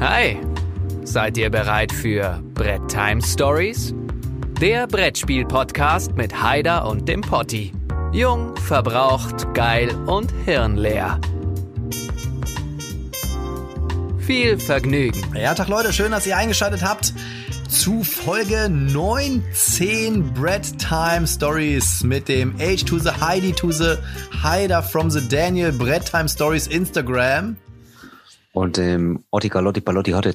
Hi, seid ihr bereit für Brett Time Stories? Der Brettspiel-Podcast mit Haider und dem Potti. Jung, verbraucht, geil und hirnleer. Viel Vergnügen. Ja, Tag Leute, schön, dass ihr eingeschaltet habt zu Folge 19 Bread Time Stories mit dem H to the Heidi to the Haider from the Daniel Bread Time Stories Instagram. Und dem Otika Lotti Palotti Hotte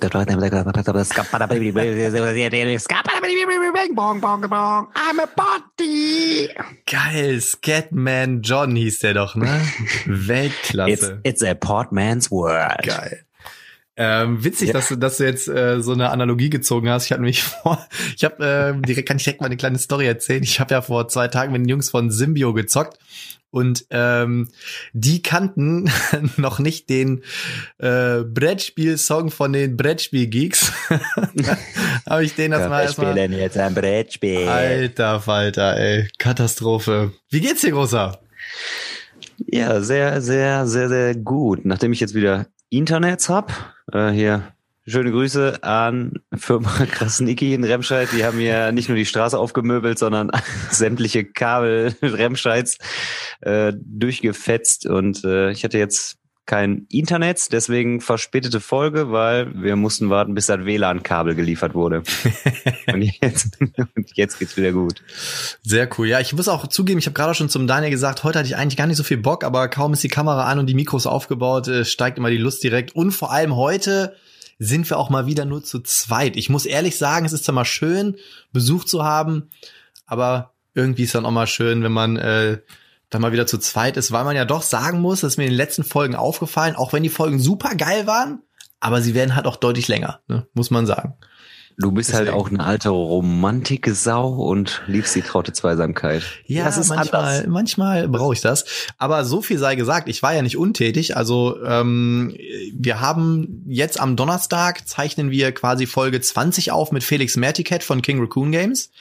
I'm a Potty. Geil, Scatman John hieß der doch, ne? Weltklasse. It's, it's a Portman's World. Geil. Ähm, witzig, ja. dass du, dass du jetzt äh, so eine Analogie gezogen hast. Ich habe nämlich vor, ich habe äh, direkt kann ich direkt mal eine kleine Story erzählen. Ich habe ja vor zwei Tagen mit den Jungs von Symbio gezockt und ähm, die kannten noch nicht den äh, Brettspiel-Song von den Brettspiel-Geeks. habe ich denen das mal erstmal. spielen jetzt ein Brettspiel. Alter Falter, ey, Katastrophe. Wie geht's dir, großer? Ja, sehr, sehr, sehr, sehr gut. Nachdem ich jetzt wieder Internets hab. Äh, hier schöne Grüße an Firma Krasniki in Remscheid. Die haben ja nicht nur die Straße aufgemöbelt, sondern sämtliche Kabel Remscheids äh, durchgefetzt. Und äh, ich hatte jetzt kein Internet, deswegen verspätete Folge, weil wir mussten warten, bis das WLAN-Kabel geliefert wurde. und, jetzt, und jetzt geht's wieder gut. Sehr cool. Ja, ich muss auch zugeben, ich habe gerade schon zum Daniel gesagt, heute hatte ich eigentlich gar nicht so viel Bock, aber kaum ist die Kamera an und die Mikros aufgebaut, äh, steigt immer die Lust direkt. Und vor allem heute sind wir auch mal wieder nur zu zweit. Ich muss ehrlich sagen, es ist zwar mal schön, Besuch zu haben, aber irgendwie ist dann auch mal schön, wenn man äh, dann mal wieder zu zweit ist, weil man ja doch sagen muss, das ist mir in den letzten Folgen aufgefallen, auch wenn die Folgen super geil waren, aber sie werden halt auch deutlich länger, ne? muss man sagen. Du bist Deswegen. halt auch eine alte romantike Sau und liebst die traute Zweisamkeit. Ja, das ist manchmal, anders. manchmal brauche ich das. Aber so viel sei gesagt, ich war ja nicht untätig. Also ähm, wir haben jetzt am Donnerstag zeichnen wir quasi Folge 20 auf mit Felix Merticat von King Raccoon Games.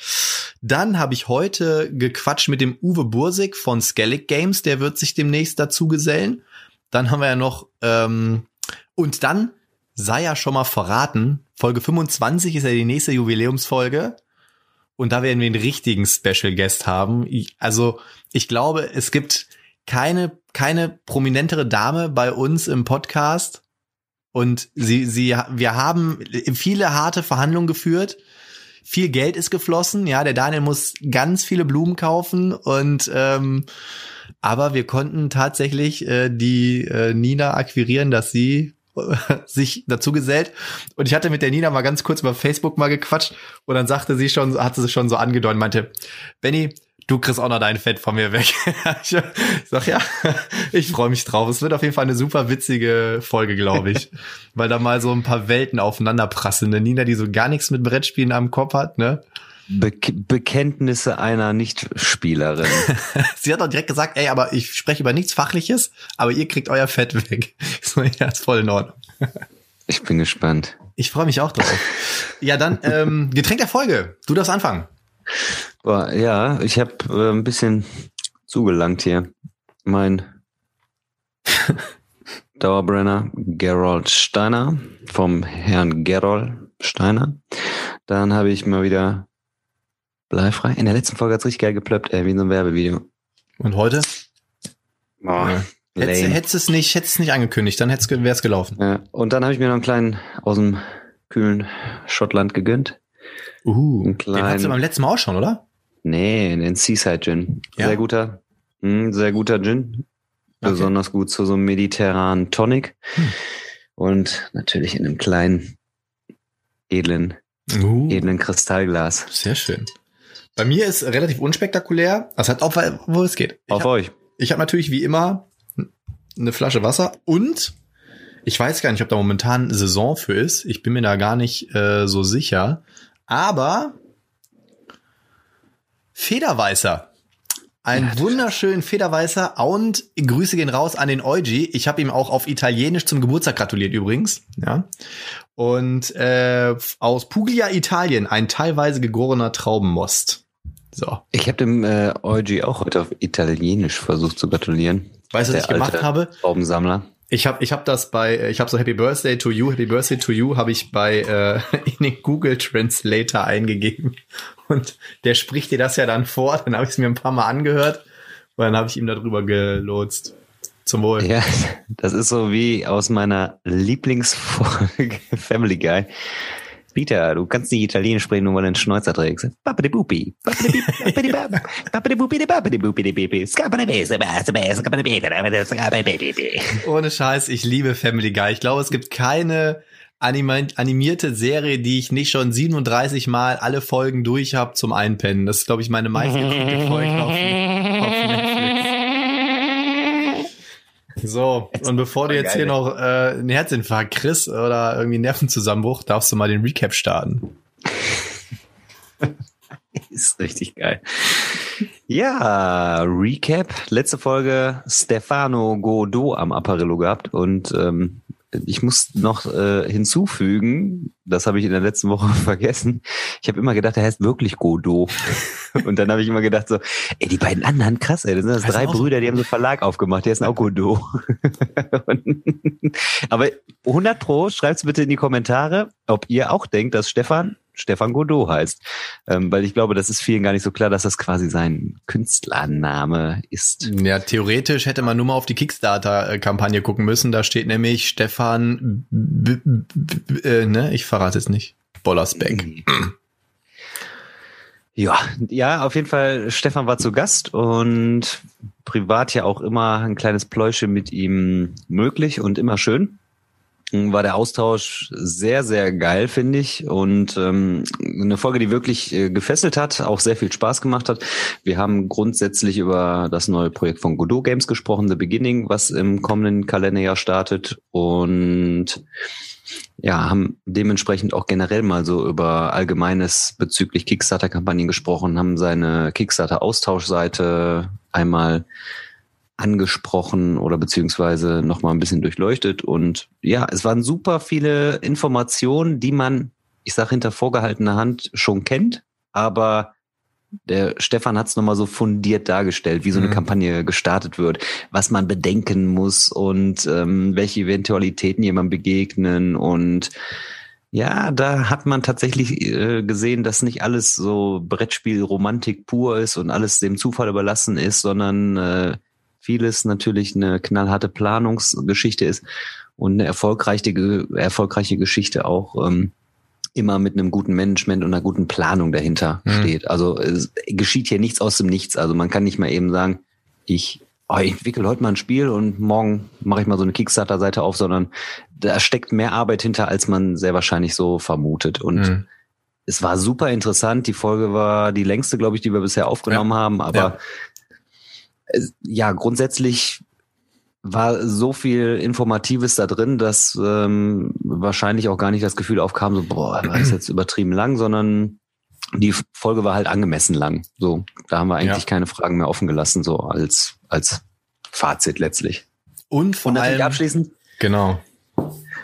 Dann habe ich heute gequatscht mit dem Uwe Bursig von Skellig Games, der wird sich demnächst dazu gesellen. Dann haben wir ja noch ähm, und dann sei ja schon mal verraten, Folge 25 ist ja die nächste Jubiläumsfolge. Und da werden wir einen richtigen Special Guest haben. Also ich glaube, es gibt keine, keine prominentere Dame bei uns im Podcast. Und sie, sie, wir haben viele harte Verhandlungen geführt. Viel Geld ist geflossen. Ja, der Daniel muss ganz viele Blumen kaufen und ähm, aber wir konnten tatsächlich äh, die äh, Nina akquirieren, dass sie sich dazu gesellt. Und ich hatte mit der Nina mal ganz kurz über Facebook mal gequatscht und dann sagte sie schon, hatte sie schon so angedeutet, meinte, Benny, du kriegst auch noch dein Fett von mir weg. ich sag ja, ich freue mich drauf. Es wird auf jeden Fall eine super witzige Folge, glaube ich. Weil da mal so ein paar Welten aufeinander prasseln. Eine Nina, die so gar nichts mit Brettspielen am Kopf hat, ne? Be Bekenntnisse einer Nichtspielerin. Sie hat auch direkt gesagt, ey, aber ich spreche über nichts Fachliches, aber ihr kriegt euer Fett weg. So, ja, ist voll in Ordnung. Ich bin gespannt. Ich freue mich auch drauf. ja, dann ähm, Getränk der Folge. Du darfst anfangen. Boah, ja, ich habe äh, ein bisschen zugelangt hier. Mein Dauerbrenner Gerold Steiner vom Herrn Gerold Steiner. Dann habe ich mal wieder Bleifrei. In der letzten Folge hat's richtig geil geplöppt, ey, wie in so einem Werbevideo. Und heute? Oh. Hättest, hättest es nicht, hättest es nicht angekündigt, dann hätt's, wär's gelaufen. Ja. Und dann habe ich mir noch einen kleinen aus dem kühlen Schottland gegönnt. Uh, einen kleinen, den hattest du beim letzten Mal auch schon, oder? Nee, den Seaside Gin. Ja? Sehr guter, mh, hm, sehr guter Gin. Okay. Besonders gut zu so einem mediterranen Tonic. Hm. Und natürlich in einem kleinen, edlen, uh. edlen Kristallglas. Sehr schön. Bei mir ist relativ unspektakulär. Das hat auch, wo es geht. Ich Auf hab, euch. Ich habe natürlich wie immer eine Flasche Wasser und ich weiß gar nicht, ob da momentan Saison für ist. Ich bin mir da gar nicht äh, so sicher. Aber Federweißer. Ein ja, wunderschön Federweißer und Grüße gehen raus an den Eugi. Ich habe ihm auch auf Italienisch zum Geburtstag gratuliert übrigens. Ja. Und äh, aus Puglia, Italien, ein teilweise gegorener Traubenmost. So. Ich habe dem äh, Eugi auch heute auf Italienisch versucht zu gratulieren. Weißt du, was ich gemacht habe? Traubensammler. Ich habe ich hab das bei, ich habe so Happy Birthday to You, Happy Birthday to You habe ich bei äh, in den Google Translator eingegeben und der spricht dir das ja dann vor. Dann habe ich es mir ein paar Mal angehört und dann habe ich ihm darüber gelotst. Zum Wohl. Ja, das ist so wie aus meiner Lieblingsfolge Family Guy. Peter, du kannst nicht Italienisch sprechen, nur weil du einen Schnäuzer trägst. Ohne Scheiß, ich liebe Family Guy. Ich glaube, es gibt keine animierte Serie, die ich nicht schon 37 Mal alle Folgen durch habe zum Einpennen. Das ist, glaube ich, meine meistgeguckte Folge auf, auf. So, und bevor du jetzt hier noch äh, einen Herzinfarkt kriegst oder irgendwie Nervenzusammenbruch, darfst du mal den Recap starten. Ist richtig geil. Ja, Recap. Letzte Folge Stefano Godot am Apparillo gehabt und ähm, ich muss noch äh, hinzufügen, das habe ich in der letzten Woche vergessen. Ich habe immer gedacht, er heißt wirklich Godot. Und dann habe ich immer gedacht so, ey, die beiden anderen, krass, ey, das sind das drei Brüder, die haben so einen Verlag aufgemacht, der ist auch Godot. aber 100 pro, schreibt's bitte in die Kommentare, ob ihr auch denkt, dass Stefan Stefan Godot heißt. Ähm, weil ich glaube, das ist vielen gar nicht so klar, dass das quasi sein Künstlername ist. Ja, theoretisch hätte man nur mal auf die Kickstarter-Kampagne gucken müssen. Da steht nämlich Stefan, B B äh, ne, ich verrate es nicht. Bollersbeck. Ja, ja, auf jeden Fall. Stefan war zu Gast und privat ja auch immer ein kleines Pläusche mit ihm möglich und immer schön war der Austausch sehr, sehr geil, finde ich. Und ähm, eine Folge, die wirklich äh, gefesselt hat, auch sehr viel Spaß gemacht hat. Wir haben grundsätzlich über das neue Projekt von Godot Games gesprochen, The Beginning, was im kommenden Kalenderjahr startet. Und ja, haben dementsprechend auch generell mal so über Allgemeines bezüglich Kickstarter-Kampagnen gesprochen, haben seine Kickstarter-Austauschseite einmal angesprochen oder beziehungsweise noch mal ein bisschen durchleuchtet. Und ja, es waren super viele Informationen, die man, ich sage hinter vorgehaltener Hand, schon kennt, aber der Stefan hat es nochmal so fundiert dargestellt, wie so eine mhm. Kampagne gestartet wird, was man bedenken muss und ähm, welche Eventualitäten jemand begegnen und ja, da hat man tatsächlich äh, gesehen, dass nicht alles so Brettspiel-Romantik pur ist und alles dem Zufall überlassen ist, sondern äh, vieles natürlich eine knallharte Planungsgeschichte ist und eine erfolgreiche, erfolgreiche Geschichte auch ähm, immer mit einem guten Management und einer guten Planung dahinter mhm. steht. Also es geschieht hier nichts aus dem Nichts. Also man kann nicht mal eben sagen, ich, oh, ich entwickle heute mal ein Spiel und morgen mache ich mal so eine Kickstarter-Seite auf, sondern da steckt mehr Arbeit hinter, als man sehr wahrscheinlich so vermutet. Und mhm. es war super interessant. Die Folge war die längste, glaube ich, die wir bisher aufgenommen ja. haben, aber ja ja, grundsätzlich war so viel Informatives da drin, dass ähm, wahrscheinlich auch gar nicht das Gefühl aufkam, so, boah, war ist jetzt übertrieben lang, sondern die Folge war halt angemessen lang. So, da haben wir eigentlich ja. keine Fragen mehr offen gelassen, so als, als Fazit letztlich. Und vor Und natürlich allem, abschließend. Genau.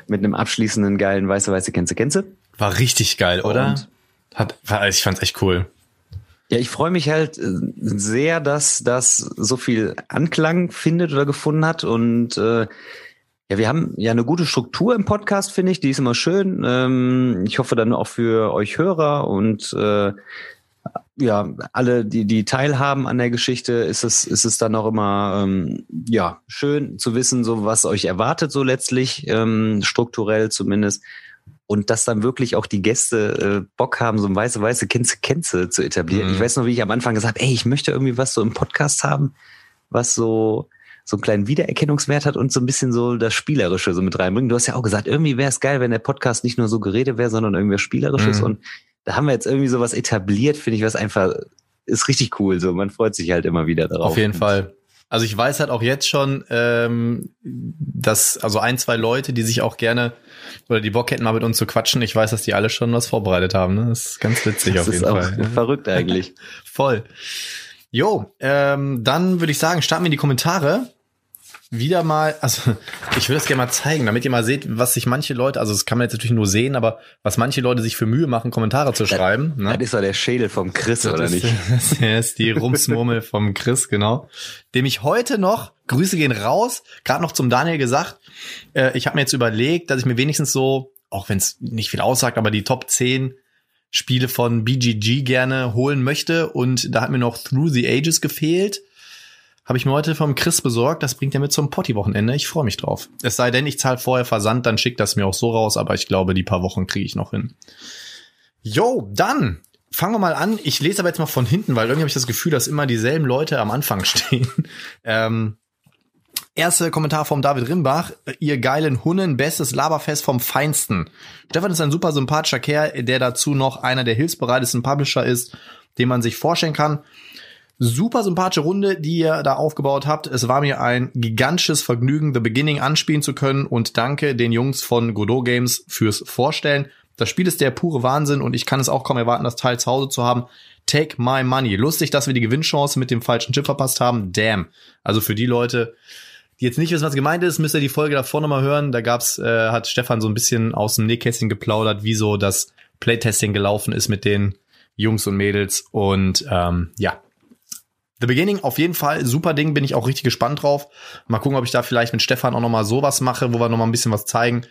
Mit einem abschließenden geilen weiße weiße Känze Känze. War richtig geil, oder? Und Hat, war, ich fand's echt cool. Ja, ich freue mich halt äh, sehr, dass das so viel Anklang findet oder gefunden hat. Und äh, ja, wir haben ja eine gute Struktur im Podcast, finde ich. Die ist immer schön. Ähm, ich hoffe dann auch für euch Hörer und äh, ja, alle, die, die teilhaben an der Geschichte, ist es, ist es dann auch immer ähm, ja schön zu wissen, so was euch erwartet, so letztlich, ähm, strukturell zumindest und dass dann wirklich auch die Gäste äh, Bock haben, so ein weiße, weiße Kenze, Kenze zu etablieren. Mhm. Ich weiß noch, wie ich am Anfang gesagt habe, ey, ich möchte irgendwie was so im Podcast haben, was so so einen kleinen Wiedererkennungswert hat und so ein bisschen so das Spielerische so mit reinbringen. Du hast ja auch gesagt, irgendwie wäre es geil, wenn der Podcast nicht nur so Gerede wäre, sondern irgendwie Spielerisches. Mhm. Und da haben wir jetzt irgendwie sowas etabliert, finde ich, was einfach ist richtig cool. So, man freut sich halt immer wieder darauf. Auf jeden Fall. Also ich weiß halt auch jetzt schon, ähm, dass also ein, zwei Leute, die sich auch gerne oder die Bock hätten mal mit uns zu quatschen, ich weiß, dass die alle schon was vorbereitet haben. Ne? Das ist ganz witzig das auf jeden Fall. Das ist verrückt eigentlich. Voll. Jo, ähm, dann würde ich sagen, starten wir in die Kommentare. Wieder mal, also ich würde das gerne mal zeigen, damit ihr mal seht, was sich manche Leute, also das kann man jetzt natürlich nur sehen, aber was manche Leute sich für Mühe machen, Kommentare zu schreiben. Das, ne? das ist doch der Schädel vom Chris, das oder ist, nicht? Das ist die Rumsmurmel vom Chris, genau. Dem ich heute noch, Grüße gehen raus, gerade noch zum Daniel gesagt, äh, ich habe mir jetzt überlegt, dass ich mir wenigstens so, auch wenn es nicht viel aussagt, aber die Top 10 Spiele von BGG gerne holen möchte und da hat mir noch Through the Ages gefehlt habe ich mir heute vom Chris besorgt. Das bringt er mit zum Potti-Wochenende. Ich freue mich drauf. Es sei denn, ich zahle vorher Versand, dann schickt das mir auch so raus, aber ich glaube, die paar Wochen kriege ich noch hin. Jo, dann fangen wir mal an. Ich lese aber jetzt mal von hinten, weil irgendwie habe ich das Gefühl, dass immer dieselben Leute am Anfang stehen. ähm, Erster Kommentar vom David Rimbach. Ihr geilen Hunnen, bestes Laberfest vom Feinsten. Stefan ist ein super sympathischer Kerl, der dazu noch einer der hilfsbereitesten Publisher ist, den man sich vorstellen kann. Super sympathische Runde, die ihr da aufgebaut habt. Es war mir ein gigantisches Vergnügen, The Beginning anspielen zu können und danke den Jungs von Godot Games fürs Vorstellen. Das Spiel ist der pure Wahnsinn und ich kann es auch kaum erwarten, das Teil zu Hause zu haben. Take my money. Lustig, dass wir die Gewinnchance mit dem falschen Chip verpasst haben. Damn. Also für die Leute, die jetzt nicht wissen, was gemeint ist, müsst ihr die Folge davor nochmal hören. Da gab's, äh, hat Stefan so ein bisschen aus dem Nähkästchen geplaudert, wie so das Playtesting gelaufen ist mit den Jungs und Mädels. Und ähm, ja, The Beginning auf jeden Fall super Ding, bin ich auch richtig gespannt drauf. Mal gucken, ob ich da vielleicht mit Stefan auch noch mal sowas mache, wo wir noch mal ein bisschen was zeigen.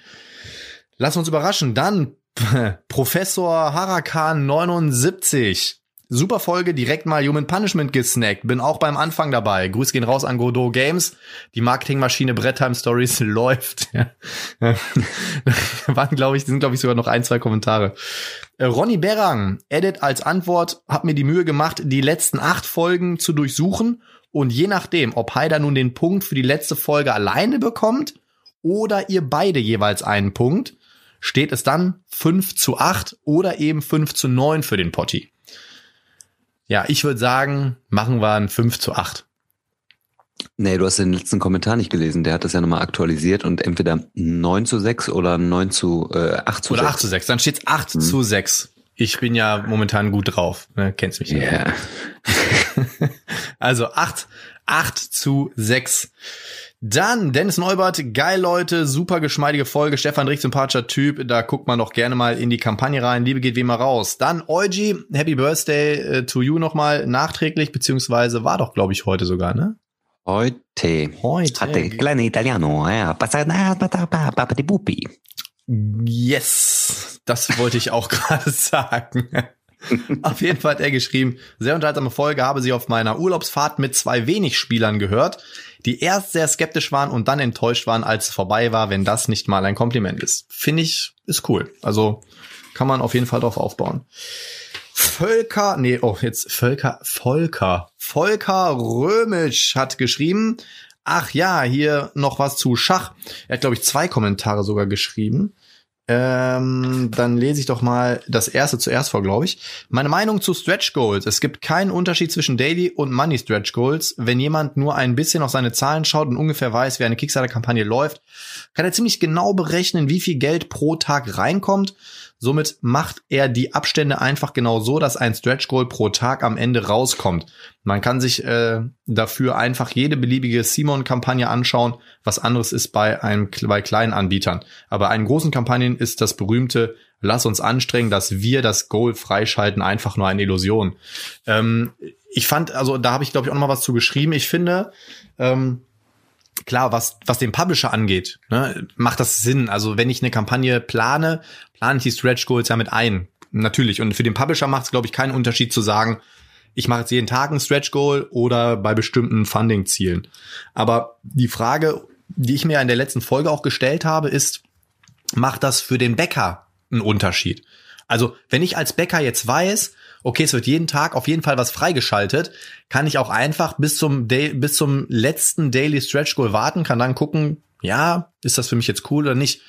Lass uns überraschen. Dann Professor Harakan 79. Super Folge, direkt mal Human Punishment gesnackt. Bin auch beim Anfang dabei. Grüß gehen raus an Godot Games. Die Marketingmaschine Brett Time Stories läuft. Waren, glaube ich, sind, glaube ich, sogar noch ein, zwei Kommentare. Äh, Ronny Berang, Edit als Antwort, hab mir die Mühe gemacht, die letzten acht Folgen zu durchsuchen. Und je nachdem, ob Haider nun den Punkt für die letzte Folge alleine bekommt oder ihr beide jeweils einen Punkt, steht es dann 5 zu 8 oder eben 5 zu 9 für den Potti. Ja, ich würde sagen, machen wir ein 5 zu 8. Nee, du hast den letzten Kommentar nicht gelesen. Der hat das ja nochmal aktualisiert und entweder 9 zu 6 oder 9 zu äh, 8 zu oder 6. Oder 8 zu 6. Dann steht's 8 hm. zu 6. Ich bin ja momentan gut drauf. Ne? Kennst mich ja. Yeah. also 8, 8 zu 6. Dann Dennis Neubert, geil Leute, super geschmeidige Folge. Stefan Rich, sympathischer Typ. Da guckt man doch gerne mal in die Kampagne rein. Liebe geht wie immer raus. Dann Eugi, Happy Birthday äh, to you nochmal nachträglich, beziehungsweise war doch, glaube ich, heute sogar, ne? Heute. Heute. Hatte kleine Italiano, ja. Yes, das wollte ich auch gerade sagen. auf jeden Fall hat er geschrieben, sehr unterhaltsame Folge, habe sie auf meiner Urlaubsfahrt mit zwei wenig Spielern gehört die erst sehr skeptisch waren und dann enttäuscht waren, als es vorbei war, wenn das nicht mal ein Kompliment ist. Finde ich, ist cool. Also kann man auf jeden Fall drauf aufbauen. Völker, nee, oh, jetzt Völker, Volker, Volker Römisch hat geschrieben, ach ja, hier noch was zu Schach. Er hat, glaube ich, zwei Kommentare sogar geschrieben. Ähm, dann lese ich doch mal das erste zuerst vor, glaube ich. Meine Meinung zu Stretch Goals. Es gibt keinen Unterschied zwischen Daily und Money Stretch Goals. Wenn jemand nur ein bisschen auf seine Zahlen schaut und ungefähr weiß, wie eine Kickstarter-Kampagne läuft, kann er ziemlich genau berechnen, wie viel Geld pro Tag reinkommt. Somit macht er die Abstände einfach genau so, dass ein Stretch Goal pro Tag am Ende rauskommt. Man kann sich äh, dafür einfach jede beliebige Simon-Kampagne anschauen. Was anderes ist bei einem bei kleinen Anbietern. Aber einen großen Kampagnen ist das berühmte Lass uns anstrengen, dass wir das Goal freischalten, einfach nur eine Illusion. Ähm, ich fand, also da habe ich glaube ich auch noch mal was zu geschrieben. Ich finde, ähm, klar, was, was den Publisher angeht, ne, macht das Sinn. Also wenn ich eine Kampagne plane, plane ich die Stretch Goals ja mit ein. Natürlich. Und für den Publisher macht es, glaube ich, keinen Unterschied zu sagen, ich mache jetzt jeden Tag ein Stretch Goal oder bei bestimmten Funding-Zielen. Aber die Frage, die ich mir in der letzten Folge auch gestellt habe, ist, macht das für den Bäcker einen Unterschied? Also, wenn ich als Bäcker jetzt weiß, okay, es wird jeden Tag auf jeden Fall was freigeschaltet, kann ich auch einfach bis zum, Day, bis zum letzten Daily Stretch Goal warten, kann dann gucken, ja, ist das für mich jetzt cool oder nicht.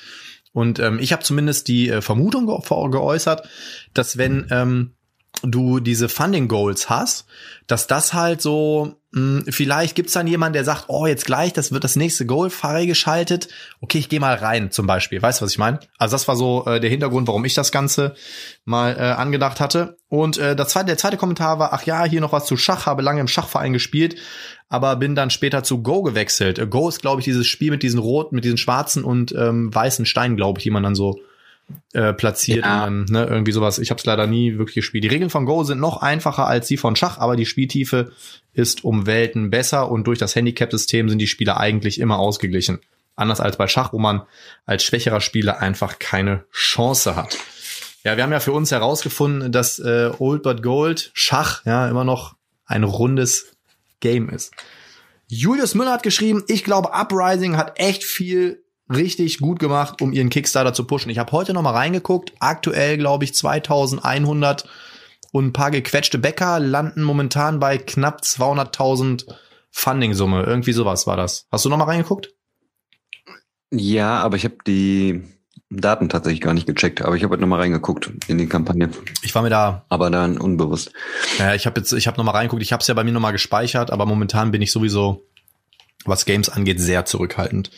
Und ähm, ich habe zumindest die äh, Vermutung ge geäußert, dass wenn ähm, du diese Funding Goals hast, dass das halt so, mh, vielleicht gibt's dann jemand, der sagt, oh, jetzt gleich, das wird das nächste Goal freigeschaltet. Okay, ich gehe mal rein zum Beispiel. Weißt du, was ich meine? Also das war so äh, der Hintergrund, warum ich das Ganze mal äh, angedacht hatte. Und äh, das zweite, der zweite Kommentar war, ach ja, hier noch was zu Schach, habe lange im Schachverein gespielt, aber bin dann später zu Go gewechselt. Äh, Go ist, glaube ich, dieses Spiel mit diesen roten, mit diesen schwarzen und ähm, weißen Steinen, glaube ich, die man dann so äh, platziert ja. dann, ne, irgendwie sowas. Ich habe es leider nie wirklich gespielt. Die Regeln von Go sind noch einfacher als die von Schach, aber die Spieltiefe ist um Welten besser und durch das Handicap-System sind die Spieler eigentlich immer ausgeglichen. Anders als bei Schach, wo man als schwächerer Spieler einfach keine Chance hat. Ja, wir haben ja für uns herausgefunden, dass äh, Old But Gold Schach ja immer noch ein rundes Game ist. Julius Müller hat geschrieben, ich glaube, Uprising hat echt viel richtig gut gemacht, um ihren Kickstarter zu pushen. Ich habe heute noch mal reingeguckt. Aktuell glaube ich 2100 und ein paar gequetschte Bäcker landen momentan bei knapp 200.000 Funding-Summe. Irgendwie sowas war das. Hast du noch mal reingeguckt? Ja, aber ich habe die Daten tatsächlich gar nicht gecheckt, aber ich habe heute noch mal reingeguckt in die Kampagne. Ich war mir da, aber dann unbewusst. Ja, ich habe jetzt, ich habe noch mal reingeguckt. Ich habe es ja bei mir noch mal gespeichert, aber momentan bin ich sowieso, was Games angeht, sehr zurückhaltend.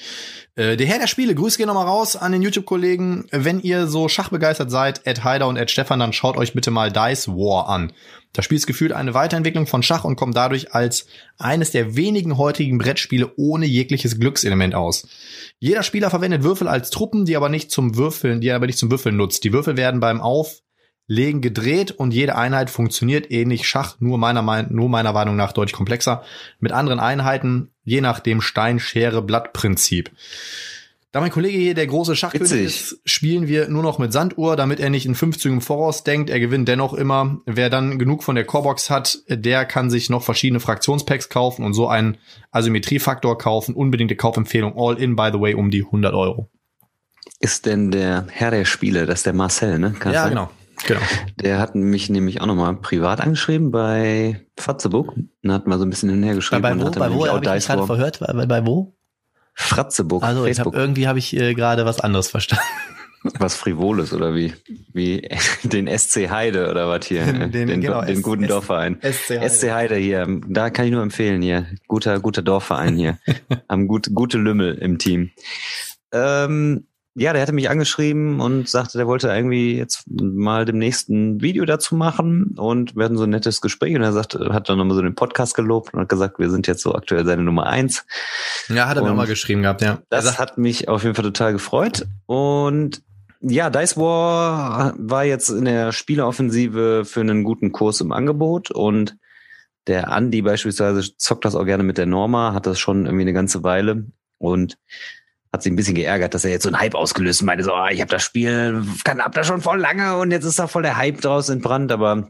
Äh, der Herr der Spiele, Grüße gehen nochmal raus an den YouTube-Kollegen. Wenn ihr so schachbegeistert seid, Ed Heider und Ed Stefan, dann schaut euch bitte mal Dice War an. Das Spiel ist gefühlt eine Weiterentwicklung von Schach und kommt dadurch als eines der wenigen heutigen Brettspiele ohne jegliches Glückselement aus. Jeder Spieler verwendet Würfel als Truppen, die aber nicht zum Würfeln, die er aber nicht zum Würfeln nutzt. Die Würfel werden beim Auflegen gedreht und jede Einheit funktioniert ähnlich Schach, nur meiner, nur meiner Meinung nach deutlich komplexer, mit anderen Einheiten, je nach dem Stein-Schere-Blatt-Prinzip. Da mein Kollege hier der große Schachkönig ist, spielen wir nur noch mit Sanduhr, damit er nicht in fünf Zügen voraus denkt. Er gewinnt dennoch immer. Wer dann genug von der Corebox hat, der kann sich noch verschiedene Fraktionspacks kaufen und so einen Asymmetriefaktor kaufen. Unbedingte Kaufempfehlung all in, by the way, um die 100 Euro. Ist denn der Herr der Spiele, das ist der Marcel, ne? Kann ja, genau. Genau. Der hat mich nämlich auch nochmal privat angeschrieben bei Fatzebook und hat mal so ein bisschen hinhergeschrieben. Bei, bei wo? Bei wo habe ich mich gerade verhört? Bei, bei wo? Fratzeburg. Also ich hab, irgendwie habe ich äh, gerade was anderes verstanden. Was Frivoles oder wie? Wie den SC Heide oder was hier? Den, den, genau, den guten S Dorfverein. SC Heide. SC Heide hier. Da kann ich nur empfehlen hier. Guter, guter Dorfverein hier. Haben gut, gute Lümmel im Team. Ähm, ja, der hatte mich angeschrieben und sagte, der wollte irgendwie jetzt mal demnächst ein Video dazu machen und wir hatten so ein nettes Gespräch und er sagte, hat dann nochmal so den Podcast gelobt und hat gesagt, wir sind jetzt so aktuell seine Nummer eins. Ja, hat er und mir auch mal geschrieben gehabt, ja. Das hat mich auf jeden Fall total gefreut und ja, Dice War war jetzt in der Spieleoffensive für einen guten Kurs im Angebot und der Andy beispielsweise zockt das auch gerne mit der Norma, hat das schon irgendwie eine ganze Weile und hat sich ein bisschen geärgert, dass er jetzt so einen Hype ausgelöst und meinte so, oh, ich habe das Spiel, kann ab da schon voll lange und jetzt ist da voll der Hype draus entbrannt, aber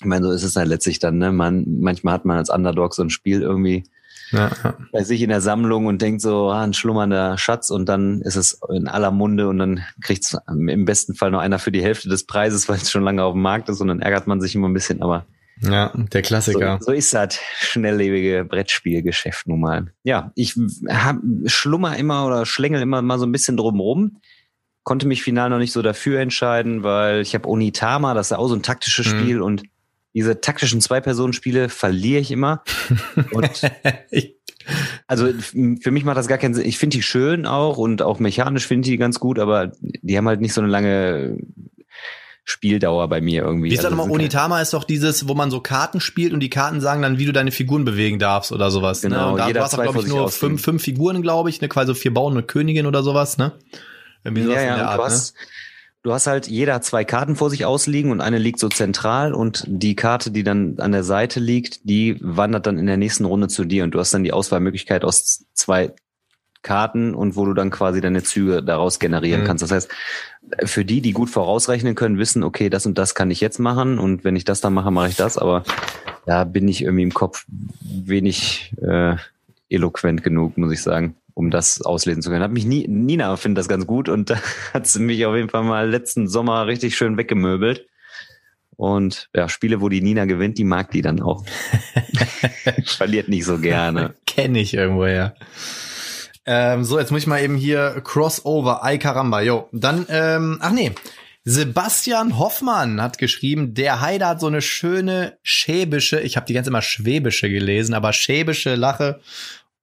ich meine, so ist es halt letztlich dann, ne? Man, manchmal hat man als Underdog so ein Spiel irgendwie ja, ja. bei sich in der Sammlung und denkt so, ah, ein schlummernder Schatz und dann ist es in aller Munde und dann kriegt im besten Fall noch einer für die Hälfte des Preises, weil es schon lange auf dem Markt ist und dann ärgert man sich immer ein bisschen, aber ja, der Klassiker. So, so ist das schnelllebige Brettspielgeschäft nun mal. Ja, ich hab, schlummer immer oder schlängel immer mal so ein bisschen drumrum. Konnte mich final noch nicht so dafür entscheiden, weil ich habe Onitama, das ist auch so ein taktisches mhm. Spiel und diese taktischen Zwei-Personen-Spiele verliere ich immer. Und also für mich macht das gar keinen Sinn. Ich finde die schön auch und auch mechanisch finde ich die ganz gut, aber die haben halt nicht so eine lange Spieldauer bei mir irgendwie. Wie ist also, nochmal, Onitama ist doch dieses, wo man so Karten spielt und die Karten sagen dann, wie du deine Figuren bewegen darfst oder sowas. Ne? Genau, ne? Und da jeder hast du, glaube ich, nur fünf, fünf Figuren, glaube ich, ne, quasi vier Bauern und Königin oder sowas, ne? Irgendwie sowas ja, ja, in der Art, du hast, ne? Du hast halt jeder zwei Karten vor sich ausliegen und eine liegt so zentral und die Karte, die dann an der Seite liegt, die wandert dann in der nächsten Runde zu dir und du hast dann die Auswahlmöglichkeit aus zwei Karten und wo du dann quasi deine Züge daraus generieren mhm. kannst. Das heißt, für die, die gut vorausrechnen können, wissen, okay, das und das kann ich jetzt machen und wenn ich das dann mache, mache ich das. Aber da bin ich irgendwie im Kopf wenig äh, eloquent genug, muss ich sagen, um das auslesen zu können. Hat mich nie, Nina findet das ganz gut und da hat sie mich auf jeden Fall mal letzten Sommer richtig schön weggemöbelt. Und ja, Spiele, wo die Nina gewinnt, die mag die dann auch. Verliert nicht so gerne. Kenne ich irgendwo, ja. Ähm, so, jetzt muss ich mal eben hier Crossover, ay caramba, yo. Dann, ähm, ach nee, Sebastian Hoffmann hat geschrieben, der Heider hat so eine schöne schäbische, ich habe die ganze immer schwäbische gelesen, aber schäbische Lache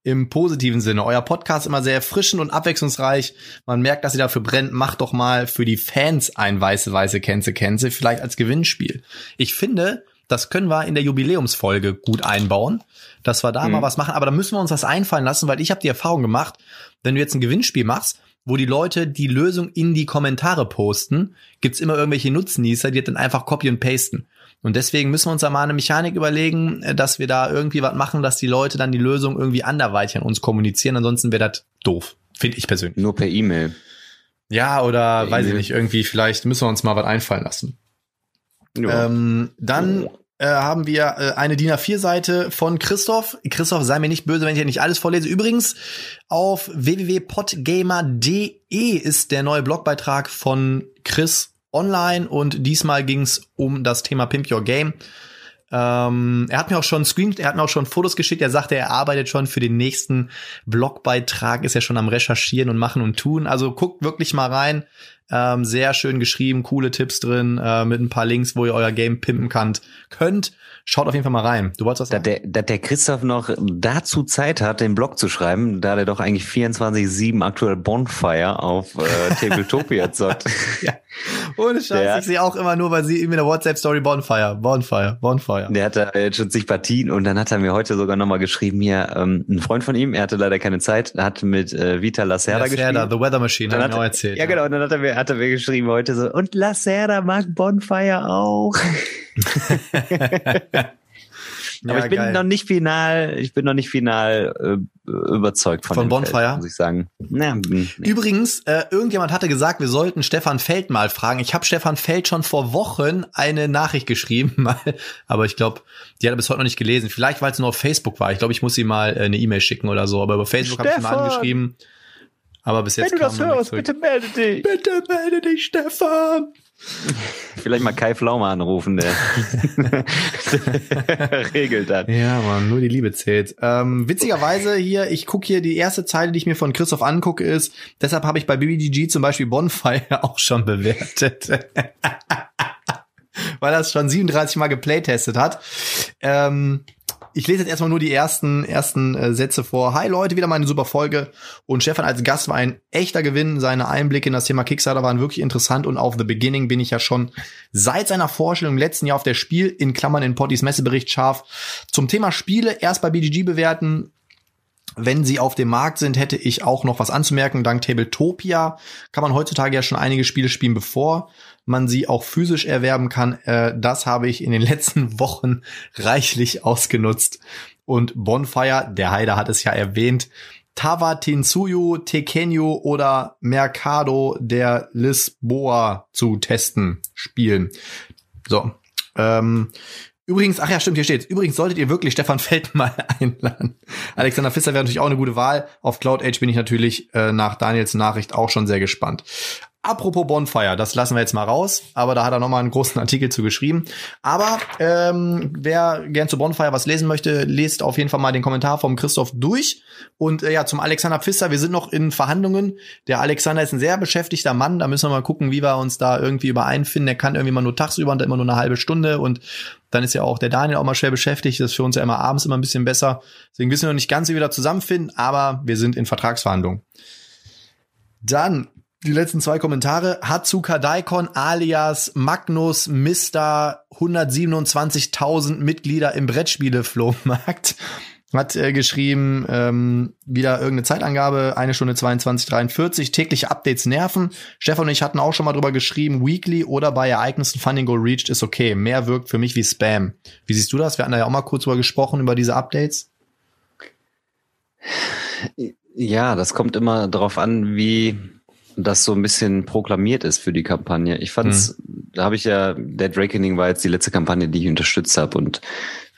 im positiven Sinne. Euer Podcast immer sehr erfrischend und abwechslungsreich. Man merkt, dass ihr dafür brennt. Macht doch mal für die Fans ein weiße, weiße Kenze, Kenze, vielleicht als Gewinnspiel. Ich finde, das können wir in der Jubiläumsfolge gut einbauen, dass wir da mhm. mal was machen. Aber da müssen wir uns was einfallen lassen, weil ich habe die Erfahrung gemacht, wenn du jetzt ein Gewinnspiel machst, wo die Leute die Lösung in die Kommentare posten, gibt's immer irgendwelche Nutznießer, die dann einfach copy und pasten. Und deswegen müssen wir uns da mal eine Mechanik überlegen, äh, dass wir da irgendwie was machen, dass die Leute dann die Lösung irgendwie anderweitig an uns kommunizieren. Ansonsten wäre das doof, finde ich persönlich. Nur per E-Mail. Ja, oder per weiß e ich nicht, irgendwie vielleicht müssen wir uns mal was einfallen lassen. Ja. Ähm, dann oh. äh, haben wir äh, eine DIN A4-Seite von Christoph. Christoph, sei mir nicht böse, wenn ich hier nicht alles vorlese. Übrigens, auf www.podgamer.de ist der neue Blogbeitrag von Chris online und diesmal ging es um das Thema Pimp Your Game. Ähm, er hat mir auch schon Screen, er hat mir auch schon Fotos geschickt. Er sagte, er arbeitet schon für den nächsten Blogbeitrag, ist ja schon am Recherchieren und machen und tun. Also guckt wirklich mal rein. Ähm, sehr schön geschrieben, coole Tipps drin, äh, mit ein paar Links, wo ihr euer Game pimpen könnt. könnt. Schaut auf jeden Fall mal rein. Du wolltest was sagen? Dass der, dass der Christoph noch dazu Zeit hat, den Blog zu schreiben, da der doch eigentlich 24-7 aktuell Bonfire auf äh, Tabletopia zockt. ja. Ohne Scheiß, der, ich sehe auch immer nur bei sie in der WhatsApp-Story Bonfire, Bonfire, Bonfire. Der hatte jetzt schon zig Partien und dann hat er mir heute sogar nochmal geschrieben, hier, ähm, ein Freund von ihm, er hatte leider keine Zeit, hat mit äh, Vita Lacerda, Lacerda gespielt. The Weather Machine, hat er auch erzählt. Ja, ja, genau, und dann hat er, mir, hat er mir geschrieben heute so, und Lacerda mag Bonfire auch. Aber ja, ich bin geil. noch nicht final, ich bin noch nicht final äh, überzeugt von, von Bonfire, Feld, muss ich sagen. Ja, nee. Übrigens, äh, irgendjemand hatte gesagt, wir sollten Stefan Feld mal fragen. Ich habe Stefan Feld schon vor Wochen eine Nachricht geschrieben, mal, aber ich glaube, die hat er bis heute noch nicht gelesen. Vielleicht, weil es nur auf Facebook war. Ich glaube, ich muss ihm mal äh, eine E-Mail schicken oder so. Aber über Facebook habe ich ihm mal angeschrieben. Aber bis jetzt Wenn du das hörst, bitte melde dich. Bitte melde dich, Stefan. Vielleicht mal Kai Pflaume anrufen, der, regelt das. Ja, man, nur die Liebe zählt. Ähm, witzigerweise hier, ich gucke hier, die erste Zeile, die ich mir von Christoph angucke, ist, deshalb habe ich bei BBGG zum Beispiel Bonfire auch schon bewertet. Weil er es schon 37 Mal geplaytestet hat. Ähm, ich lese jetzt erstmal nur die ersten, ersten äh, Sätze vor. Hi Leute, wieder mal eine super Folge. Und Stefan als Gast war ein echter Gewinn. Seine Einblicke in das Thema Kickstarter waren wirklich interessant und auf The Beginning bin ich ja schon seit seiner Vorstellung im letzten Jahr auf der Spiel, in Klammern in Pottys Messebericht scharf. Zum Thema Spiele erst bei BGG bewerten, wenn sie auf dem Markt sind, hätte ich auch noch was anzumerken. Dank Tabletopia kann man heutzutage ja schon einige Spiele spielen, bevor man sie auch physisch erwerben kann. Äh, das habe ich in den letzten Wochen reichlich ausgenutzt. Und Bonfire, der Heider hat es ja erwähnt, Tava Tekenyu oder Mercado der Lisboa zu testen, spielen. So. Ähm, Übrigens, ach ja, stimmt, hier steht. Übrigens solltet ihr wirklich Stefan Feld mal einladen. Alexander Fisser wäre natürlich auch eine gute Wahl. Auf Cloud Age bin ich natürlich äh, nach Daniels Nachricht auch schon sehr gespannt. Apropos Bonfire, das lassen wir jetzt mal raus, aber da hat er nochmal einen großen Artikel zu geschrieben. Aber ähm, wer gern zu Bonfire was lesen möchte, lest auf jeden Fall mal den Kommentar vom Christoph durch. Und äh, ja, zum Alexander Pfister, wir sind noch in Verhandlungen. Der Alexander ist ein sehr beschäftigter Mann, da müssen wir mal gucken, wie wir uns da irgendwie übereinfinden. Er kann irgendwie mal nur tagsüber und immer nur eine halbe Stunde und dann ist ja auch der Daniel auch mal schwer beschäftigt. Das ist für uns ja immer abends immer ein bisschen besser. Deswegen wissen wir noch nicht ganz, wie wir da zusammenfinden, aber wir sind in Vertragsverhandlungen. Dann die letzten zwei Kommentare. Hatsuka Daikon alias Magnus Mister 127.000 Mitglieder im Brettspiele-Flohmarkt hat äh, geschrieben, ähm, wieder irgendeine Zeitangabe, eine Stunde 22, 43, tägliche Updates nerven. Stefan und ich hatten auch schon mal drüber geschrieben, weekly oder bei Ereignissen Funding Goal reached ist okay. Mehr wirkt für mich wie Spam. Wie siehst du das? Wir hatten da ja auch mal kurz drüber gesprochen, über diese Updates. Ja, das kommt immer darauf an, wie das so ein bisschen proklamiert ist für die Kampagne. Ich fand's, mhm. da habe ich ja, Dead Reckoning war jetzt die letzte Kampagne, die ich unterstützt habe und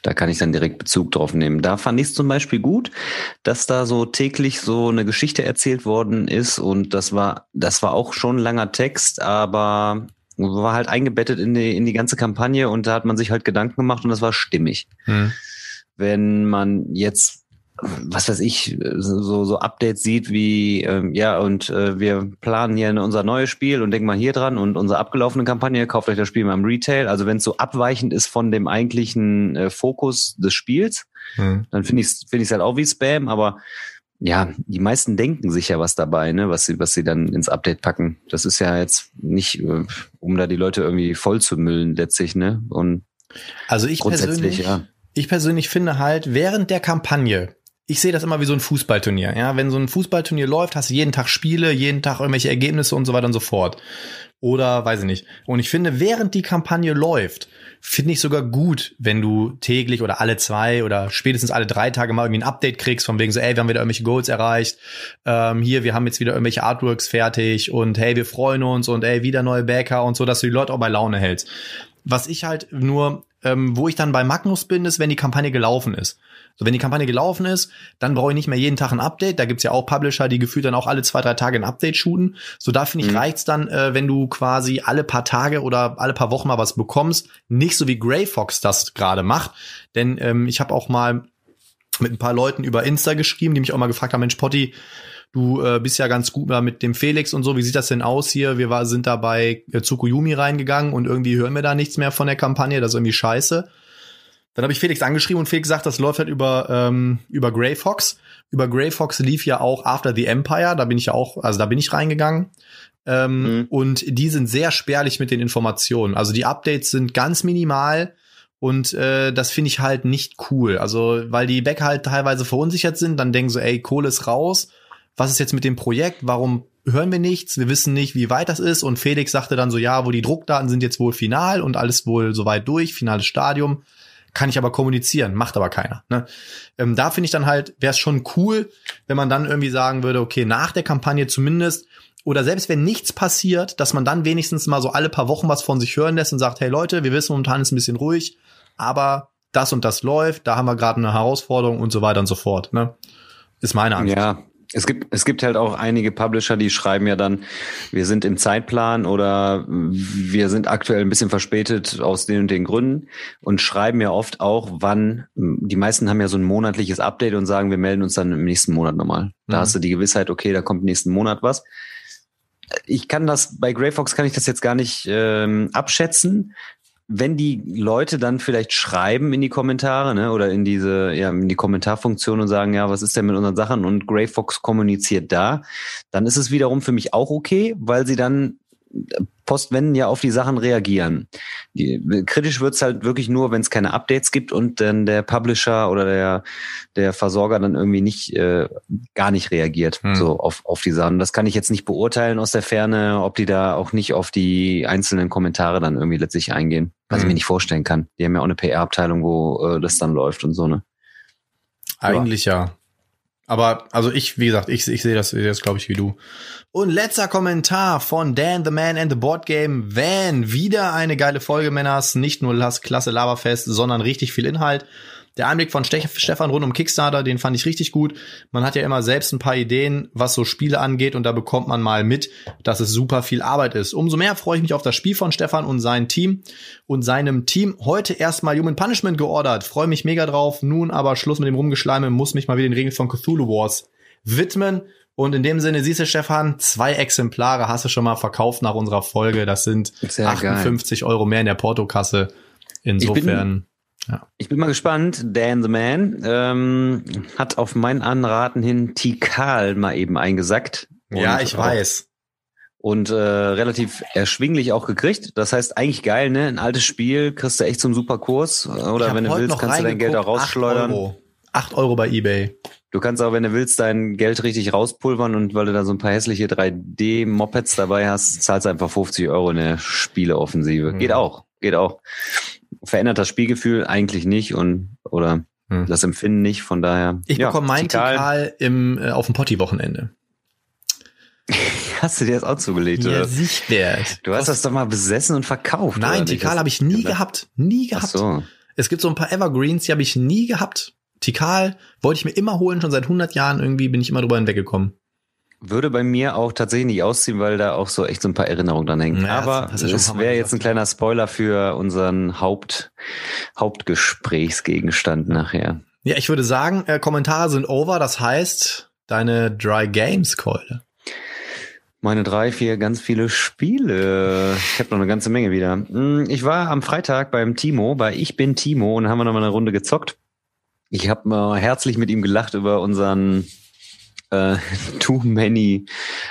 da kann ich dann direkt Bezug drauf nehmen. Da fand ich es zum Beispiel gut, dass da so täglich so eine Geschichte erzählt worden ist und das war, das war auch schon ein langer Text, aber war halt eingebettet in die, in die ganze Kampagne und da hat man sich halt Gedanken gemacht und das war stimmig. Mhm. Wenn man jetzt was weiß ich, so, so Updates sieht wie, ähm, ja, und äh, wir planen hier unser neues Spiel und denken mal hier dran und unsere abgelaufene Kampagne, kauft euch das Spiel mal im Retail. Also wenn es so abweichend ist von dem eigentlichen äh, Fokus des Spiels, hm. dann finde ich es find ich's halt auch wie Spam, aber ja, die meisten denken sich ja was dabei, ne, was sie, was sie dann ins Update packen. Das ist ja jetzt nicht, äh, um da die Leute irgendwie voll zu müllen letztlich, ne? Und also ich persönlich, ja. ich persönlich finde halt, während der Kampagne, ich sehe das immer wie so ein Fußballturnier. Ja, wenn so ein Fußballturnier läuft, hast du jeden Tag Spiele, jeden Tag irgendwelche Ergebnisse und so weiter und so fort. Oder weiß ich nicht. Und ich finde, während die Kampagne läuft, finde ich sogar gut, wenn du täglich oder alle zwei oder spätestens alle drei Tage mal irgendwie ein Update kriegst, von wegen so, ey, wir haben wieder irgendwelche Goals erreicht, ähm, hier, wir haben jetzt wieder irgendwelche Artworks fertig und hey, wir freuen uns und ey, wieder neue Bäcker und so, dass du die Leute auch bei Laune hältst. Was ich halt nur, ähm, wo ich dann bei Magnus bin, ist, wenn die Kampagne gelaufen ist. So, wenn die Kampagne gelaufen ist, dann brauche ich nicht mehr jeden Tag ein Update. Da gibt's ja auch Publisher, die gefühlt dann auch alle zwei, drei Tage ein Update shooten. So, da finde ich, mhm. reicht's dann, äh, wenn du quasi alle paar Tage oder alle paar Wochen mal was bekommst. Nicht so wie Grey Fox das gerade macht. Denn ähm, ich habe auch mal mit ein paar Leuten über Insta geschrieben, die mich auch mal gefragt haben, Mensch, Potti, du äh, bist ja ganz gut mit dem Felix und so. Wie sieht das denn aus hier? Wir war, sind da bei äh, Tsukuyumi reingegangen und irgendwie hören wir da nichts mehr von der Kampagne. Das ist irgendwie scheiße. Dann habe ich Felix angeschrieben und Felix sagt, das läuft halt über, ähm, über Grey Fox. Über Grey Fox lief ja auch After the Empire, da bin ich ja auch, also da bin ich reingegangen. Ähm, mhm. Und die sind sehr spärlich mit den Informationen. Also die Updates sind ganz minimal und äh, das finde ich halt nicht cool. Also, weil die Bäcker halt teilweise verunsichert sind, dann denken so, ey, Kohle ist raus. Was ist jetzt mit dem Projekt? Warum hören wir nichts? Wir wissen nicht, wie weit das ist. Und Felix sagte dann so, ja, wo die Druckdaten sind jetzt wohl final und alles wohl soweit durch, finales Stadium kann ich aber kommunizieren, macht aber keiner. Ne? Ähm, da finde ich dann halt, wäre es schon cool, wenn man dann irgendwie sagen würde, okay, nach der Kampagne zumindest, oder selbst wenn nichts passiert, dass man dann wenigstens mal so alle paar Wochen was von sich hören lässt und sagt, hey Leute, wir wissen momentan ist ein bisschen ruhig, aber das und das läuft, da haben wir gerade eine Herausforderung und so weiter und so fort. Ne? Ist meine Ansicht. Ja, es gibt, es gibt halt auch einige Publisher, die schreiben ja dann, wir sind im Zeitplan oder wir sind aktuell ein bisschen verspätet aus den und den Gründen und schreiben ja oft auch, wann, die meisten haben ja so ein monatliches Update und sagen, wir melden uns dann im nächsten Monat nochmal. Da mhm. hast du die Gewissheit, okay, da kommt im nächsten Monat was. Ich kann das, bei Grey Fox kann ich das jetzt gar nicht ähm, abschätzen, wenn die Leute dann vielleicht schreiben in die Kommentare, ne, oder in diese, ja, in die Kommentarfunktion und sagen, ja, was ist denn mit unseren Sachen? Und Grey Fox kommuniziert da, dann ist es wiederum für mich auch okay, weil sie dann Postwenden ja auf die Sachen reagieren. Die, kritisch wird's halt wirklich nur, wenn es keine Updates gibt und dann der Publisher oder der, der Versorger dann irgendwie nicht äh, gar nicht reagiert hm. so auf, auf die Sachen. Das kann ich jetzt nicht beurteilen aus der Ferne, ob die da auch nicht auf die einzelnen Kommentare dann irgendwie letztlich eingehen, was hm. ich mir nicht vorstellen kann. Die haben ja auch eine PR-Abteilung, wo äh, das dann läuft und so, ne? Eigentlich ja. Aber also ich, wie gesagt, ich, ich sehe das, das glaube ich, wie du. Und letzter Kommentar von Dan the Man and the Board Game Van. Wieder eine geile Folge, Männers. Nicht nur das klasse Laberfest, sondern richtig viel Inhalt. Der Einblick von Stefan rund um Kickstarter, den fand ich richtig gut. Man hat ja immer selbst ein paar Ideen, was so Spiele angeht und da bekommt man mal mit, dass es super viel Arbeit ist. Umso mehr freue ich mich auf das Spiel von Stefan und sein Team und seinem Team. Heute erstmal Human Punishment geordert. Freue mich mega drauf. Nun aber Schluss mit dem Rumgeschleime, muss mich mal wieder den Regeln von Cthulhu Wars widmen. Und in dem Sinne, siehst du, Stefan, zwei Exemplare hast du schon mal verkauft nach unserer Folge. Das sind Sehr 58 geil. Euro mehr in der Portokasse. Insofern ja. Ich bin mal gespannt. Dan the Man ähm, hat auf mein Anraten hin Tikal mal eben eingesackt. Ja, ich weiß. Und äh, relativ erschwinglich auch gekriegt. Das heißt, eigentlich geil, ne? Ein altes Spiel, kriegst du echt zum super Kurs. Oder wenn du willst, kannst du dein Geld auch rausschleudern. 8 Euro. 8 Euro bei Ebay. Du kannst auch, wenn du willst, dein Geld richtig rauspulvern und weil du da so ein paar hässliche 3D-Mopeds dabei hast, zahlst einfach 50 Euro in der Spieleoffensive. Mhm. Geht auch, geht auch verändert das Spielgefühl eigentlich nicht und oder hm. das Empfinden nicht. Von daher. Ich ja, bekomme meinen Tikal im äh, auf dem Potti-Wochenende. hast du dir das auch zugelegt, ja, oder? sicher. Du hast das doch mal besessen und verkauft. Nein, Tikal habe ich nie gehabt. Nie gehabt. Ach so. Es gibt so ein paar Evergreens, die habe ich nie gehabt. Tikal wollte ich mir immer holen, schon seit 100 Jahren irgendwie bin ich immer drüber hinweggekommen. Würde bei mir auch tatsächlich nicht ausziehen, weil da auch so echt so ein paar Erinnerungen dran hängen. Ja, Aber es wäre jetzt ein kleiner Spoiler für unseren Haupt, Hauptgesprächsgegenstand nachher. Ja, ich würde sagen, äh, Kommentare sind over. Das heißt, deine Dry Games Keule. Meine drei, vier, ganz viele Spiele. Ich habe noch eine ganze Menge wieder. Hm, ich war am Freitag beim Timo, bei Ich bin Timo und haben wir noch mal eine Runde gezockt. Ich habe mal herzlich mit ihm gelacht über unseren äh, Too Many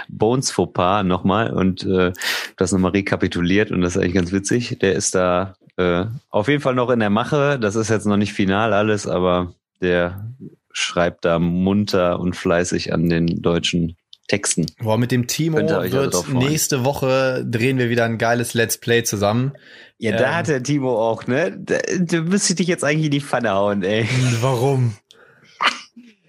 Bones Fauxpas nochmal und äh, das nochmal rekapituliert und das ist eigentlich ganz witzig. Der ist da äh, auf jeden Fall noch in der Mache. Das ist jetzt noch nicht final alles, aber der schreibt da munter und fleißig an den deutschen Texten. Boah, mit dem Timo wird also nächste Woche drehen wir wieder ein geiles Let's Play zusammen. Ja, ähm, da hat der Timo auch, ne? Da, da müsste ich dich jetzt eigentlich in die Pfanne hauen, ey. Warum?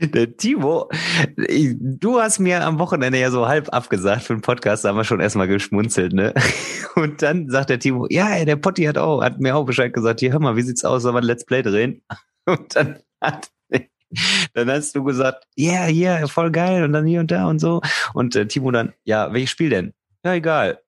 Der Timo, du hast mir am Wochenende ja so halb abgesagt für den Podcast, da haben wir schon erstmal geschmunzelt, ne? Und dann sagt der Timo, ja, der Potti hat auch, hat mir auch Bescheid gesagt, hier, hör mal, wie sieht's aus, soll man Let's Play drehen? Und dann hat dann hast du gesagt, ja, yeah, yeah, voll geil und dann hier und da und so. Und äh, Timo dann, ja, welches Spiel denn? Ja, egal.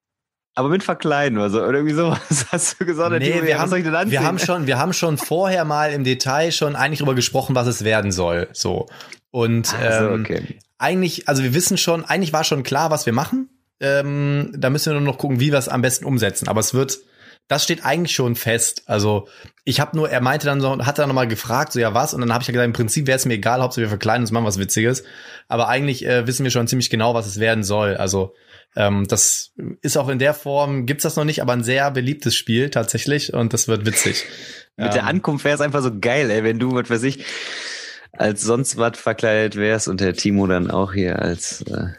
Aber mit verkleiden oder so. Oder irgendwie sowas hast du gesagt. Nee, wir, haben, wir haben schon, wir haben schon vorher mal im Detail schon eigentlich darüber gesprochen, was es werden soll. So. Und also, ähm, okay. eigentlich, also wir wissen schon, eigentlich war schon klar, was wir machen. Ähm, da müssen wir nur noch gucken, wie wir es am besten umsetzen. Aber es wird das steht eigentlich schon fest. Also ich habe nur, er meinte dann so, hat dann nochmal gefragt, so ja was, und dann habe ich ja gesagt, im Prinzip wäre es mir egal, Hauptsache wir verkleiden uns machen was Witziges. Aber eigentlich äh, wissen wir schon ziemlich genau, was es werden soll. Also ähm, das ist auch in der Form, gibt's das noch nicht, aber ein sehr beliebtes Spiel tatsächlich und das wird witzig. Mit ähm, der Ankunft wäre es einfach so geil, ey, wenn du, was weiß ich, als sonst was verkleidet wärst und der Timo dann auch hier als äh,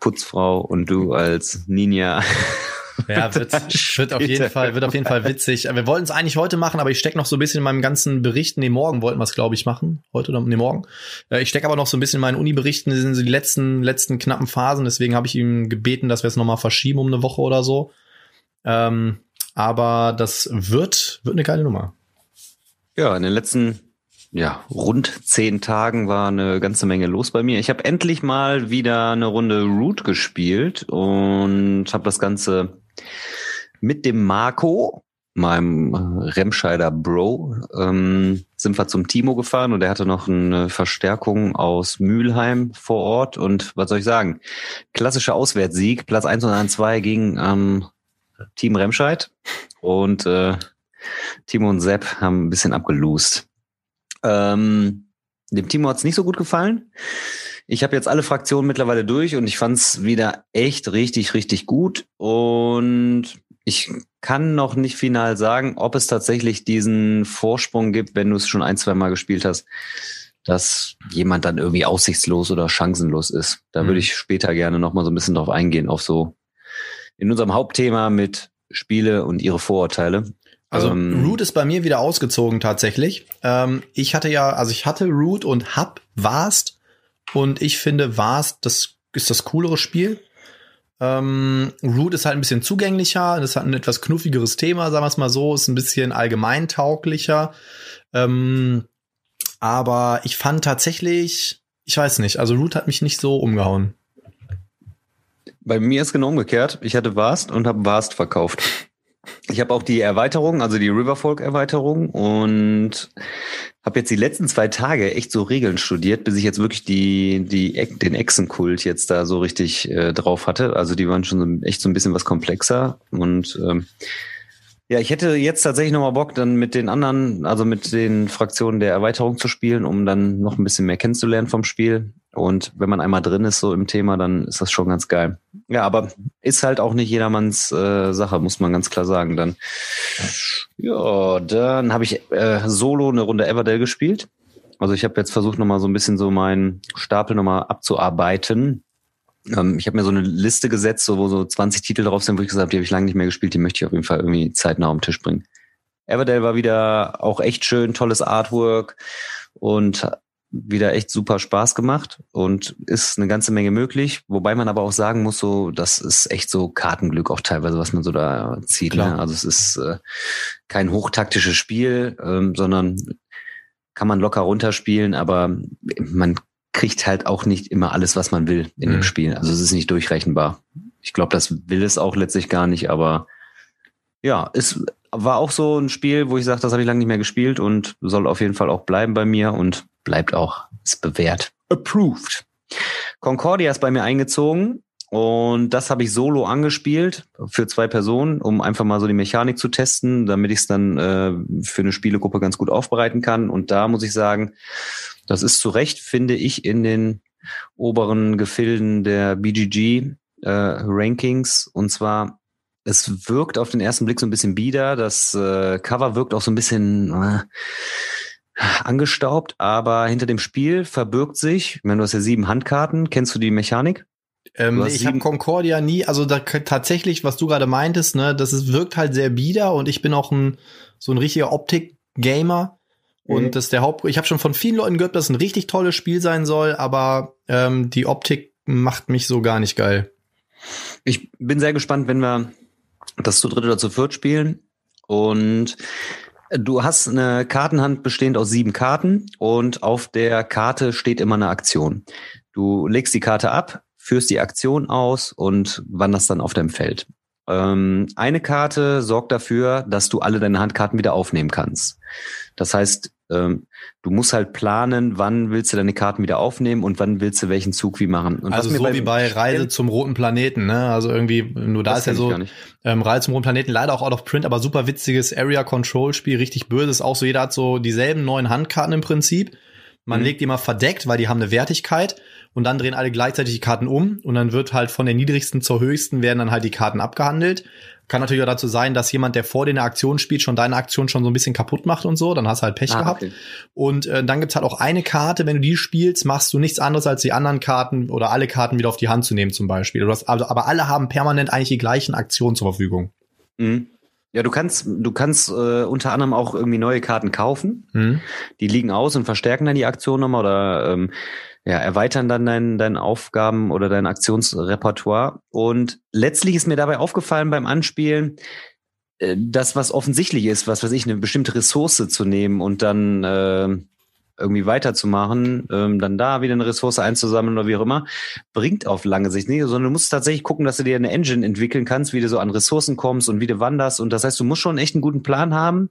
Putzfrau und du als Ninja. Ja, wird, wird auf jeden Fall, wird auf jeden Fall witzig. Wir wollten es eigentlich heute machen, aber ich stecke noch so ein bisschen in meinem ganzen Berichten. Nee, morgen wollten wir es, glaube ich, machen. Heute oder nee, morgen. Äh, ich stecke aber noch so ein bisschen in meinen Uni-Berichten, das sind so die letzten, letzten knappen Phasen. Deswegen habe ich ihm gebeten, dass wir es nochmal verschieben um eine Woche oder so. Ähm, aber das wird, wird eine geile Nummer. Ja, in den letzten ja, rund zehn Tagen war eine ganze Menge los bei mir. Ich habe endlich mal wieder eine Runde Root gespielt und habe das Ganze mit dem Marco, meinem Remscheider Bro, ähm, sind wir zum Timo gefahren und er hatte noch eine Verstärkung aus Mülheim vor Ort und was soll ich sagen? Klassischer Auswärtssieg, Platz 1 und 1 2 gegen ähm, Team Remscheid und äh, Timo und Sepp haben ein bisschen abgelost. Ähm, dem Timo hat's nicht so gut gefallen. Ich habe jetzt alle Fraktionen mittlerweile durch und ich fand's wieder echt richtig, richtig gut. Und ich kann noch nicht final sagen, ob es tatsächlich diesen Vorsprung gibt, wenn du es schon ein, zwei Mal gespielt hast, dass jemand dann irgendwie aussichtslos oder chancenlos ist. Da mhm. würde ich später gerne noch mal so ein bisschen drauf eingehen, auf so in unserem Hauptthema mit Spiele und ihre Vorurteile. Also ähm, Root ist bei mir wieder ausgezogen tatsächlich. Ähm, ich hatte ja, also ich hatte Root und hab Vast und ich finde Vast, das ist das coolere Spiel. Ähm, Root ist halt ein bisschen zugänglicher, das hat ein etwas knuffigeres Thema, sagen wir es mal so, ist ein bisschen allgemeintauglicher. Ähm, aber ich fand tatsächlich, ich weiß nicht, also Root hat mich nicht so umgehauen. Bei mir ist genau umgekehrt. Ich hatte Vast und habe Vast verkauft. Ich habe auch die Erweiterung, also die Riverfolk-Erweiterung und habe jetzt die letzten zwei Tage echt so Regeln studiert, bis ich jetzt wirklich die, die den Echsenkult jetzt da so richtig äh, drauf hatte. Also die waren schon so, echt so ein bisschen was komplexer und ähm, ja, ich hätte jetzt tatsächlich nochmal Bock, dann mit den anderen, also mit den Fraktionen der Erweiterung zu spielen, um dann noch ein bisschen mehr kennenzulernen vom Spiel. Und wenn man einmal drin ist, so im Thema, dann ist das schon ganz geil. Ja, aber ist halt auch nicht jedermanns äh, Sache, muss man ganz klar sagen. Dann, ja, dann habe ich äh, solo eine Runde Everdell gespielt. Also ich habe jetzt versucht, nochmal so ein bisschen so meinen Stapel nochmal abzuarbeiten. Ähm, ich habe mir so eine Liste gesetzt, so, wo so 20 Titel drauf sind, wo ich gesagt habe, die habe ich lange nicht mehr gespielt, die möchte ich auf jeden Fall irgendwie zeitnah auf den Tisch bringen. Everdell war wieder auch echt schön, tolles Artwork und wieder echt super Spaß gemacht und ist eine ganze Menge möglich. Wobei man aber auch sagen muss, so, das ist echt so Kartenglück auch teilweise, was man so da zieht. Ne? Also es ist äh, kein hochtaktisches Spiel, ähm, sondern kann man locker runterspielen, aber man kriegt halt auch nicht immer alles, was man will in mhm. dem Spiel. Also es ist nicht durchrechenbar. Ich glaube, das will es auch letztlich gar nicht, aber ja, es war auch so ein Spiel, wo ich sage, das habe ich lange nicht mehr gespielt und soll auf jeden Fall auch bleiben bei mir und bleibt auch, ist bewährt. Approved. Concordia ist bei mir eingezogen und das habe ich solo angespielt für zwei Personen, um einfach mal so die Mechanik zu testen, damit ich es dann äh, für eine Spielegruppe ganz gut aufbereiten kann. Und da muss ich sagen, das ist zu Recht, finde ich, in den oberen Gefilden der BGG äh, Rankings. Und zwar, es wirkt auf den ersten Blick so ein bisschen bieder. Das äh, Cover wirkt auch so ein bisschen äh, angestaubt, aber hinter dem Spiel verbirgt sich, ich meine, du hast ja sieben Handkarten. Kennst du die Mechanik? Ähm, ich habe Concordia nie, also da, tatsächlich, was du gerade meintest, ne, das ist, wirkt halt sehr bieder und ich bin auch ein so ein richtiger Optik-Gamer. Und mhm. das ist der Haupt. Ich habe schon von vielen Leuten gehört, dass es ein richtig tolles Spiel sein soll, aber ähm, die Optik macht mich so gar nicht geil. Ich bin sehr gespannt, wenn wir das zu dritt oder zu viert spielen. Und du hast eine Kartenhand bestehend aus sieben Karten und auf der Karte steht immer eine Aktion. Du legst die Karte ab, führst die Aktion aus und wanderst dann auf deinem Feld. Ähm, eine Karte sorgt dafür, dass du alle deine Handkarten wieder aufnehmen kannst. Das heißt, ähm, du musst halt planen, wann willst du deine Karten wieder aufnehmen und wann willst du welchen Zug wie machen. Und also so bei wie bei Reise zum roten Planeten, ne? Also irgendwie, nur da ist ja so ähm, Reise zum roten Planeten, leider auch out of print, aber super witziges Area Control Spiel, richtig böse ist auch so, jeder hat so dieselben neuen Handkarten im Prinzip. Man mhm. legt die mal verdeckt, weil die haben eine Wertigkeit und dann drehen alle gleichzeitig die Karten um und dann wird halt von der niedrigsten zur höchsten werden dann halt die Karten abgehandelt. Kann natürlich auch dazu sein, dass jemand, der vor dir eine Aktion spielt, schon deine Aktion schon so ein bisschen kaputt macht und so. Dann hast du halt Pech ah, gehabt. Okay. Und äh, dann gibt's halt auch eine Karte, wenn du die spielst, machst du nichts anderes als die anderen Karten oder alle Karten wieder auf die Hand zu nehmen zum Beispiel. Du hast, also, aber alle haben permanent eigentlich die gleichen Aktionen zur Verfügung. Mhm. Ja, du kannst, du kannst äh, unter anderem auch irgendwie neue Karten kaufen. Mhm. Die liegen aus und verstärken dann die Aktion nochmal oder ähm, ja, erweitern dann dein, dein Aufgaben oder dein Aktionsrepertoire. Und letztlich ist mir dabei aufgefallen beim Anspielen, äh, das, was offensichtlich ist, was weiß ich, eine bestimmte Ressource zu nehmen und dann äh, irgendwie weiterzumachen, ähm, dann da wieder eine Ressource einzusammeln oder wie auch immer, bringt auf lange Sicht nicht, sondern du musst tatsächlich gucken, dass du dir eine Engine entwickeln kannst, wie du so an Ressourcen kommst und wie du wanderst. Und das heißt, du musst schon echt einen guten Plan haben,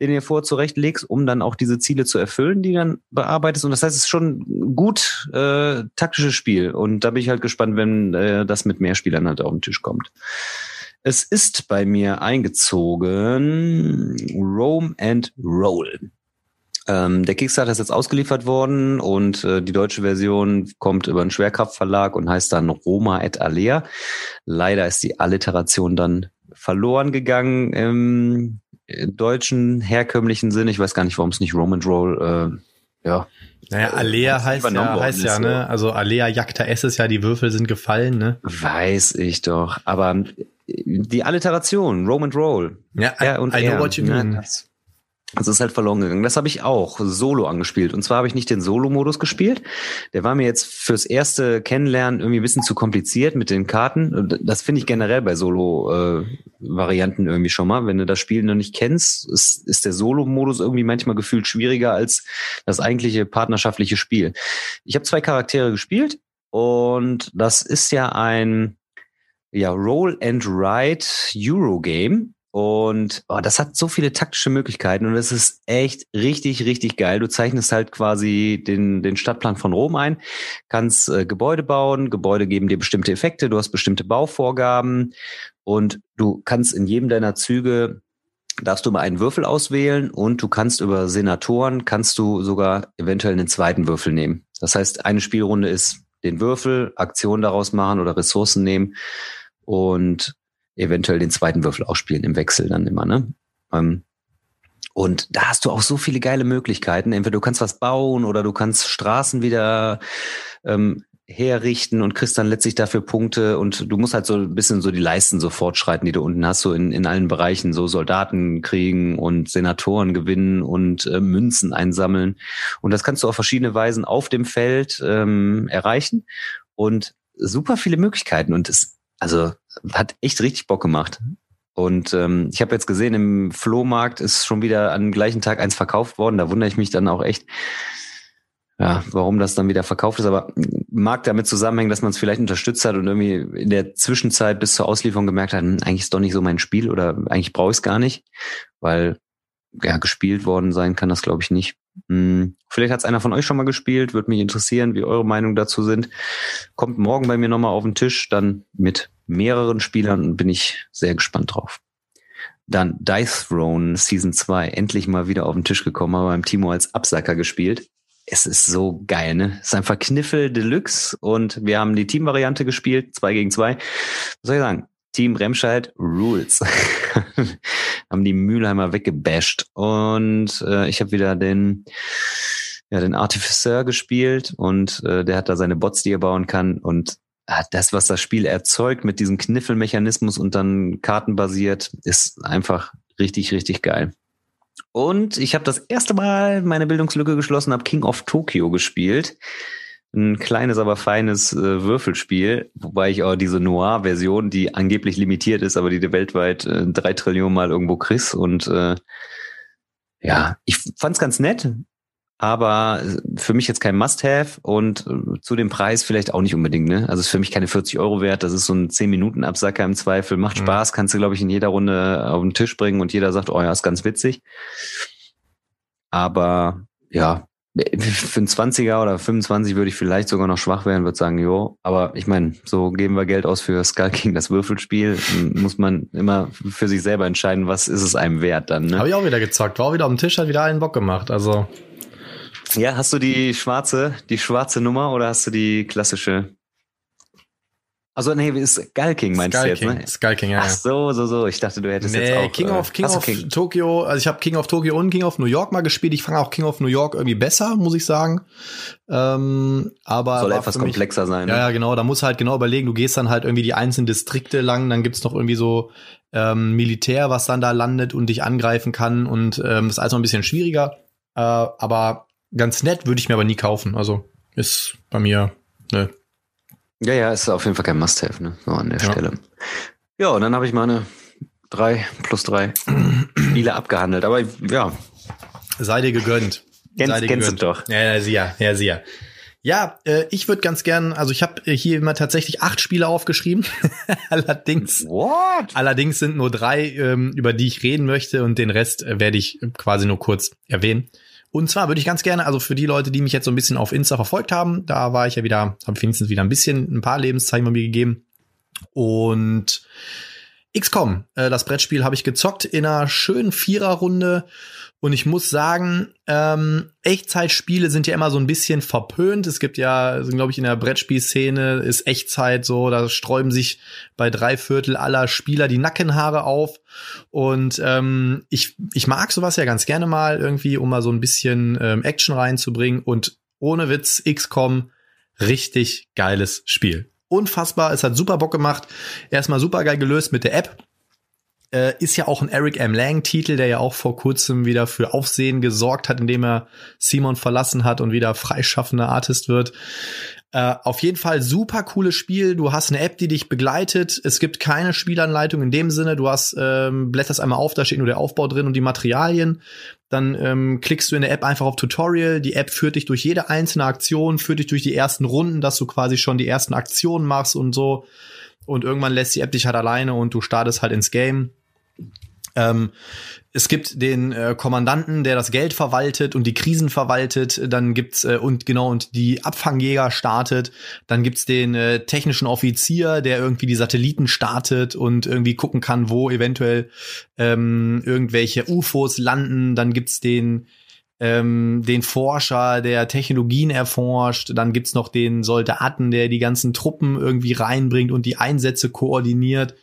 den ihr vor zurechtlegst, um dann auch diese Ziele zu erfüllen, die dann bearbeitest. Und das heißt, es ist schon gut äh, taktisches Spiel. Und da bin ich halt gespannt, wenn äh, das mit mehr Spielern halt auf den Tisch kommt. Es ist bei mir eingezogen Rome and Roll. Ähm, der Kickstarter ist jetzt ausgeliefert worden und äh, die deutsche Version kommt über einen Schwerkraftverlag und heißt dann Roma et Alea. Leider ist die Alliteration dann verloren gegangen im deutschen herkömmlichen Sinn. Ich weiß gar nicht, warum es nicht Roman Roll, äh, ja. Naja, Alea heißt ja, heißt ja, ne? Also Alea Jagda S ist ja, die Würfel sind gefallen, ne? Weiß ich doch. Aber die Alliteration, Roman Roll. Ja, I, und I know what you ne? mean. Das ist halt verloren gegangen. Das habe ich auch solo angespielt. Und zwar habe ich nicht den Solo-Modus gespielt. Der war mir jetzt fürs erste Kennenlernen irgendwie ein bisschen zu kompliziert mit den Karten. Das finde ich generell bei Solo-Varianten äh, irgendwie schon mal. Wenn du das Spiel noch nicht kennst, ist, ist der Solo-Modus irgendwie manchmal gefühlt schwieriger als das eigentliche partnerschaftliche Spiel. Ich habe zwei Charaktere gespielt und das ist ja ein ja, Roll and Ride Eurogame. Und oh, das hat so viele taktische Möglichkeiten und es ist echt richtig, richtig geil. Du zeichnest halt quasi den, den Stadtplan von Rom ein, kannst äh, Gebäude bauen, Gebäude geben dir bestimmte Effekte, du hast bestimmte Bauvorgaben und du kannst in jedem deiner Züge darfst du mal einen Würfel auswählen und du kannst über Senatoren, kannst du sogar eventuell einen zweiten Würfel nehmen. Das heißt, eine Spielrunde ist den Würfel, Aktionen daraus machen oder Ressourcen nehmen und eventuell den zweiten Würfel ausspielen im Wechsel dann immer, ne? Ähm, und da hast du auch so viele geile Möglichkeiten. Entweder du kannst was bauen oder du kannst Straßen wieder ähm, herrichten und kriegst dann letztlich dafür Punkte und du musst halt so ein bisschen so die Leisten so fortschreiten, die du unten hast, so in, in allen Bereichen, so Soldaten kriegen und Senatoren gewinnen und äh, Münzen einsammeln. Und das kannst du auf verschiedene Weisen auf dem Feld ähm, erreichen und super viele Möglichkeiten und es also hat echt richtig Bock gemacht. Und ähm, ich habe jetzt gesehen, im Flohmarkt ist schon wieder am gleichen Tag eins verkauft worden. Da wundere ich mich dann auch echt, ja, warum das dann wieder verkauft ist. Aber mag damit zusammenhängen, dass man es vielleicht unterstützt hat und irgendwie in der Zwischenzeit bis zur Auslieferung gemerkt hat, hm, eigentlich ist doch nicht so mein Spiel oder eigentlich brauche ich es gar nicht, weil ja gespielt worden sein kann das, glaube ich, nicht. Hm, vielleicht hat es einer von euch schon mal gespielt, würde mich interessieren, wie eure Meinung dazu sind. Kommt morgen bei mir nochmal auf den Tisch, dann mit mehreren Spielern bin ich sehr gespannt drauf. Dann Dice Throne Season 2, endlich mal wieder auf den Tisch gekommen, aber beim Timo als Absacker gespielt. Es ist so geil, ne? Es ist einfach Kniffel Deluxe und wir haben die Teamvariante gespielt, zwei gegen zwei. Was soll ich sagen? Team Remscheid Rules. haben die Mülheimer weggebasht. Und äh, ich habe wieder den, ja, den Artificer gespielt und äh, der hat da seine Bots, die er bauen kann. Und äh, das, was das Spiel erzeugt mit diesem Kniffelmechanismus und dann kartenbasiert, ist einfach richtig, richtig geil. Und ich habe das erste Mal meine Bildungslücke geschlossen, habe King of Tokyo gespielt. Ein kleines, aber feines äh, Würfelspiel, wobei ich auch diese Noir-Version, die angeblich limitiert ist, aber die du weltweit äh, drei Trillionen Mal irgendwo kriegst. Und äh, ja, ich fand's ganz nett aber für mich jetzt kein Must-Have und äh, zu dem Preis vielleicht auch nicht unbedingt. Ne? Also ist für mich keine 40 Euro wert. Das ist so ein 10 Minuten Absacker im Zweifel. Macht mhm. Spaß, kannst du glaube ich in jeder Runde auf den Tisch bringen und jeder sagt, oh ja, ist ganz witzig. Aber ja, für einen 20er oder 25 würde ich vielleicht sogar noch schwach werden, würde sagen, jo. Aber ich meine, so geben wir Geld aus für Skull King, das Würfelspiel. Muss man immer für sich selber entscheiden, was ist es einem wert dann. Ne? Habe ich auch wieder gezockt. War auch wieder dem Tisch, hat wieder allen Bock gemacht. Also ja, hast du die schwarze, die schwarze Nummer oder hast du die klassische? Also nee, ist Skull King meinst Skull du jetzt, King, ne? Skull King, ja. Ach so, so, so. Ich dachte, du hättest nee, jetzt auch. King of King of King. Tokyo, also ich habe King of Tokyo und King of New York mal gespielt. Ich fand auch King of New York irgendwie besser, muss ich sagen. Ähm, aber soll etwas mich, komplexer sein. Ne? Ja, ja, genau. Da musst halt genau überlegen. Du gehst dann halt irgendwie die einzelnen Distrikte lang. Dann gibt's noch irgendwie so ähm, Militär, was dann da landet und dich angreifen kann. Und ähm, das ist alles noch ein bisschen schwieriger. Äh, aber ganz nett, würde ich mir aber nie kaufen. Also ist bei mir, ne. Ja, ja, ist auf jeden Fall kein Must-Have, ne? So an der ja. Stelle. Ja, und dann habe ich meine drei plus drei Spiele abgehandelt. Aber ja. Sei dir gegönnt. Kennst, Sei dir kennst gegönnt. doch. Ja, ja, sicher, ja, sicher. Ja, äh, ich würde ganz gern, also ich habe hier immer tatsächlich acht Spiele aufgeschrieben. allerdings, What? allerdings sind nur drei, ähm, über die ich reden möchte und den Rest äh, werde ich quasi nur kurz erwähnen. Und zwar würde ich ganz gerne, also für die Leute, die mich jetzt so ein bisschen auf Insta verfolgt haben, da war ich ja wieder, habe wenigstens wieder ein bisschen, ein paar Lebenszeichen bei mir gegeben. Und XCOM, äh, das Brettspiel habe ich gezockt in einer schönen Viererrunde und ich muss sagen, ähm, Echtzeitspiele sind ja immer so ein bisschen verpönt. Es gibt ja, glaube ich, in der Brettspielszene ist Echtzeit so, da sträuben sich bei drei Viertel aller Spieler die Nackenhaare auf. Und ähm, ich, ich mag sowas ja ganz gerne mal irgendwie, um mal so ein bisschen ähm, Action reinzubringen. Und ohne Witz, XCOM, richtig geiles Spiel. Unfassbar, es hat super Bock gemacht. Erstmal super geil gelöst mit der App äh, ist ja auch ein Eric M. Lang-Titel, der ja auch vor kurzem wieder für Aufsehen gesorgt hat, indem er Simon verlassen hat und wieder freischaffender Artist wird. Äh, auf jeden Fall super cooles Spiel. Du hast eine App, die dich begleitet. Es gibt keine Spielanleitung in dem Sinne. Du hast ähm, blätterst einmal auf, da steht nur der Aufbau drin und die Materialien. Dann ähm, klickst du in der App einfach auf Tutorial. Die App führt dich durch jede einzelne Aktion, führt dich durch die ersten Runden, dass du quasi schon die ersten Aktionen machst und so und irgendwann lässt die App dich halt alleine und du startest halt ins Game. Ähm, es gibt den äh, Kommandanten, der das Geld verwaltet und die Krisen verwaltet. Dann gibt's äh, und genau und die Abfangjäger startet. Dann gibt's den äh, technischen Offizier, der irgendwie die Satelliten startet und irgendwie gucken kann, wo eventuell ähm, irgendwelche UFOs landen. Dann gibt's den ähm, den Forscher, der Technologien erforscht. Dann gibt's noch den Soldaten, der die ganzen Truppen irgendwie reinbringt und die Einsätze koordiniert.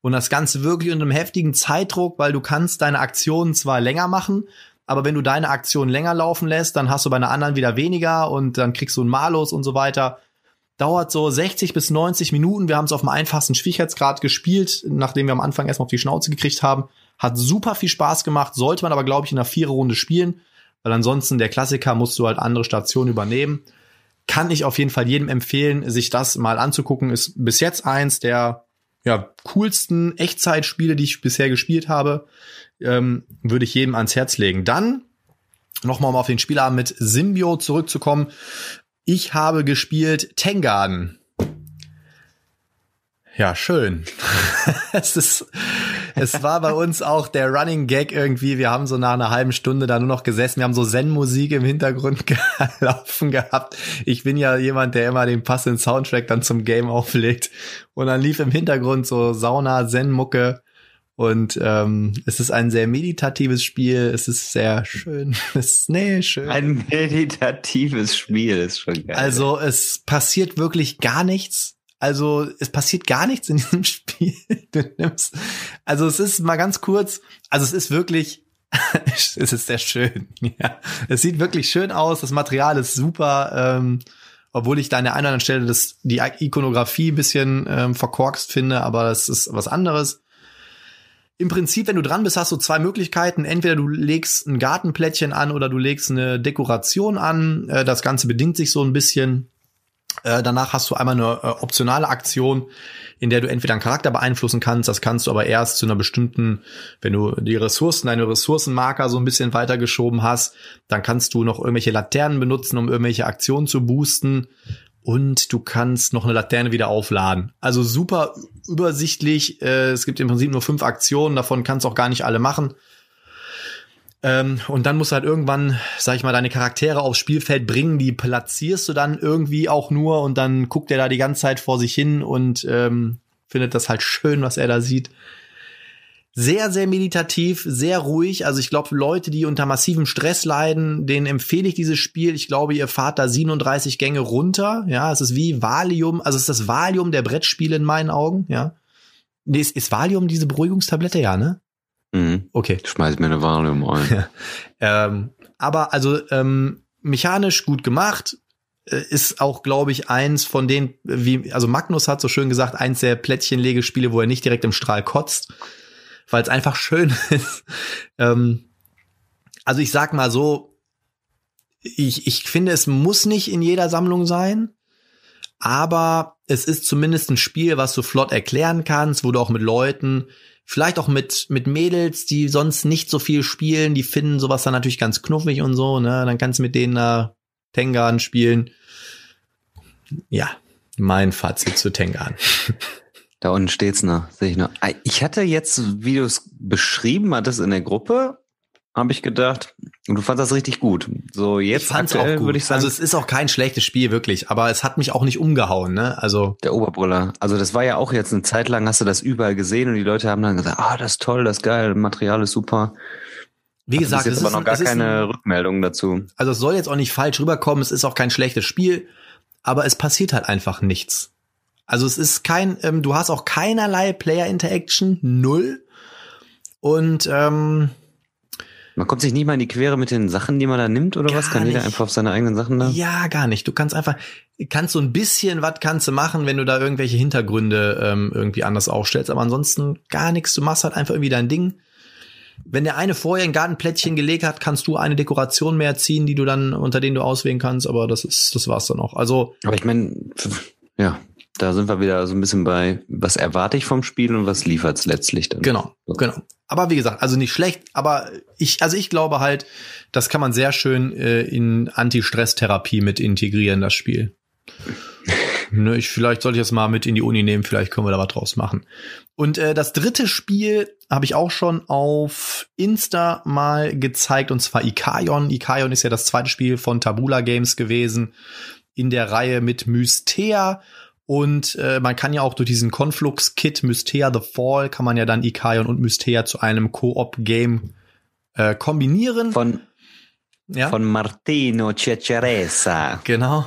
Und das Ganze wirklich unter einem heftigen Zeitdruck, weil du kannst deine Aktionen zwar länger machen, aber wenn du deine Aktion länger laufen lässt, dann hast du bei einer anderen wieder weniger und dann kriegst du einen Malus und so weiter. Dauert so 60 bis 90 Minuten. Wir haben es auf dem einfachsten Schwierigkeitsgrad gespielt, nachdem wir am Anfang erstmal auf die Schnauze gekriegt haben. Hat super viel Spaß gemacht, sollte man aber, glaube ich, in einer Viererrunde spielen weil ansonsten der Klassiker musst du halt andere Stationen übernehmen. Kann ich auf jeden Fall jedem empfehlen, sich das mal anzugucken. Ist bis jetzt eins der ja, coolsten Echtzeitspiele, die ich bisher gespielt habe. Ähm, würde ich jedem ans Herz legen. Dann nochmal um auf den Spielabend mit Symbio zurückzukommen. Ich habe gespielt Tengarden. Ja, schön. es ist es war bei uns auch der Running Gag irgendwie. Wir haben so nach einer halben Stunde da nur noch gesessen. Wir haben so Zen-Musik im Hintergrund laufen gehabt. Ich bin ja jemand, der immer den passenden Soundtrack dann zum Game auflegt. Und dann lief im Hintergrund so Sauna, Zen-Mucke. Und ähm, es ist ein sehr meditatives Spiel. Es ist sehr schön. Es ist, nee, schön. Ein meditatives Spiel ist schon geil. Also es passiert wirklich gar nichts. Also es passiert gar nichts in diesem Spiel. Also es ist mal ganz kurz. Also es ist wirklich, es ist sehr schön. Ja, es sieht wirklich schön aus. Das Material ist super. Ähm, obwohl ich da an der einen oder anderen Stelle das, die Ikonografie ein bisschen ähm, verkorkst finde, aber das ist was anderes im Prinzip, wenn du dran bist, hast du zwei Möglichkeiten. Entweder du legst ein Gartenplättchen an oder du legst eine Dekoration an. Äh, das Ganze bedingt sich so ein bisschen. Äh, danach hast du einmal eine äh, optionale Aktion, in der du entweder einen Charakter beeinflussen kannst. Das kannst du aber erst zu einer bestimmten, wenn du die Ressourcen, deine Ressourcenmarker so ein bisschen weitergeschoben hast, dann kannst du noch irgendwelche Laternen benutzen, um irgendwelche Aktionen zu boosten und du kannst noch eine Laterne wieder aufladen. Also super übersichtlich. Äh, es gibt im Prinzip nur fünf Aktionen, davon kannst du auch gar nicht alle machen. Ähm, und dann musst du halt irgendwann, sag ich mal, deine Charaktere aufs Spielfeld bringen, die platzierst du dann irgendwie auch nur und dann guckt er da die ganze Zeit vor sich hin und ähm, findet das halt schön, was er da sieht sehr, sehr meditativ, sehr ruhig. Also ich glaube, Leute, die unter massivem Stress leiden, denen empfehle ich dieses Spiel. Ich glaube, ihr fahrt da 37 Gänge runter. Ja, es ist wie Valium, also es ist das Valium der Brettspiele in meinen Augen, ja. Nee, ist, ist Valium diese Beruhigungstablette, ja, ne? Mhm. Okay. Schmeiß mir eine Valium ein. ähm, aber also ähm, mechanisch gut gemacht, äh, ist auch, glaube ich, eins von den, wie, also Magnus hat so schön gesagt, eins der Plättchenlegespiele, wo er nicht direkt im Strahl kotzt weil es einfach schön ist. ähm, also ich sag mal so, ich, ich finde, es muss nicht in jeder Sammlung sein, aber es ist zumindest ein Spiel, was du flott erklären kannst, wo du auch mit Leuten, vielleicht auch mit, mit Mädels, die sonst nicht so viel spielen, die finden sowas dann natürlich ganz knuffig und so, ne? Dann kannst du mit denen da Tengan spielen. Ja, mein Fazit zu Tengan. Da unten steht's noch, sehe ich noch. Ich hatte jetzt, wie du es beschrieben hattest in der Gruppe, habe ich gedacht, und du fandest das richtig gut. So jetzt ich fand's aktuell, auch gut. würde ich sagen. Also es ist auch kein schlechtes Spiel wirklich, aber es hat mich auch nicht umgehauen, ne? Also der Oberbrüller. Also das war ja auch jetzt eine Zeit lang, hast du das überall gesehen und die Leute haben dann gesagt, ah, das ist toll, das ist geil, Material ist super. Wie gesagt, es ist aber noch gar keine ein, Rückmeldung dazu. Also es soll jetzt auch nicht falsch rüberkommen, es ist auch kein schlechtes Spiel, aber es passiert halt einfach nichts. Also es ist kein, ähm, du hast auch keinerlei Player Interaction, null. Und ähm, man kommt sich nicht mal in die Quere mit den Sachen, die man da nimmt oder was? Kann nicht. jeder einfach auf seine eigenen Sachen da? Ja, gar nicht. Du kannst einfach, kannst so ein bisschen was kannst du machen, wenn du da irgendwelche Hintergründe ähm, irgendwie anders aufstellst, aber ansonsten gar nichts. Du machst halt einfach irgendwie dein Ding. Wenn der eine vorher ein Gartenplättchen gelegt hat, kannst du eine Dekoration mehr ziehen, die du dann, unter denen du auswählen kannst, aber das ist, das war's dann auch. Also. Aber ich meine, ja, da sind wir wieder so ein bisschen bei, was erwarte ich vom Spiel und was liefert's letztlich dann. Genau, genau. Aber wie gesagt, also nicht schlecht, aber ich, also ich glaube halt, das kann man sehr schön äh, in Anti-Stress-Therapie mit integrieren, das Spiel. ne, ich, vielleicht sollte ich das mal mit in die Uni nehmen, vielleicht können wir da was draus machen. Und äh, das dritte Spiel habe ich auch schon auf Insta mal gezeigt, und zwar Ikaion. Ikaion ist ja das zweite Spiel von Tabula Games gewesen in der Reihe mit Mystea. Und äh, man kann ja auch durch diesen Conflux-Kit Mystea The Fall kann man ja dann Ikaion und Mystea zu einem Co-op-Game äh, kombinieren. Von ja? Von Martino Ceceresa. Genau.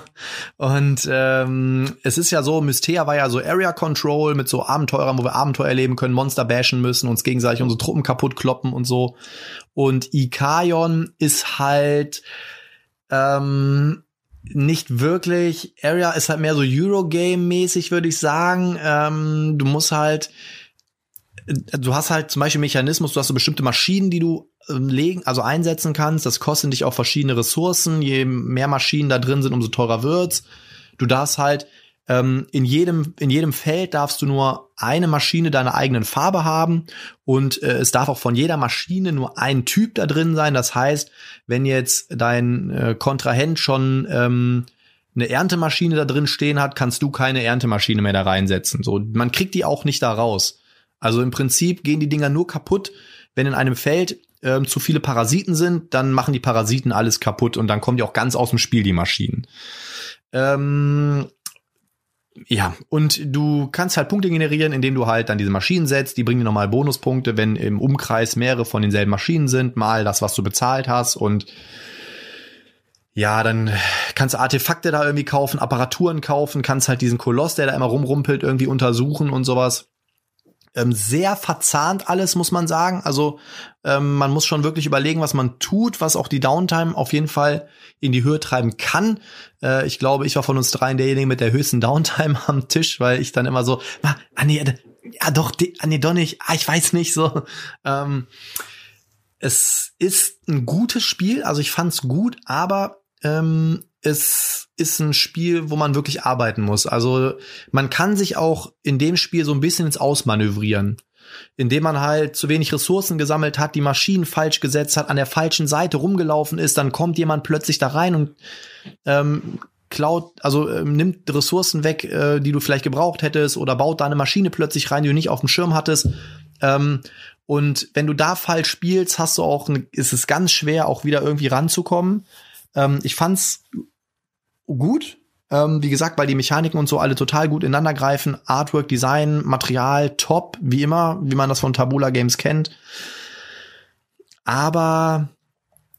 Und ähm, es ist ja so, Mystea war ja so Area Control mit so Abenteurern, wo wir Abenteuer erleben können, Monster bashen müssen, uns gegenseitig unsere Truppen kaputt kloppen und so. Und Ikaion ist halt ähm, nicht wirklich. Area ist halt mehr so Eurogame-mäßig, würde ich sagen. Ähm, du musst halt, du hast halt zum Beispiel Mechanismus, du hast so bestimmte Maschinen, die du ähm, legen, also einsetzen kannst. Das kostet dich auch verschiedene Ressourcen. Je mehr Maschinen da drin sind, umso teurer wird's. Du darfst halt ähm, in jedem, in jedem Feld darfst du nur eine Maschine deiner eigenen Farbe haben und äh, es darf auch von jeder Maschine nur ein Typ da drin sein. Das heißt, wenn jetzt dein äh, Kontrahent schon ähm, eine Erntemaschine da drin stehen hat, kannst du keine Erntemaschine mehr da reinsetzen. So, man kriegt die auch nicht da raus. Also im Prinzip gehen die Dinger nur kaputt, wenn in einem Feld ähm, zu viele Parasiten sind, dann machen die Parasiten alles kaputt und dann kommen die auch ganz aus dem Spiel, die Maschinen. Ähm, ja, und du kannst halt Punkte generieren, indem du halt dann diese Maschinen setzt. Die bringen dir nochmal Bonuspunkte, wenn im Umkreis mehrere von denselben Maschinen sind, mal das, was du bezahlt hast. Und ja, dann kannst du Artefakte da irgendwie kaufen, Apparaturen kaufen, kannst halt diesen Koloss, der da immer rumrumpelt, irgendwie untersuchen und sowas. Ähm, sehr verzahnt alles, muss man sagen. Also ähm, man muss schon wirklich überlegen, was man tut, was auch die Downtime auf jeden Fall in die Höhe treiben kann. Äh, ich glaube, ich war von uns dreien derjenige mit der höchsten Downtime am Tisch, weil ich dann immer so, ah, nee, ja doch, die, ah, nee, doch nicht, ah, ich weiß nicht so. Ähm, es ist ein gutes Spiel, also ich fand's gut, aber ähm, es ist ein Spiel, wo man wirklich arbeiten muss. Also man kann sich auch in dem Spiel so ein bisschen ins Ausmanövrieren, indem man halt zu wenig Ressourcen gesammelt hat, die Maschinen falsch gesetzt hat, an der falschen Seite rumgelaufen ist, dann kommt jemand plötzlich da rein und ähm, klaut, also ähm, nimmt Ressourcen weg, äh, die du vielleicht gebraucht hättest, oder baut da eine Maschine plötzlich rein, die du nicht auf dem Schirm hattest. Ähm, und wenn du da falsch spielst, hast du auch, ist es ganz schwer, auch wieder irgendwie ranzukommen. Ähm, ich fand's gut. Ähm, wie gesagt, weil die Mechaniken und so alle total gut ineinander greifen. Artwork, Design, Material, top, wie immer, wie man das von Tabula Games kennt. Aber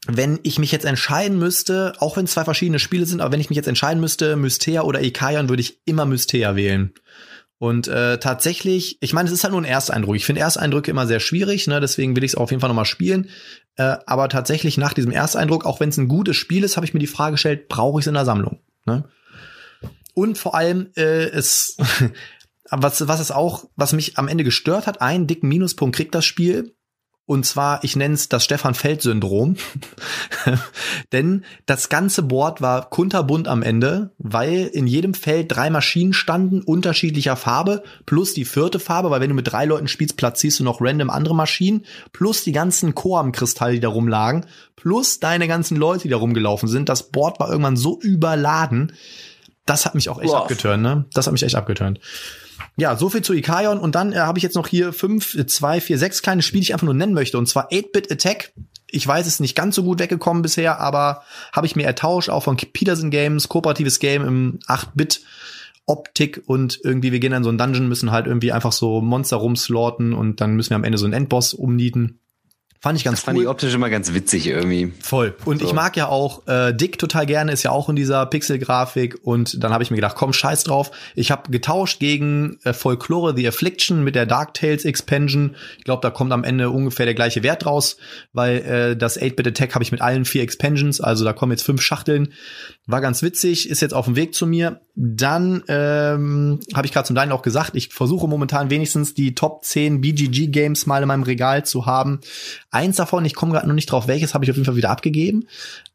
wenn ich mich jetzt entscheiden müsste, auch wenn es zwei verschiedene Spiele sind, aber wenn ich mich jetzt entscheiden müsste, Mystea oder Ikaion, würde ich immer Mystea wählen. Und äh, tatsächlich, ich meine, es ist halt nur ein Ersteindruck. Ich finde Ersteindrücke immer sehr schwierig, ne? deswegen will ich es auf jeden Fall nochmal spielen. Äh, aber tatsächlich nach diesem Ersteindruck, auch wenn es ein gutes Spiel ist, habe ich mir die Frage gestellt, brauche ich es in der Sammlung? Ne? Und vor allem, äh, es, was, was es auch, was mich am Ende gestört hat, einen dicken Minuspunkt kriegt das Spiel, und zwar, ich nenne es das Stefan Feld-Syndrom. Denn das ganze Board war kunterbunt am Ende, weil in jedem Feld drei Maschinen standen, unterschiedlicher Farbe, plus die vierte Farbe, weil wenn du mit drei Leuten spielst, platzierst du noch random andere Maschinen, plus die ganzen Koam-Kristalle, die da rumlagen, plus deine ganzen Leute, die da rumgelaufen sind. Das Board war irgendwann so überladen. Das hat mich auch echt wow. abgeturnt, ne? Das hat mich echt abgeturnt. Ja, so viel zu Ikaion. Und dann äh, habe ich jetzt noch hier fünf, äh, zwei, vier, sechs kleine Spiele, die ich einfach nur nennen möchte. Und zwar 8-Bit Attack. Ich weiß, es ist nicht ganz so gut weggekommen bisher, aber habe ich mir ertauscht, auch von Peterson Games, kooperatives Game im 8-Bit. Optik und irgendwie, wir gehen in so einen Dungeon, müssen halt irgendwie einfach so Monster rumslorten und dann müssen wir am Ende so einen Endboss umnieten. Fand ich ganz das cool. Fand ich optisch immer ganz witzig irgendwie. Voll. Und so. ich mag ja auch äh, Dick total gerne, ist ja auch in dieser Pixel-Grafik. Und dann habe ich mir gedacht, komm, scheiß drauf. Ich habe getauscht gegen äh, Folklore The Affliction mit der Dark Tales Expansion. Ich glaube, da kommt am Ende ungefähr der gleiche Wert raus, weil äh, das 8-Bit Attack habe ich mit allen vier Expansions, also da kommen jetzt fünf Schachteln. War ganz witzig, ist jetzt auf dem Weg zu mir. Dann ähm, habe ich gerade zum Deinen auch gesagt, ich versuche momentan wenigstens die Top 10 BGG-Games mal in meinem Regal zu haben. Eins davon, ich komme gerade noch nicht drauf, welches habe ich auf jeden Fall wieder abgegeben.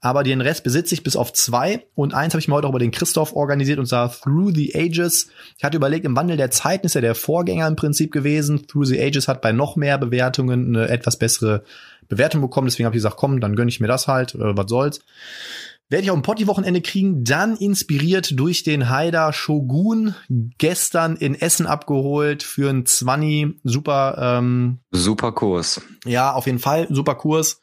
Aber den Rest besitze ich bis auf zwei. Und eins habe ich mir heute auch über den Christoph organisiert und zwar Through the Ages. Ich hatte überlegt, im Wandel der Zeiten ist ja der Vorgänger im Prinzip gewesen. Through the Ages hat bei noch mehr Bewertungen eine etwas bessere Bewertung bekommen. Deswegen habe ich gesagt, komm, dann gönne ich mir das halt. Äh, was soll's. Werde ich auch ein Potti-Wochenende kriegen, dann inspiriert durch den Haider Shogun, gestern in Essen abgeholt für ein Zwanni, super. Ähm, super Kurs. Ja, auf jeden Fall, super Kurs.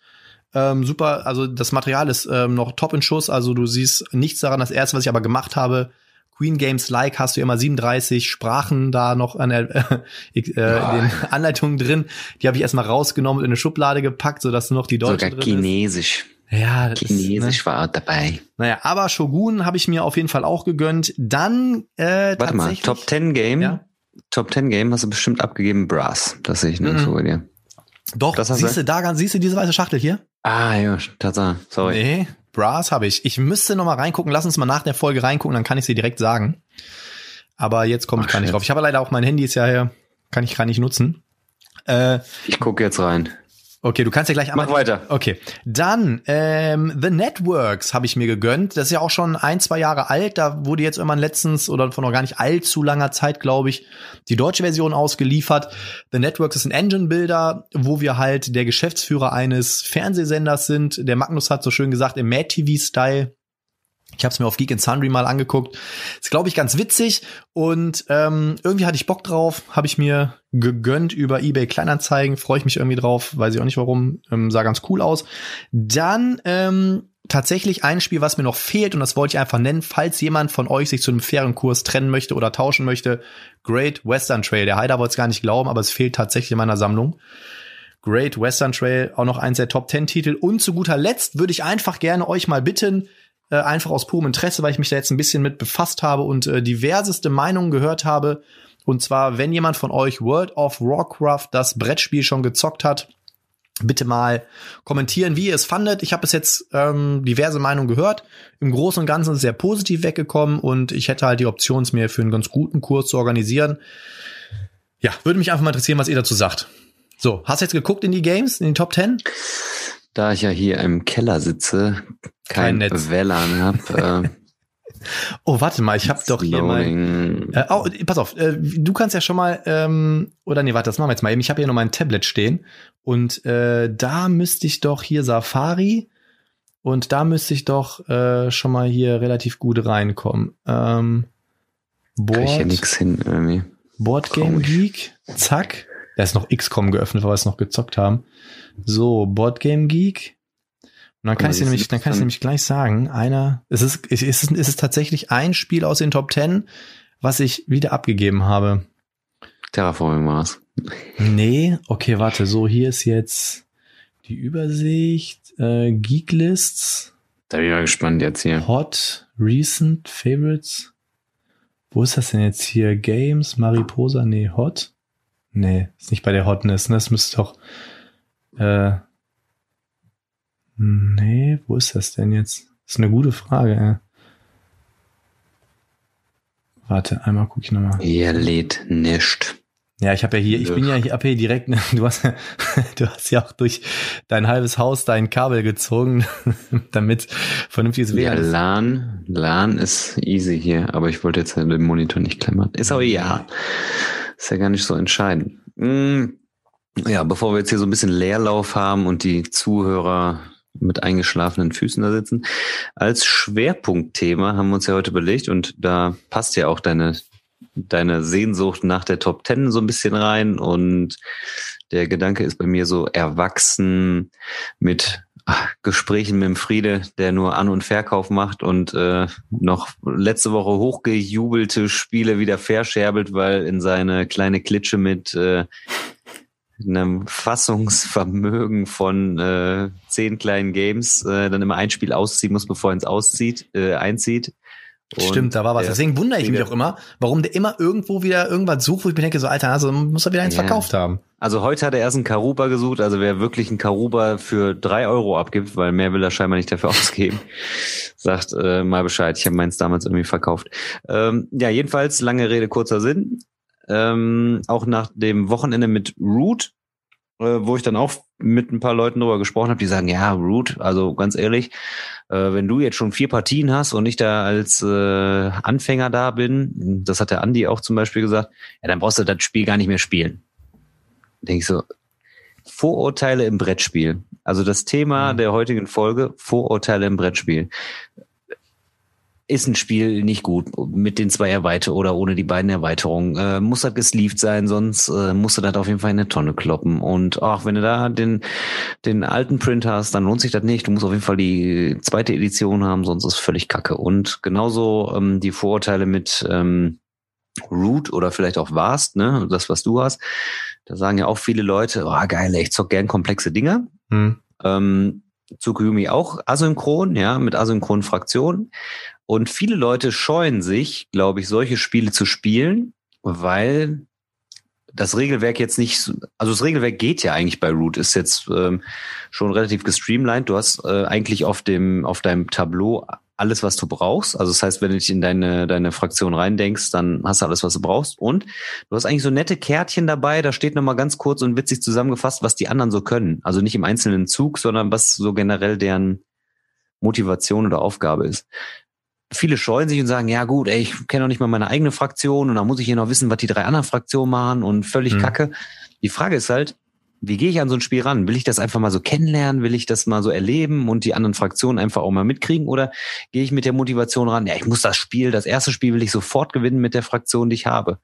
Ähm, super, also das Material ist ähm, noch top in Schuss, also du siehst nichts daran. Das erste, was ich aber gemacht habe, Queen Games Like hast du immer 37 Sprachen da noch an der, äh, äh, in den Anleitungen drin. Die habe ich erstmal rausgenommen und in eine Schublade gepackt, sodass nur noch die deutsche Sogar drin Chinesisch. Ist. Ja, das Chinesisch ist, ne? war dabei. Naja, aber Shogun habe ich mir auf jeden Fall auch gegönnt. Dann äh, Warte mal, Top 10 Game. Ja? Top 10 Game hast du bestimmt abgegeben Brass. Das sehe ich nur mhm. so bei dir. Doch, das siehst du da siehst du diese weiße Schachtel hier? Ah, ja, Tatsache. Sorry. Nee, Brass habe ich. Ich müsste noch mal reingucken. Lass uns mal nach der Folge reingucken, dann kann ich sie direkt sagen. Aber jetzt komme ich gar nicht drauf. Ich habe leider auch mein Handy ist ja hier, kann ich gar nicht nutzen. Äh, ich gucke jetzt rein. Okay, du kannst ja gleich Mach weiter. Okay. Dann ähm, The Networks habe ich mir gegönnt. Das ist ja auch schon ein, zwei Jahre alt. Da wurde jetzt irgendwann letztens oder von noch gar nicht allzu langer Zeit, glaube ich, die deutsche Version ausgeliefert. The Networks ist ein Engine-Builder, wo wir halt der Geschäftsführer eines Fernsehsenders sind. Der Magnus hat so schön gesagt, im Mad-TV-Style Ich habe es mir auf Geek Sundry mal angeguckt. Ist, glaube ich, ganz witzig und ähm, irgendwie hatte ich Bock drauf. Habe ich mir gegönnt über eBay Kleinanzeigen. Freue ich mich irgendwie drauf. Weiß ich auch nicht warum. Ähm, sah ganz cool aus. Dann ähm, tatsächlich ein Spiel, was mir noch fehlt und das wollte ich einfach nennen, falls jemand von euch sich zu einem fairen Kurs trennen möchte oder tauschen möchte. Great Western Trail. Der Heider wollte es gar nicht glauben, aber es fehlt tatsächlich in meiner Sammlung. Great Western Trail, auch noch eins der Top 10 Titel. Und zu guter Letzt würde ich einfach gerne euch mal bitten, äh, einfach aus purem Interesse, weil ich mich da jetzt ein bisschen mit befasst habe und äh, diverseste Meinungen gehört habe. Und zwar, wenn jemand von euch World of Warcraft, das Brettspiel schon gezockt hat, bitte mal kommentieren, wie ihr es fandet. Ich habe bis jetzt ähm, diverse Meinungen gehört. Im Großen und Ganzen ist es sehr positiv weggekommen und ich hätte halt die Option, es mir für einen ganz guten Kurs zu organisieren. Ja, würde mich einfach mal interessieren, was ihr dazu sagt. So, hast du jetzt geguckt in die Games, in die Top 10? Da ich ja hier im Keller sitze, kein, kein Netz. WLAN habe. Äh, oh, warte mal, ich habe doch hier mal. Äh, oh, pass auf, äh, du kannst ja schon mal, ähm, oder nee, warte, das machen wir jetzt mal eben. Ich habe hier noch mein Tablet stehen und äh, da müsste ich doch hier Safari und da müsste ich doch äh, schon mal hier relativ gut reinkommen. Ähm, Board, Krieg ich hier nix hin irgendwie. Board Game Geek, zack. Da ist noch XCOM geöffnet, weil wir es noch gezockt haben. So, Board Game Geek. Und dann kann ich nämlich, dann kann ich nämlich gleich sagen, einer, es ist, es ist, es ist tatsächlich ein Spiel aus den Top Ten, was ich wieder abgegeben habe. Terraforming Mars. Nee, okay, warte, so, hier ist jetzt die Übersicht, äh, Geeklists. Da bin ich mal gespannt jetzt hier. Hot, Recent, Favorites. Wo ist das denn jetzt hier? Games, Mariposa, nee, Hot. Nee, ist nicht bei der Hotness, ne? Das müsste doch, äh, nee, wo ist das denn jetzt? Das ist eine gute Frage, ey. Warte, einmal gucke ich nochmal. Ihr lädt nicht. Ja, ich habe ja hier, ich bin ja hier, ab hier direkt, du hast, du hast ja auch durch dein halbes Haus dein Kabel gezogen, damit vernünftiges WLAN. Ja, LAN, LAN ist easy hier, aber ich wollte jetzt den Monitor nicht klemmern. Ist aber ja, ist ja gar nicht so entscheidend. Hm, ja, bevor wir jetzt hier so ein bisschen Leerlauf haben und die Zuhörer mit eingeschlafenen Füßen da sitzen. Als Schwerpunktthema haben wir uns ja heute überlegt und da passt ja auch deine, deine Sehnsucht nach der Top Ten so ein bisschen rein und der Gedanke ist bei mir so erwachsen mit Gesprächen mit dem Friede, der nur An- und Verkauf macht und äh, noch letzte Woche hochgejubelte Spiele wieder verscherbelt, weil in seine kleine Klitsche mit äh, einem Fassungsvermögen von äh, zehn kleinen Games äh, dann immer ein Spiel ausziehen muss, bevor er ins auszieht, äh, einzieht. Und Stimmt, da war was. Deswegen wundere ich mich auch immer, warum der immer irgendwo wieder irgendwas sucht, wo ich mir denke, so Alter, also muss er wieder eins ja. verkauft haben. Also heute hat er erst einen Karuba gesucht, also wer wirklich einen Karuba für drei Euro abgibt, weil mehr will er scheinbar nicht dafür ausgeben, sagt äh, mal Bescheid. Ich habe meins damals irgendwie verkauft. Ähm, ja, jedenfalls, lange Rede, kurzer Sinn ähm, auch nach dem Wochenende mit Root, äh, wo ich dann auch mit ein paar Leuten drüber gesprochen habe, die sagen, ja, Root, also ganz ehrlich, äh, wenn du jetzt schon vier Partien hast und ich da als äh, Anfänger da bin, das hat der Andi auch zum Beispiel gesagt, ja, dann brauchst du das Spiel gar nicht mehr spielen. Denke ich so, Vorurteile im Brettspiel. Also das Thema mhm. der heutigen Folge, Vorurteile im Brettspiel ist ein Spiel nicht gut mit den zwei Erweiterungen oder ohne die beiden Erweiterungen. Äh, muss das gesleeved sein, sonst äh, musst du das auf jeden Fall in eine Tonne kloppen. Und auch wenn du da den, den alten Print hast, dann lohnt sich das nicht. Du musst auf jeden Fall die zweite Edition haben, sonst ist völlig kacke. Und genauso ähm, die Vorurteile mit ähm, Root oder vielleicht auch Vast, ne, das, was du hast. Da sagen ja auch viele Leute, oh geil, ich zock gern komplexe Dinge. Hm. Ähm, Tsukuyomi auch asynchron, ja, mit asynchronen Fraktionen. Und viele Leute scheuen sich, glaube ich, solche Spiele zu spielen, weil das Regelwerk jetzt nicht, also das Regelwerk geht ja eigentlich bei Root, ist jetzt ähm, schon relativ gestreamlined. Du hast äh, eigentlich auf dem, auf deinem Tableau alles, was du brauchst. Also das heißt, wenn du dich in deine, deine Fraktion reindenkst, dann hast du alles, was du brauchst. Und du hast eigentlich so nette Kärtchen dabei, da steht nochmal ganz kurz und witzig zusammengefasst, was die anderen so können. Also nicht im einzelnen Zug, sondern was so generell deren Motivation oder Aufgabe ist viele scheuen sich und sagen, ja gut, ey, ich kenne noch nicht mal meine eigene Fraktion und dann muss ich hier noch wissen, was die drei anderen Fraktionen machen und völlig mhm. kacke. Die Frage ist halt, wie gehe ich an so ein Spiel ran? Will ich das einfach mal so kennenlernen? Will ich das mal so erleben und die anderen Fraktionen einfach auch mal mitkriegen? Oder gehe ich mit der Motivation ran, ja, ich muss das Spiel, das erste Spiel will ich sofort gewinnen mit der Fraktion, die ich habe.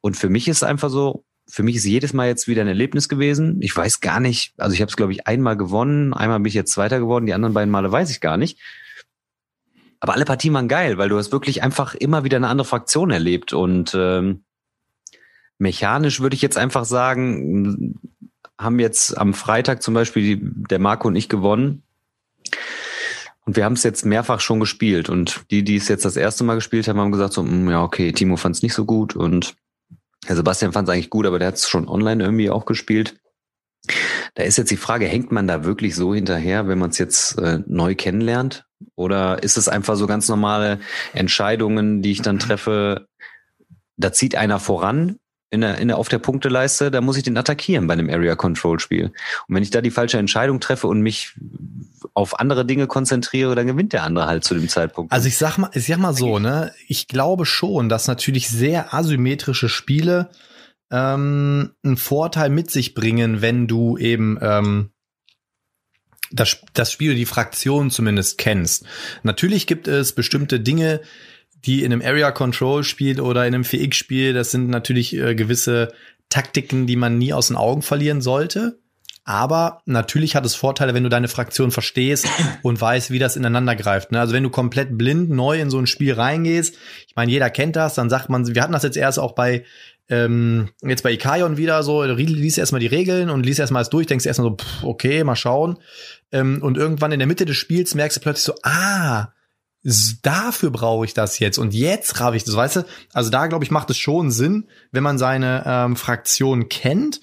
Und für mich ist einfach so, für mich ist jedes Mal jetzt wieder ein Erlebnis gewesen. Ich weiß gar nicht, also ich habe es, glaube ich, einmal gewonnen, einmal bin ich jetzt Zweiter geworden, die anderen beiden Male weiß ich gar nicht. Aber alle Partien waren geil, weil du hast wirklich einfach immer wieder eine andere Fraktion erlebt. Und ähm, mechanisch würde ich jetzt einfach sagen, haben jetzt am Freitag zum Beispiel die, der Marco und ich gewonnen. Und wir haben es jetzt mehrfach schon gespielt. Und die, die es jetzt das erste Mal gespielt haben, haben gesagt so, mm, ja, okay, Timo fand es nicht so gut und Herr Sebastian fand es eigentlich gut, aber der hat es schon online irgendwie auch gespielt. Da ist jetzt die Frage, hängt man da wirklich so hinterher, wenn man es jetzt äh, neu kennenlernt? Oder ist es einfach so ganz normale Entscheidungen, die ich dann treffe? Da zieht einer voran in der, in der, auf der Punkteleiste, da muss ich den attackieren bei einem Area Control Spiel. Und wenn ich da die falsche Entscheidung treffe und mich auf andere Dinge konzentriere, dann gewinnt der andere halt zu dem Zeitpunkt. Also ich sag mal, ich sag mal so, ne, ich glaube schon, dass natürlich sehr asymmetrische Spiele ähm, einen Vorteil mit sich bringen, wenn du eben ähm, das, das Spiel, die Fraktion zumindest kennst. Natürlich gibt es bestimmte Dinge, die in einem Area Control Spiel oder in einem 4X Spiel, das sind natürlich äh, gewisse Taktiken, die man nie aus den Augen verlieren sollte. Aber natürlich hat es Vorteile, wenn du deine Fraktion verstehst und weißt, wie das ineinander greift. Ne? Also wenn du komplett blind neu in so ein Spiel reingehst, ich meine, jeder kennt das, dann sagt man, wir hatten das jetzt erst auch bei ähm, jetzt bei Ikaion wieder so, liest erstmal die Regeln und liest erstmal alles durch, denkst erstmal so, pff, okay, mal schauen. Ähm, und irgendwann in der Mitte des Spiels merkst du plötzlich so, ah, dafür brauche ich das jetzt und jetzt habe ich das, weißt du? Also da glaube ich macht es schon Sinn, wenn man seine ähm, Fraktion kennt.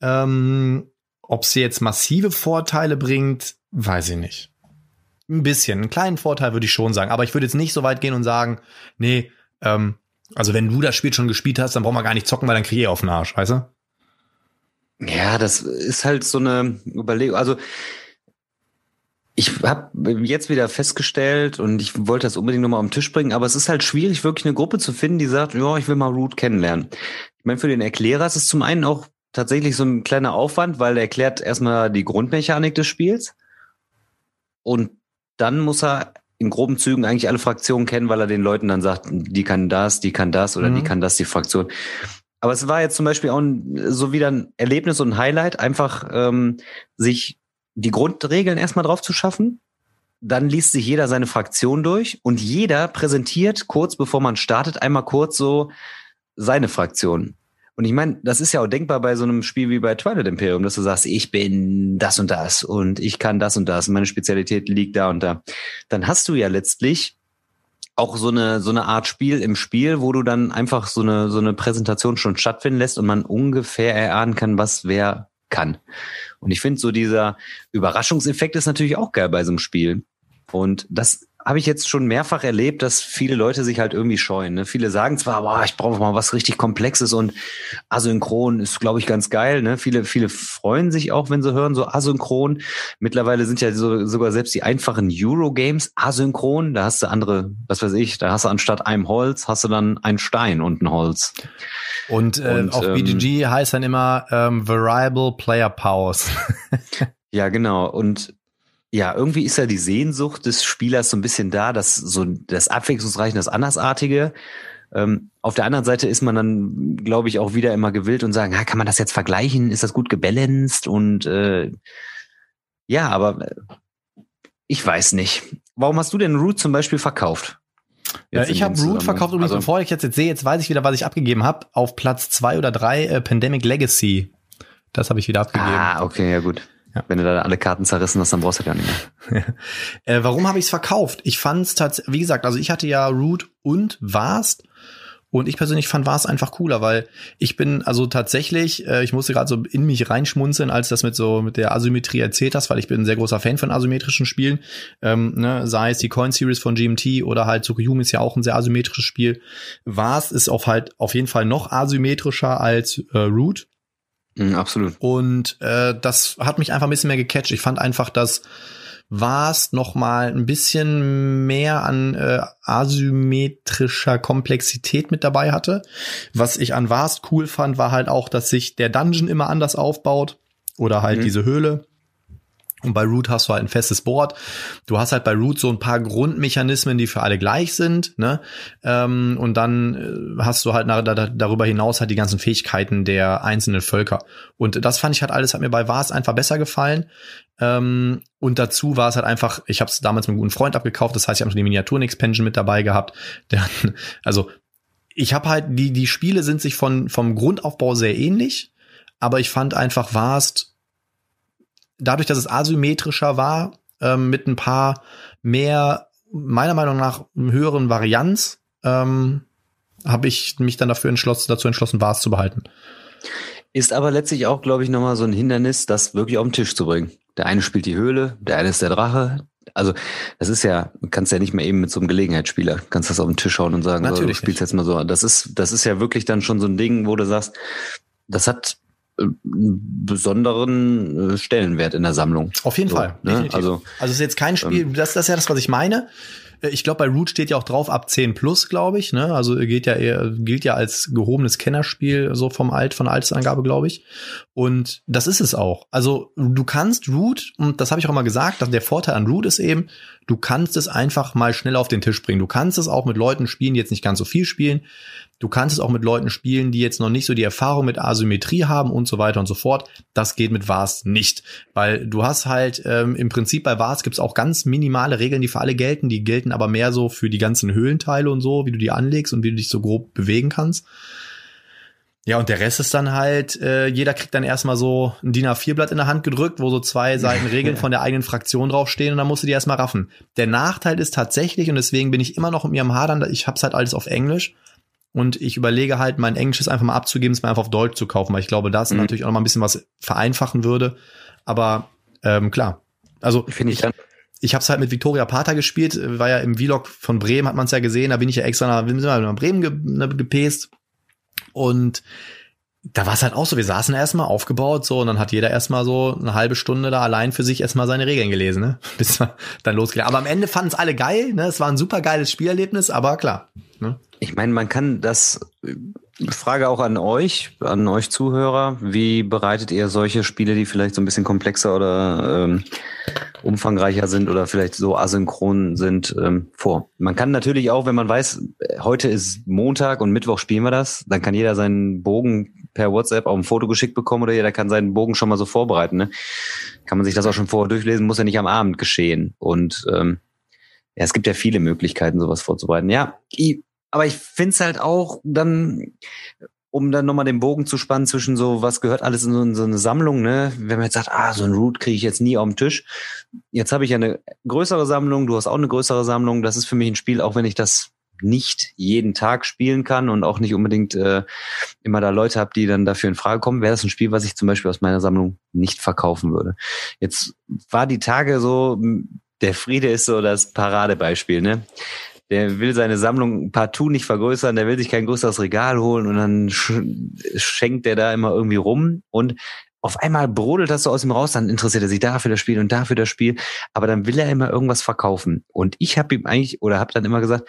Ähm, ob sie jetzt massive Vorteile bringt, weiß ich nicht. Ein bisschen, einen kleinen Vorteil würde ich schon sagen, aber ich würde jetzt nicht so weit gehen und sagen, nee, ähm, also wenn du das Spiel schon gespielt hast, dann brauchen wir gar nicht zocken, weil dann kriege ich auf den Arsch, weißt du? Ja, das ist halt so eine Überlegung. Also ich habe jetzt wieder festgestellt und ich wollte das unbedingt nochmal auf den Tisch bringen, aber es ist halt schwierig, wirklich eine Gruppe zu finden, die sagt, ja, ich will mal Root kennenlernen. Ich meine, für den Erklärer ist es zum einen auch tatsächlich so ein kleiner Aufwand, weil er erklärt erstmal die Grundmechanik des Spiels und dann muss er in groben Zügen eigentlich alle Fraktionen kennen, weil er den Leuten dann sagt, die kann das, die kann das oder mhm. die kann das, die Fraktion. Aber es war jetzt zum Beispiel auch ein, so wieder ein Erlebnis und ein Highlight, einfach ähm, sich die Grundregeln erstmal drauf zu schaffen. Dann liest sich jeder seine Fraktion durch und jeder präsentiert kurz bevor man startet einmal kurz so seine Fraktion. Und ich meine, das ist ja auch denkbar bei so einem Spiel wie bei Twilight Imperium, dass du sagst, ich bin das und das und ich kann das und das, meine Spezialität liegt da und da. Dann hast du ja letztlich auch so eine so eine Art Spiel im Spiel, wo du dann einfach so eine so eine Präsentation schon stattfinden lässt und man ungefähr erahnen kann, was wer kann. Und ich finde so dieser Überraschungseffekt ist natürlich auch geil bei so einem Spiel. Und das habe ich jetzt schon mehrfach erlebt, dass viele Leute sich halt irgendwie scheuen. Ne? Viele sagen zwar, boah, ich brauche mal was richtig Komplexes und asynchron ist, glaube ich, ganz geil. Ne? Viele, viele freuen sich auch, wenn sie hören, so asynchron. Mittlerweile sind ja so, sogar selbst die einfachen Eurogames asynchron. Da hast du andere, was weiß ich, da hast du anstatt einem Holz, hast du dann einen Stein und ein Holz. Und, äh, und auf ähm, BGG heißt dann immer ähm, Variable Player Powers. ja, genau. Und ja, irgendwie ist ja die Sehnsucht des Spielers so ein bisschen da, dass so das Abwechslungsreiche, das Andersartige. Ähm, auf der anderen Seite ist man dann, glaube ich, auch wieder immer gewillt und sagen, ja, kann man das jetzt vergleichen? Ist das gut gebalanced? Und äh, ja, aber äh, ich weiß nicht. Warum hast du denn Root zum Beispiel verkauft? Ja, ich habe Root verkauft übrigens, also, bevor ich jetzt, jetzt sehe, jetzt weiß ich wieder, was ich abgegeben habe. Auf Platz zwei oder drei äh, Pandemic Legacy. Das habe ich wieder abgegeben. Ah, okay, ja gut. Ja. Wenn du da alle Karten zerrissen hast, dann brauchst du gar nicht mehr. äh, warum habe ich es verkauft? Ich fand es tatsächlich, wie gesagt, also ich hatte ja Root und Vast. Und ich persönlich fand Vast einfach cooler, weil ich bin also tatsächlich, äh, ich musste gerade so in mich reinschmunzeln, als das mit so mit der Asymmetrie erzählt hast, weil ich bin ein sehr großer Fan von asymmetrischen Spielen. Ähm, ne, sei es die Coin Series von GMT oder halt Tsukuyomi ist ja auch ein sehr asymmetrisches Spiel. Vast ist auf halt auf jeden Fall noch asymmetrischer als äh, Root. Mhm, absolut. Und äh, das hat mich einfach ein bisschen mehr gecatcht. Ich fand einfach, dass Vast noch mal ein bisschen mehr an äh, asymmetrischer Komplexität mit dabei hatte. Was ich an Vast cool fand, war halt auch, dass sich der Dungeon immer anders aufbaut. oder halt mhm. diese Höhle. Und bei Root hast du halt ein festes Board. Du hast halt bei Root so ein paar Grundmechanismen, die für alle gleich sind. Ne? Ähm, und dann äh, hast du halt darüber hinaus halt die ganzen Fähigkeiten der einzelnen Völker. Und das fand ich halt alles, hat mir bei Vars einfach besser gefallen. Ähm, und dazu war es halt einfach, ich habe es damals mit einem guten Freund abgekauft, das heißt, ich habe schon die Miniaturen-Expansion mit dabei gehabt. Der, also ich habe halt, die, die Spiele sind sich von, vom Grundaufbau sehr ähnlich, aber ich fand einfach Vast dadurch, dass es asymmetrischer war, ähm, mit ein paar mehr, meiner Meinung nach, höheren Varianz, ähm, habe ich mich dann dafür entschlossen, dazu entschlossen, Vars zu behalten. Ist aber letztlich auch, glaube ich, nochmal so ein Hindernis, das wirklich auf den Tisch zu bringen. Der eine spielt die Höhle, der eine ist der Drache. Also, das ist ja, du kannst ja nicht mehr eben mit so einem Gelegenheitsspieler, kannst das auf den Tisch hauen und sagen, Natürlich so, du spielst nicht. jetzt mal so. Das ist, das ist ja wirklich dann schon so ein Ding, wo du sagst, das hat besonderen äh, Stellenwert in der Sammlung. Auf jeden so, Fall. Ne? Also, also es ist jetzt kein Spiel, ähm, das, das ist ja das, was ich meine. Äh, ich glaube, bei Root steht ja auch drauf ab 10 plus, glaube ich. Ne? Also geht ja eher, gilt ja als gehobenes Kennerspiel, so vom Alt, von Altersangabe, glaube ich. Und das ist es auch. Also du kannst Root, und das habe ich auch mal gesagt, dass der Vorteil an Root ist eben, du kannst es einfach mal schnell auf den Tisch bringen. Du kannst es auch mit Leuten spielen, die jetzt nicht ganz so viel spielen. Du kannst es auch mit Leuten spielen, die jetzt noch nicht so die Erfahrung mit Asymmetrie haben und so weiter und so fort. Das geht mit Vars nicht, weil du hast halt ähm, im Prinzip bei Vars gibt's auch ganz minimale Regeln, die für alle gelten. Die gelten aber mehr so für die ganzen Höhlenteile und so, wie du die anlegst und wie du dich so grob bewegen kannst. Ja, und der Rest ist dann halt, äh, jeder kriegt dann erstmal so ein DIN A4-Blatt in der Hand gedrückt, wo so zwei Seiten Regeln von der eigenen Fraktion draufstehen und dann musst du die erstmal raffen. Der Nachteil ist tatsächlich, und deswegen bin ich immer noch mit mir am Hadern, ich hab's halt alles auf Englisch, und ich überlege halt, mein Englisches einfach mal abzugeben, es mal einfach auf Deutsch zu kaufen, weil ich glaube, das mhm. natürlich auch noch mal ein bisschen was vereinfachen würde. Aber ähm, klar, also finde ich, ich ich habe es halt mit Victoria Pater gespielt, war ja im Vlog von Bremen, hat man es ja gesehen, da bin ich ja extra nach, nach Bremen ge, ne, gepest. Und da war es halt auch so, wir saßen erstmal aufgebaut so und dann hat jeder erstmal so eine halbe Stunde da allein für sich erstmal seine Regeln gelesen, ne? Bis dann losgeht. Aber am Ende fanden es alle geil, ne? Es war ein super geiles Spielerlebnis, aber klar. Ne? Ich meine, man kann das Frage auch an euch, an euch Zuhörer. Wie bereitet ihr solche Spiele, die vielleicht so ein bisschen komplexer oder ähm, umfangreicher sind oder vielleicht so asynchron sind, ähm, vor? Man kann natürlich auch, wenn man weiß, heute ist Montag und Mittwoch spielen wir das, dann kann jeder seinen Bogen per WhatsApp auch ein Foto geschickt bekommen oder jeder kann seinen Bogen schon mal so vorbereiten. Ne? Kann man sich das auch schon vorher durchlesen, muss ja nicht am Abend geschehen. Und ähm, ja, es gibt ja viele Möglichkeiten, sowas vorzubereiten. Ja, aber ich finde es halt auch dann, um dann nochmal den Bogen zu spannen zwischen so, was gehört alles in so, in so eine Sammlung, ne? Wenn man jetzt sagt, ah, so ein Root kriege ich jetzt nie auf den Tisch. Jetzt habe ich ja eine größere Sammlung, du hast auch eine größere Sammlung. Das ist für mich ein Spiel, auch wenn ich das nicht jeden Tag spielen kann und auch nicht unbedingt äh, immer da Leute habe, die dann dafür in Frage kommen, wäre das ein Spiel, was ich zum Beispiel aus meiner Sammlung nicht verkaufen würde. Jetzt war die Tage so, der Friede ist so das Paradebeispiel, ne? der will seine Sammlung partout nicht vergrößern, der will sich kein größeres Regal holen und dann schenkt der da immer irgendwie rum und auf einmal brodelt das so aus ihm raus, dann interessiert er sich dafür das Spiel und dafür das Spiel, aber dann will er immer irgendwas verkaufen. Und ich habe ihm eigentlich oder habe dann immer gesagt,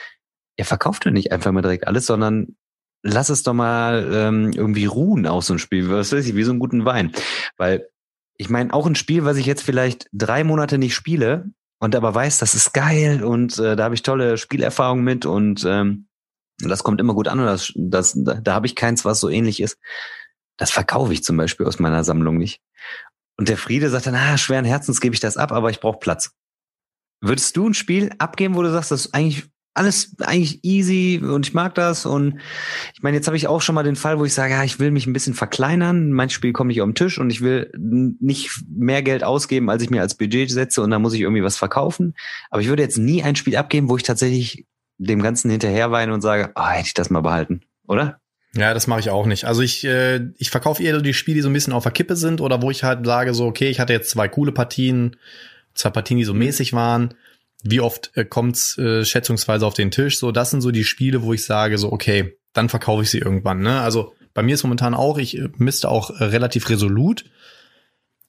er verkauft doch nicht einfach mal direkt alles, sondern lass es doch mal ähm, irgendwie ruhen aus so einem Spiel, was weiß ich, wie so einen guten Wein. Weil ich meine, auch ein Spiel, was ich jetzt vielleicht drei Monate nicht spiele, und aber weiß, das ist geil und äh, da habe ich tolle Spielerfahrungen mit und ähm, das kommt immer gut an und das, das, da, da habe ich keins, was so ähnlich ist. Das verkaufe ich zum Beispiel aus meiner Sammlung nicht. Und der Friede sagt dann, ah, schweren Herzens gebe ich das ab, aber ich brauche Platz. Würdest du ein Spiel abgeben, wo du sagst, das ist eigentlich alles eigentlich easy und ich mag das. Und ich meine, jetzt habe ich auch schon mal den Fall, wo ich sage, ja, ich will mich ein bisschen verkleinern. Mein Spiel kommt nicht auf den Tisch und ich will nicht mehr Geld ausgeben, als ich mir als Budget setze und dann muss ich irgendwie was verkaufen. Aber ich würde jetzt nie ein Spiel abgeben, wo ich tatsächlich dem Ganzen hinterherweine und sage, oh, hätte ich das mal behalten, oder? Ja, das mache ich auch nicht. Also ich, äh, ich verkaufe eher die Spiele, die so ein bisschen auf der Kippe sind oder wo ich halt sage, so, okay, ich hatte jetzt zwei coole Partien, zwei Partien, die so mäßig waren wie oft äh, kommt's äh, schätzungsweise auf den Tisch? So, das sind so die Spiele, wo ich sage, so, okay, dann verkaufe ich sie irgendwann. Ne? Also bei mir ist momentan auch, ich äh, misste auch äh, relativ resolut.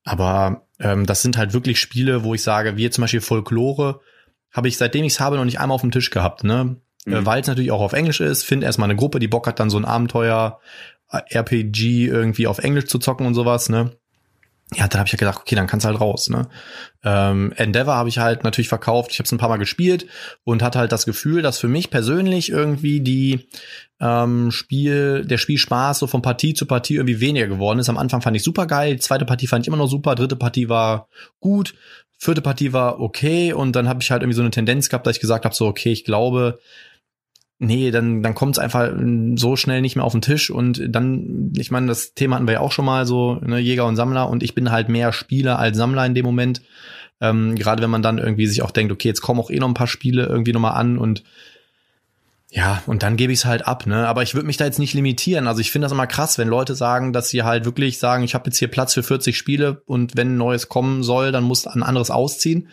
Aber ähm, das sind halt wirklich Spiele, wo ich sage, wie jetzt zum Beispiel Folklore, habe ich seitdem ich es habe noch nicht einmal auf dem Tisch gehabt, ne? Mhm. Äh, Weil es natürlich auch auf Englisch ist, finde erstmal eine Gruppe, die Bock hat, dann so ein Abenteuer, äh, RPG irgendwie auf Englisch zu zocken und sowas, ne? Ja, dann habe ich ja gedacht, okay, dann kannst halt raus. Ne? Ähm, Endeavor habe ich halt natürlich verkauft. Ich habe es ein paar Mal gespielt und hatte halt das Gefühl, dass für mich persönlich irgendwie die ähm, Spiel, der Spielspaß so von Partie zu Partie irgendwie weniger geworden ist. Am Anfang fand ich super geil, die zweite Partie fand ich immer noch super, dritte Partie war gut, vierte Partie war okay und dann habe ich halt irgendwie so eine Tendenz gehabt, dass ich gesagt habe, so okay, ich glaube, nee, dann, dann kommt es einfach so schnell nicht mehr auf den Tisch und dann, ich meine, das Thema hatten wir ja auch schon mal so, ne, Jäger und Sammler und ich bin halt mehr Spieler als Sammler in dem Moment. Ähm, Gerade wenn man dann irgendwie sich auch denkt, okay, jetzt kommen auch eh noch ein paar Spiele irgendwie nochmal an und ja, und dann gebe ich es halt ab, ne? Aber ich würde mich da jetzt nicht limitieren. Also ich finde das immer krass, wenn Leute sagen, dass sie halt wirklich sagen, ich habe jetzt hier Platz für 40 Spiele und wenn ein neues kommen soll, dann muss ein anderes ausziehen.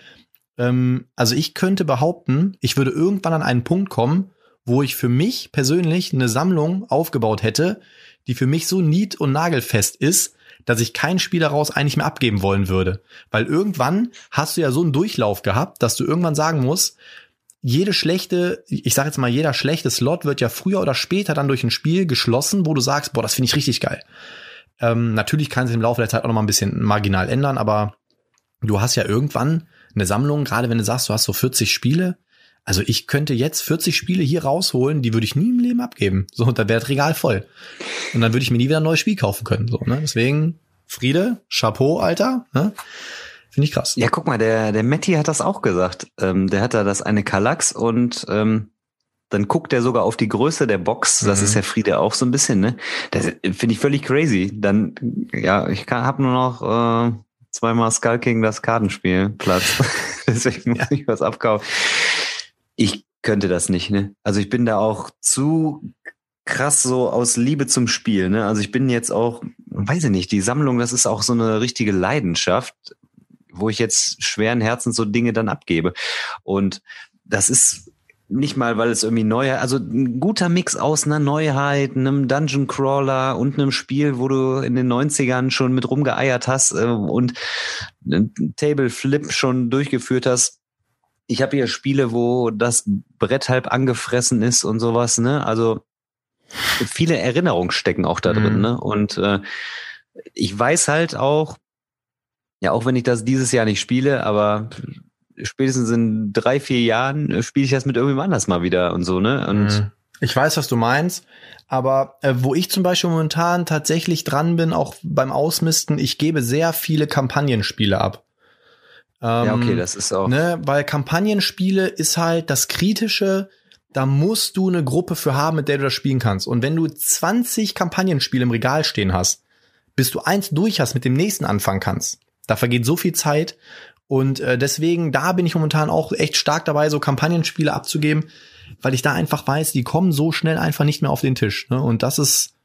Ähm, also ich könnte behaupten, ich würde irgendwann an einen Punkt kommen, wo ich für mich persönlich eine Sammlung aufgebaut hätte, die für mich so nied- und nagelfest ist, dass ich kein Spiel daraus eigentlich mehr abgeben wollen würde. Weil irgendwann hast du ja so einen Durchlauf gehabt, dass du irgendwann sagen musst, jede schlechte, ich sage jetzt mal, jeder schlechte Slot wird ja früher oder später dann durch ein Spiel geschlossen, wo du sagst, boah, das finde ich richtig geil. Ähm, natürlich kann sich im Laufe der Zeit auch noch mal ein bisschen marginal ändern, aber du hast ja irgendwann eine Sammlung, gerade wenn du sagst, du hast so 40 Spiele, also ich könnte jetzt 40 Spiele hier rausholen, die würde ich nie im Leben abgeben. So, und da wäre das Regal voll. Und dann würde ich mir nie wieder ein neues Spiel kaufen können. So, ne? Deswegen, Friede, Chapeau, Alter. Ne? Finde ich krass. Ja, guck mal, der, der Matti hat das auch gesagt. Ähm, der hat da das eine Kallax und ähm, dann guckt er sogar auf die Größe der Box. Das mhm. ist ja Friede auch so ein bisschen, ne? Das finde ich völlig crazy. Dann, ja, ich habe nur noch äh, zweimal Skull King das Kartenspiel Platz. Deswegen muss ja. ich was abkaufen. Ich könnte das nicht, ne? Also ich bin da auch zu krass so aus Liebe zum Spiel, ne? Also ich bin jetzt auch, weiß ich nicht, die Sammlung, das ist auch so eine richtige Leidenschaft, wo ich jetzt schweren Herzens so Dinge dann abgebe. Und das ist nicht mal, weil es irgendwie neu, also ein guter Mix aus einer Neuheit, einem Dungeon Crawler und einem Spiel, wo du in den 90ern schon mit rumgeeiert hast äh, und Table Flip schon durchgeführt hast ich habe hier Spiele, wo das Brett halb angefressen ist und sowas, ne? Also viele Erinnerungen stecken auch da drin, mhm. ne? Und äh, ich weiß halt auch, ja, auch wenn ich das dieses Jahr nicht spiele, aber spätestens in drei, vier Jahren spiele ich das mit irgendjemand anders mal wieder und so, ne? Und mhm. ich weiß, was du meinst. Aber äh, wo ich zum Beispiel momentan tatsächlich dran bin, auch beim Ausmisten, ich gebe sehr viele Kampagnenspiele ab. Ähm, ja, okay, ähm, das ist auch. Ne, weil Kampagnenspiele ist halt das Kritische, da musst du eine Gruppe für haben, mit der du das spielen kannst. Und wenn du 20 Kampagnenspiele im Regal stehen hast, bis du eins durch hast, mit dem nächsten anfangen kannst, da vergeht so viel Zeit. Und äh, deswegen, da bin ich momentan auch echt stark dabei, so Kampagnenspiele abzugeben, weil ich da einfach weiß, die kommen so schnell einfach nicht mehr auf den Tisch. Ne? Und das ist,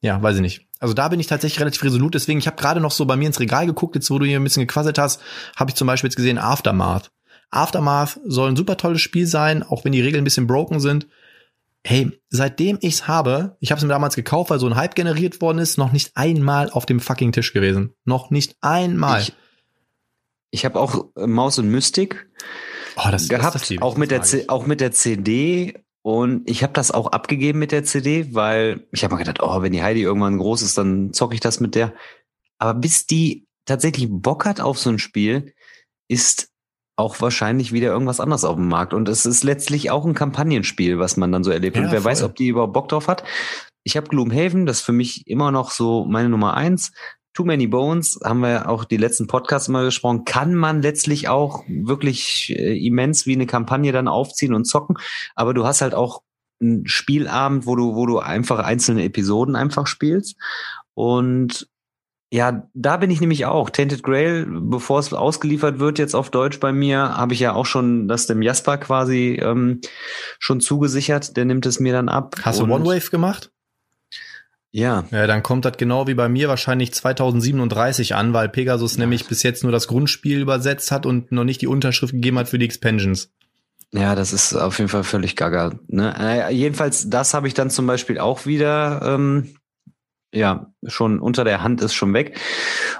ja, weiß ich nicht. Also da bin ich tatsächlich relativ resolut. Deswegen, ich habe gerade noch so bei mir ins Regal geguckt, jetzt wo du hier ein bisschen gequasselt hast, habe ich zum Beispiel jetzt gesehen Aftermath. Aftermath soll ein super tolles Spiel sein, auch wenn die Regeln ein bisschen broken sind. Hey, seitdem ich's habe, ich habe es mir damals gekauft, weil so ein Hype generiert worden ist, noch nicht einmal auf dem fucking Tisch gewesen. Noch nicht einmal. Ich, ich habe auch äh, Maus und Mystik oh, das, gehabt, das, das auch mit der C auch mit der CD und ich habe das auch abgegeben mit der CD, weil ich habe mir gedacht, oh, wenn die Heidi irgendwann groß ist, dann zocke ich das mit der. Aber bis die tatsächlich Bock hat auf so ein Spiel, ist auch wahrscheinlich wieder irgendwas anderes auf dem Markt. Und es ist letztlich auch ein Kampagnenspiel, was man dann so erlebt. Ja, und wer voll. weiß, ob die überhaupt Bock drauf hat. Ich habe Gloomhaven, das ist für mich immer noch so meine Nummer eins. Too Many Bones, haben wir auch die letzten Podcasts mal gesprochen, kann man letztlich auch wirklich äh, immens wie eine Kampagne dann aufziehen und zocken. Aber du hast halt auch einen Spielabend, wo du, wo du einfach einzelne Episoden einfach spielst. Und ja, da bin ich nämlich auch. Tainted Grail, bevor es ausgeliefert wird jetzt auf Deutsch bei mir, habe ich ja auch schon das dem Jasper quasi ähm, schon zugesichert. Der nimmt es mir dann ab. Hast du One Wave gemacht? Ja. Ja, dann kommt das genau wie bei mir wahrscheinlich 2037 an, weil Pegasus ja. nämlich bis jetzt nur das Grundspiel übersetzt hat und noch nicht die Unterschrift gegeben hat für die Expansions. Ja, das ist auf jeden Fall völlig gaga. Ne? Äh, jedenfalls, das habe ich dann zum Beispiel auch wieder, ähm, ja, schon unter der Hand ist schon weg.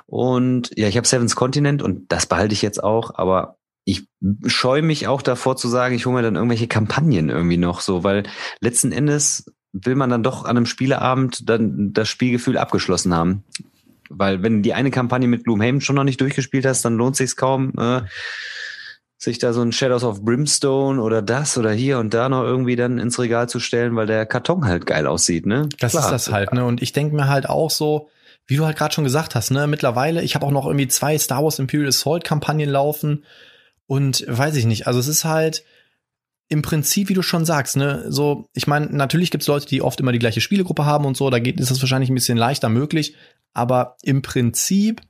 Und ja, ich habe Seven's Continent und das behalte ich jetzt auch, aber ich scheue mich auch davor zu sagen, ich hole mir dann irgendwelche Kampagnen irgendwie noch so, weil letzten Endes will man dann doch an einem Spieleabend dann das Spielgefühl abgeschlossen haben. Weil wenn du die eine Kampagne mit Gloomhaven schon noch nicht durchgespielt hast, dann lohnt sich's kaum, äh, sich da so ein Shadows of Brimstone oder das oder hier und da noch irgendwie dann ins Regal zu stellen, weil der Karton halt geil aussieht, ne? Das Klar. ist das halt, ne? Und ich denke mir halt auch so, wie du halt gerade schon gesagt hast, ne, mittlerweile, ich habe auch noch irgendwie zwei Star Wars Imperial Assault Kampagnen laufen und weiß ich nicht, also es ist halt im Prinzip, wie du schon sagst, ne, so, ich meine, natürlich gibt's Leute, die oft immer die gleiche Spielegruppe haben und so, da geht, ist das wahrscheinlich ein bisschen leichter möglich, aber im Prinzip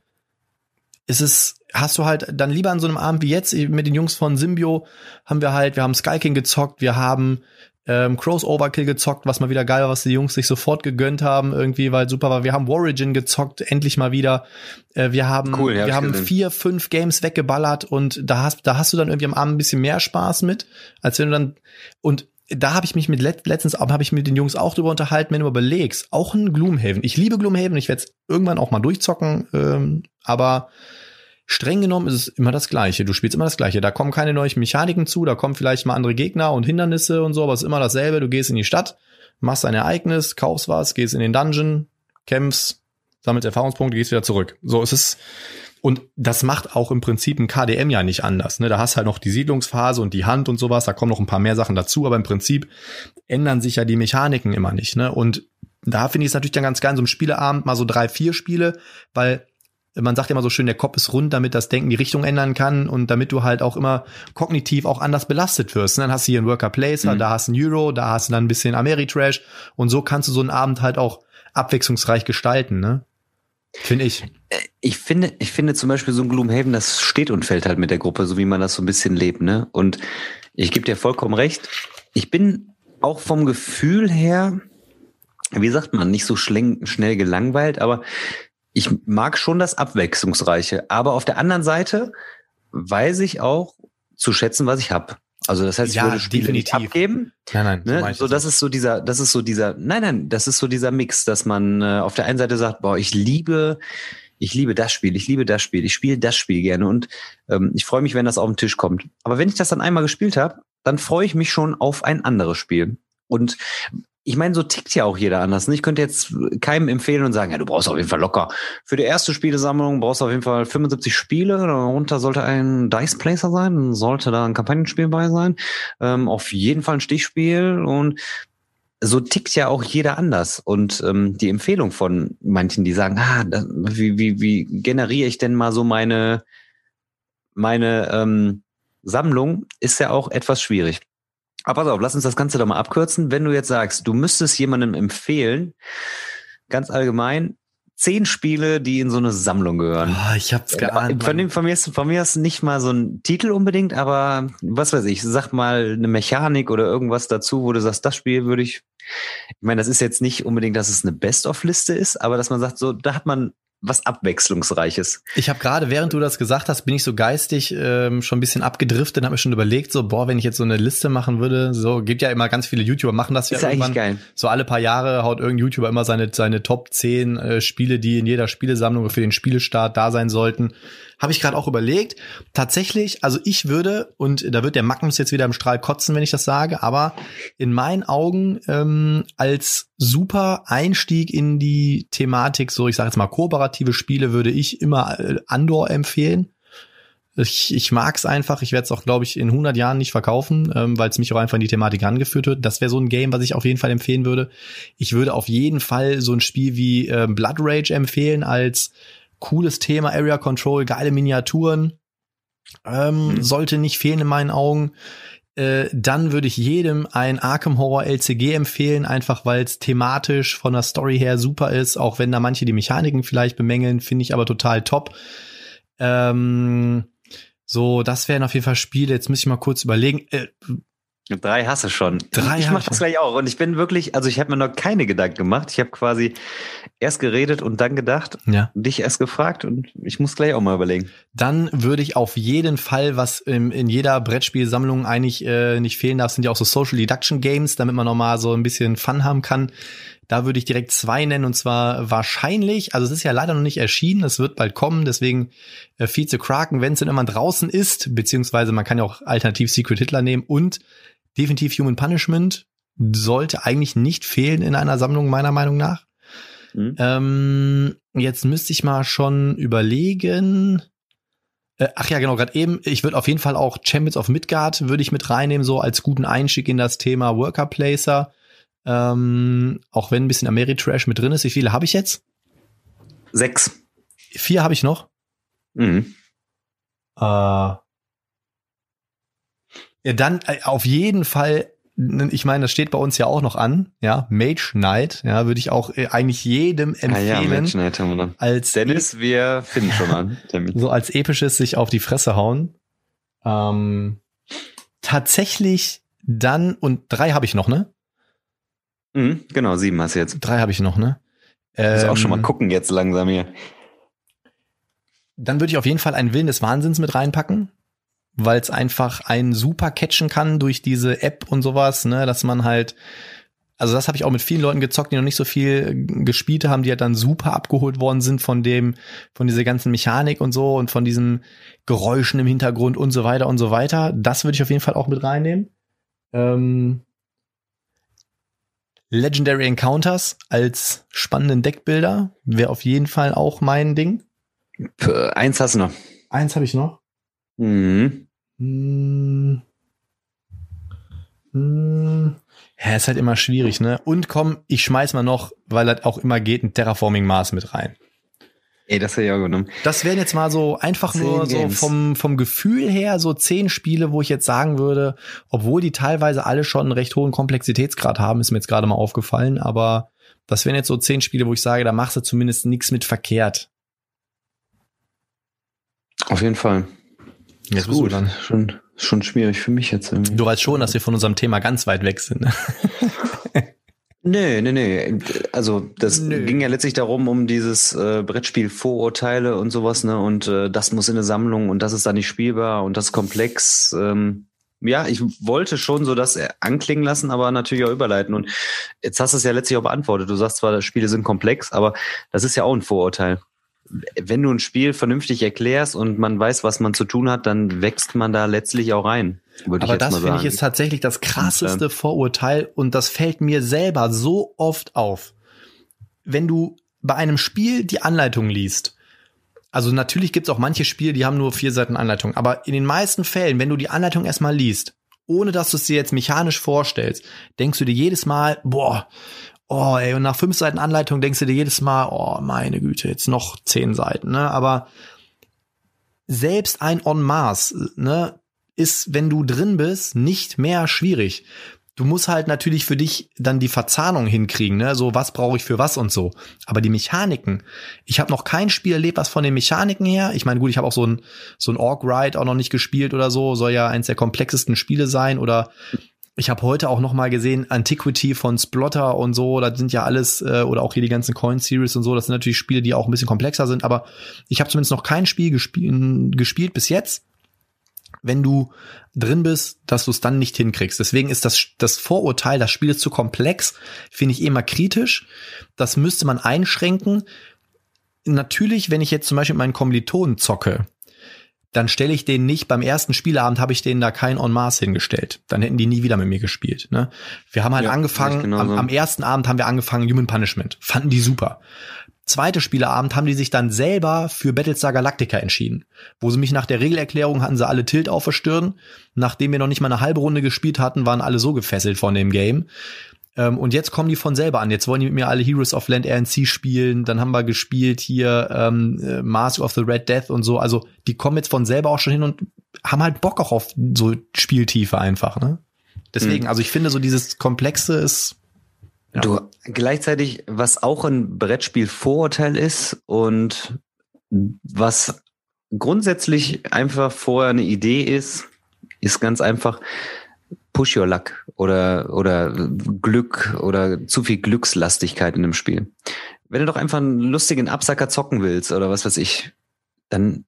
ist es, hast du halt dann lieber an so einem Abend wie jetzt mit den Jungs von Symbio haben wir halt, wir haben Sky King gezockt, wir haben ähm, Crows Overkill gezockt, was mal wieder geil war, was die Jungs sich sofort gegönnt haben, irgendwie, weil super war. Wir haben Origin gezockt, endlich mal wieder. Äh, wir haben, cool, wir haben vier, fünf Games weggeballert und da hast, da hast du dann irgendwie am Abend ein bisschen mehr Spaß mit, als wenn du dann und da habe ich mich mit letztens habe ich mit den Jungs auch drüber unterhalten, wenn du überlegst, auch ein Gloomhaven. Ich liebe Gloomhaven, ich werde es irgendwann auch mal durchzocken, ähm, aber streng genommen ist es immer das Gleiche. Du spielst immer das Gleiche. Da kommen keine neuen Mechaniken zu, da kommen vielleicht mal andere Gegner und Hindernisse und so, aber es ist immer dasselbe. Du gehst in die Stadt, machst ein Ereignis, kaufst was, gehst in den Dungeon, kämpfst, sammelst Erfahrungspunkte, gehst wieder zurück. So ist es. Und das macht auch im Prinzip ein KDM ja nicht anders. Ne? Da hast halt noch die Siedlungsphase und die Hand und sowas, da kommen noch ein paar mehr Sachen dazu, aber im Prinzip ändern sich ja die Mechaniken immer nicht. Ne? Und da finde ich es natürlich dann ganz geil, so einem Spieleabend mal so drei, vier Spiele, weil man sagt ja immer so schön, der Kopf ist rund, damit das Denken die Richtung ändern kann und damit du halt auch immer kognitiv auch anders belastet wirst. Und dann hast du hier einen Worker Placer, mhm. da hast du einen Euro, da hast du dann ein bisschen Ameritrash und so kannst du so einen Abend halt auch abwechslungsreich gestalten, ne? Finde ich. Ich finde, ich finde zum Beispiel so ein Gloomhaven, das steht und fällt halt mit der Gruppe, so wie man das so ein bisschen lebt, ne? Und ich gebe dir vollkommen recht. Ich bin auch vom Gefühl her, wie sagt man, nicht so schnell gelangweilt, aber ich mag schon das Abwechslungsreiche, aber auf der anderen Seite weiß ich auch zu schätzen, was ich habe. Also das heißt, ich ja, würde Spiele definitiv. nicht abgeben. Nein, nein. Ne? So, das ist so dieser, das ist so dieser, nein, nein, das ist so dieser Mix, dass man äh, auf der einen Seite sagt, boah, ich liebe, ich liebe das Spiel, ich liebe das Spiel, ich spiele das Spiel gerne und ähm, ich freue mich, wenn das auf den Tisch kommt. Aber wenn ich das dann einmal gespielt habe, dann freue ich mich schon auf ein anderes Spiel. Und ich meine, so tickt ja auch jeder anders. Ne? Ich könnte jetzt keinem empfehlen und sagen, ja, du brauchst auf jeden Fall locker. Für die erste Spielesammlung brauchst du auf jeden Fall 75 Spiele. Darunter sollte ein Dice Placer sein, sollte da ein Kampagnenspiel bei sein. Ähm, auf jeden Fall ein Stichspiel und so tickt ja auch jeder anders. Und ähm, die Empfehlung von manchen, die sagen, ah, das, wie, wie, wie generiere ich denn mal so meine, meine ähm, Sammlung, ist ja auch etwas schwierig. Aber pass auf, lass uns das Ganze doch mal abkürzen. Wenn du jetzt sagst, du müsstest jemandem empfehlen, ganz allgemein, zehn Spiele, die in so eine Sammlung gehören. Oh, ich hab's geahnt. Von, dem, von, mir ist, von mir ist nicht mal so ein Titel unbedingt, aber was weiß ich, sag mal eine Mechanik oder irgendwas dazu, wo du sagst, das Spiel würde ich. Ich meine, das ist jetzt nicht unbedingt, dass es eine Best-of-Liste ist, aber dass man sagt, so, da hat man was Abwechslungsreiches. Ich habe gerade, während du das gesagt hast, bin ich so geistig ähm, schon ein bisschen abgedriftet und habe mir schon überlegt, so, boah, wenn ich jetzt so eine Liste machen würde, so, gibt ja immer ganz viele YouTuber, machen das ja ist irgendwann. Geil. So alle paar Jahre haut irgendein YouTuber immer seine, seine Top 10 äh, Spiele, die in jeder Spielesammlung für den Spielestart da sein sollten. Habe ich gerade auch überlegt. Tatsächlich, also ich würde, und da wird der Magnus jetzt wieder im Strahl kotzen, wenn ich das sage, aber in meinen Augen ähm, als super Einstieg in die Thematik, so ich sage jetzt mal kooperative Spiele, würde ich immer äh, Andor empfehlen. Ich, ich mag es einfach. Ich werde es auch, glaube ich, in 100 Jahren nicht verkaufen, ähm, weil es mich auch einfach in die Thematik angeführt wird. Das wäre so ein Game, was ich auf jeden Fall empfehlen würde. Ich würde auf jeden Fall so ein Spiel wie äh, Blood Rage empfehlen als cooles Thema, Area Control, geile Miniaturen. Ähm, mhm. Sollte nicht fehlen in meinen Augen. Äh, dann würde ich jedem ein Arkham Horror LCG empfehlen, einfach weil es thematisch von der Story her super ist, auch wenn da manche die Mechaniken vielleicht bemängeln, finde ich aber total top. Ähm, so, das wären auf jeden Fall Spiele. Jetzt muss ich mal kurz überlegen. Äh, Drei hasse schon. Drei ich mach das gleich auch. Und ich bin wirklich, also ich habe mir noch keine Gedanken gemacht. Ich habe quasi erst geredet und dann gedacht, ja. dich erst gefragt und ich muss gleich auch mal überlegen. Dann würde ich auf jeden Fall, was in, in jeder Brettspielsammlung eigentlich äh, nicht fehlen darf, sind ja auch so Social Deduction Games, damit man nochmal so ein bisschen Fun haben kann. Da würde ich direkt zwei nennen und zwar wahrscheinlich, also es ist ja leider noch nicht erschienen, es wird bald kommen, deswegen äh, Vize Kraken, wenn es denn immer draußen ist, beziehungsweise man kann ja auch alternativ Secret Hitler nehmen und definitiv Human Punishment sollte eigentlich nicht fehlen in einer Sammlung, meiner Meinung nach. Mhm. Ähm, jetzt müsste ich mal schon überlegen. Äh, ach ja, genau, gerade eben. Ich würde auf jeden Fall auch Champions of Midgard würde ich mit reinnehmen, so als guten Einstieg in das Thema Worker Placer. Ähm, auch wenn ein bisschen Ameritrash mit drin ist. Wie viele habe ich jetzt? Sechs. Vier habe ich noch. Mhm. Äh, ja, dann äh, auf jeden Fall ich meine, das steht bei uns ja auch noch an, ja, Mage Knight, ja, würde ich auch äh, eigentlich jedem empfehlen. Ah ja, Mage Knight haben wir dann. Als Dennis, wir finden schon an. so als episches sich auf die Fresse hauen. Ähm, tatsächlich dann, und drei habe ich noch, ne? Mhm, genau, sieben hast du jetzt. Drei habe ich noch, ne? Ähm, Muss auch schon mal ähm, gucken jetzt langsam hier. Dann würde ich auf jeden Fall einen Willen des Wahnsinns mit reinpacken weil es einfach einen super catchen kann durch diese App und sowas, ne, dass man halt also das habe ich auch mit vielen Leuten gezockt, die noch nicht so viel gespielt haben, die halt dann super abgeholt worden sind von dem, von dieser ganzen Mechanik und so und von diesen Geräuschen im Hintergrund und so weiter und so weiter. Das würde ich auf jeden Fall auch mit reinnehmen. Ähm, Legendary Encounters als spannenden Deckbilder wäre auf jeden Fall auch mein Ding. Für eins hast du noch. Eins habe ich noch. Mhm. Hm. Hm. Ja, ist halt immer schwierig, ne? Und komm, ich schmeiß mal noch, weil das auch immer geht, ein Terraforming Mars mit rein. Ey, das hätte ich auch genommen. Das wären jetzt mal so einfach nur Games. so vom, vom Gefühl her so zehn Spiele, wo ich jetzt sagen würde, obwohl die teilweise alle schon einen recht hohen Komplexitätsgrad haben, ist mir jetzt gerade mal aufgefallen, aber das wären jetzt so zehn Spiele, wo ich sage, da machst du zumindest nichts mit verkehrt. Auf jeden Fall. Jetzt ist gut. Dann. Schon, schon schwierig für mich jetzt irgendwie. Du weißt schon, dass wir von unserem Thema ganz weit weg sind. Ne? Nee, nee, nee. Also das Nö. ging ja letztlich darum, um dieses äh, Brettspiel Vorurteile und sowas, ne? Und äh, das muss in eine Sammlung und das ist da nicht spielbar und das ist komplex. Ähm, ja, ich wollte schon so das anklingen lassen, aber natürlich auch überleiten. Und jetzt hast du es ja letztlich auch beantwortet. Du sagst zwar, Spiele sind komplex, aber das ist ja auch ein Vorurteil wenn du ein Spiel vernünftig erklärst und man weiß, was man zu tun hat, dann wächst man da letztlich auch rein. Aber das finde ich ist tatsächlich das krasseste und, ähm, Vorurteil und das fällt mir selber so oft auf. Wenn du bei einem Spiel die Anleitung liest, also natürlich gibt's auch manche Spiele, die haben nur vier Seiten Anleitung, aber in den meisten Fällen, wenn du die Anleitung erstmal liest, ohne dass du es dir jetzt mechanisch vorstellst, denkst du dir jedes Mal, boah, oh, ey, und nach fünf Seiten Anleitung denkst du dir jedes Mal, oh, meine Güte, jetzt noch zehn Seiten, ne? Aber selbst ein On Mars, ne, ist, wenn du drin bist, nicht mehr schwierig. Du musst halt natürlich für dich dann die Verzahnung hinkriegen, ne? So, was brauche ich für was und so. Aber die Mechaniken, ich habe noch kein Spiel erlebt, was von den Mechaniken her, ich meine, gut, ich habe auch so ein so ein Orc Ride auch noch nicht gespielt oder so, soll ja eins der komplexesten Spiele sein oder ich habe heute auch noch mal gesehen Antiquity von Splotter und so, das sind ja alles äh, oder auch hier die ganzen Coin Series und so, das sind natürlich Spiele, die auch ein bisschen komplexer sind, aber ich habe zumindest noch kein Spiel gespielt, gespielt bis jetzt, wenn du drin bist, dass du es dann nicht hinkriegst. Deswegen ist das das Vorurteil, das Spiel ist zu komplex, finde ich immer kritisch. Das müsste man einschränken. Natürlich, wenn ich jetzt zum Beispiel meinen Kommilitonen zocke, dann stelle ich den nicht, beim ersten Spielabend habe ich denen da kein En masse hingestellt. Dann hätten die nie wieder mit mir gespielt. Ne? Wir haben halt ja, angefangen, am, am, ersten Abend haben wir angefangen Human Punishment. Fanden die super. Zweite Spieleabend haben die sich dann selber für Battlestar Galactica entschieden. Wo sie mich nach der Regelerklärung hatten sie alle Tilt auf der Stirn. Nachdem wir noch nicht mal eine halbe Runde gespielt hatten, waren alle so gefesselt von dem Game. Ähm, und jetzt kommen die von selber an. Jetzt wollen die mit mir alle Heroes of Land RNC spielen. Dann haben wir gespielt hier ähm, äh, Mask of the Red Death und so. Also die kommen jetzt von selber auch schon hin und haben halt Bock auch auf so Spieltiefe einfach. Ne? Deswegen, mhm. also ich finde so dieses Komplexe ist ja. Du, gleichzeitig, was auch ein Brettspiel Vorurteil ist und was grundsätzlich einfach vorher eine Idee ist, ist ganz einfach, Push Your Luck oder, oder Glück oder zu viel Glückslastigkeit in einem Spiel. Wenn du doch einfach einen lustigen Absacker zocken willst oder was weiß ich, dann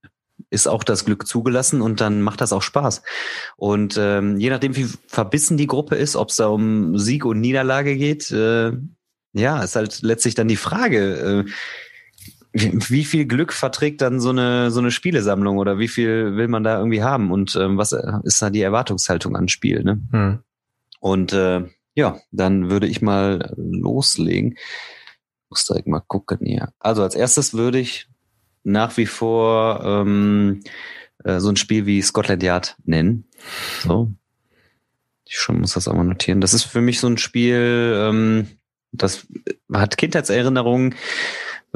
ist auch das Glück zugelassen und dann macht das auch Spaß. Und ähm, je nachdem, wie verbissen die Gruppe ist, ob es da um Sieg und Niederlage geht, äh, ja, ist halt letztlich dann die Frage, äh, wie viel Glück verträgt dann so eine so eine Spielesammlung oder wie viel will man da irgendwie haben und ähm, was ist da die Erwartungshaltung an Spiel? Ne? Hm. Und äh, ja, dann würde ich mal loslegen. Muss direkt mal gucken hier. Also als erstes würde ich nach wie vor ähm, äh, so ein Spiel wie Scotland Yard nennen. So. Ich schon muss das auch mal notieren. Das ist für mich so ein Spiel, ähm, das hat Kindheitserinnerungen.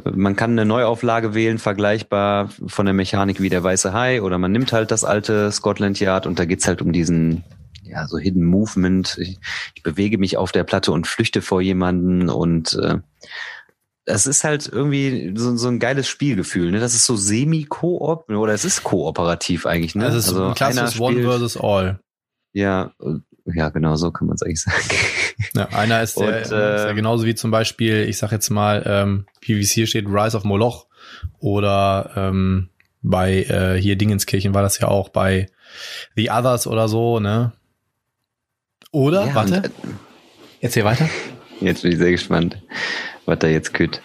Man kann eine Neuauflage wählen, vergleichbar von der Mechanik wie der Weiße Hai, oder man nimmt halt das alte Scotland Yard und da geht's halt um diesen, ja, so Hidden Movement. Ich, ich bewege mich auf der Platte und flüchte vor jemanden und äh, das ist halt irgendwie so, so ein geiles Spielgefühl. Ne? Das ist so semi-koop oder es ist kooperativ eigentlich. Ne? Das ist also ein klassisches One versus All. Ja, ja, genau so kann man es eigentlich sagen. Ja, einer ist, der, Und, ist ja ähm, genauso wie zum Beispiel, ich sag jetzt mal, ähm, wie es hier steht, Rise of Moloch oder ähm, bei äh, hier Dingenskirchen war das ja auch bei The Others oder so, ne? Oder, ja, warte, und, äh, erzähl weiter. Jetzt bin ich sehr gespannt, was da jetzt kütt.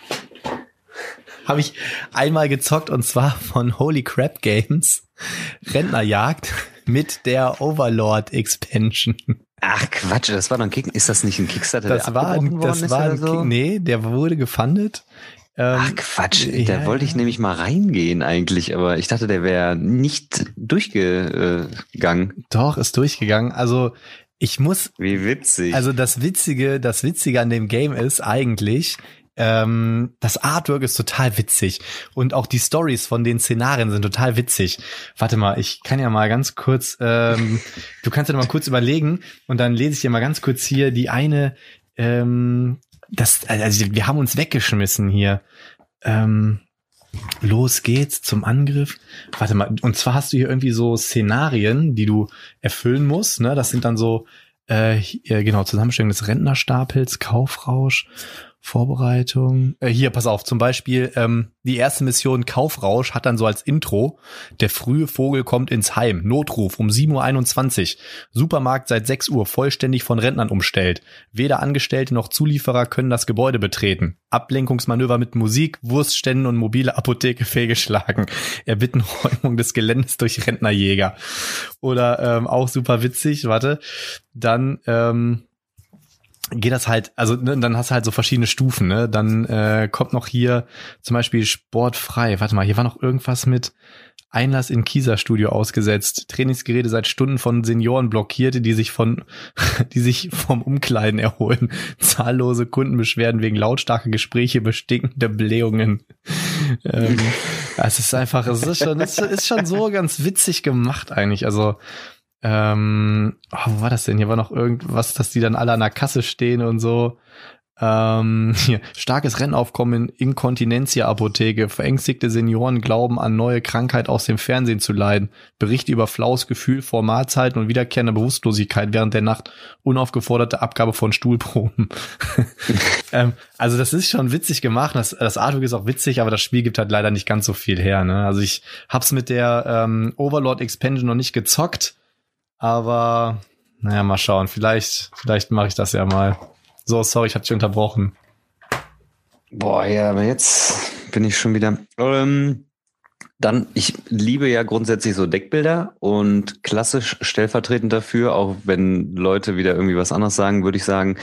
Habe ich einmal gezockt und zwar von Holy Crap Games Rentnerjagd mit der Overlord Expansion. Ach Quatsch, das war doch ein Kick. Ist das nicht ein Kickstarter? Das war, das war ein so? Kick, nee, der wurde gefundet. Ähm, Ach Quatsch, ja, da wollte ich nämlich mal reingehen eigentlich, aber ich dachte, der wäre nicht durchgegangen. Doch, ist durchgegangen. Also ich muss. Wie witzig. Also das Witzige, das Witzige an dem Game ist eigentlich, ähm, das Artwork ist total witzig und auch die Stories von den Szenarien sind total witzig. Warte mal, ich kann ja mal ganz kurz, ähm, du kannst ja noch mal kurz überlegen und dann lese ich dir mal ganz kurz hier die eine, ähm, das, also wir haben uns weggeschmissen hier. Ähm, los geht's zum Angriff. Warte mal, und zwar hast du hier irgendwie so Szenarien, die du erfüllen musst. Ne? Das sind dann so, äh, genau, Zusammenstellung des Rentnerstapels, Kaufrausch Vorbereitung. Äh, hier, pass auf, zum Beispiel ähm, die erste Mission Kaufrausch hat dann so als Intro, der frühe Vogel kommt ins Heim, Notruf um 7.21 Uhr, Supermarkt seit 6 Uhr vollständig von Rentnern umstellt. Weder Angestellte noch Zulieferer können das Gebäude betreten. Ablenkungsmanöver mit Musik, Wurstständen und mobile Apotheke fehlgeschlagen. Erbitten Räumung des Geländes durch Rentnerjäger. Oder ähm, auch super witzig, warte, dann... Ähm, geht das halt, also ne, dann hast du halt so verschiedene Stufen, ne? Dann äh, kommt noch hier zum Beispiel sportfrei. Warte mal, hier war noch irgendwas mit Einlass in Kieser-Studio ausgesetzt. Trainingsgeräte seit Stunden von Senioren blockierte, die sich von, die sich vom Umkleiden erholen. Zahllose Kundenbeschwerden wegen lautstarker Gespräche, bestinkende Blähungen. ähm, es ist einfach, es ist schon, es ist schon so ganz witzig gemacht eigentlich. Also ähm, oh, wo war das denn? Hier war noch irgendwas, dass die dann alle an der Kasse stehen und so. Ähm, hier, starkes Rennaufkommen in Inkontinentia-Apotheke. Verängstigte Senioren glauben an neue Krankheit aus dem Fernsehen zu leiden. Berichte über flaues Gefühl vor Mahlzeiten und wiederkehrende Bewusstlosigkeit während der Nacht. Unaufgeforderte Abgabe von Stuhlproben. ähm, also das ist schon witzig gemacht. Das, das Artwork ist auch witzig, aber das Spiel gibt halt leider nicht ganz so viel her. Ne? Also ich hab's mit der ähm, Overlord Expansion noch nicht gezockt. Aber naja, mal schauen. Vielleicht, vielleicht mache ich das ja mal. So, sorry, ich hatte dich unterbrochen. Boah, ja, aber jetzt bin ich schon wieder. Ähm, dann, ich liebe ja grundsätzlich so Deckbilder und klassisch stellvertretend dafür, auch wenn Leute wieder irgendwie was anderes sagen, würde ich sagen,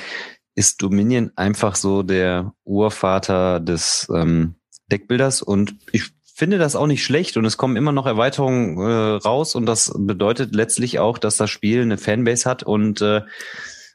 ist Dominion einfach so der Urvater des ähm, Deckbilders und ich finde das auch nicht schlecht und es kommen immer noch Erweiterungen äh, raus und das bedeutet letztlich auch, dass das Spiel eine Fanbase hat und äh,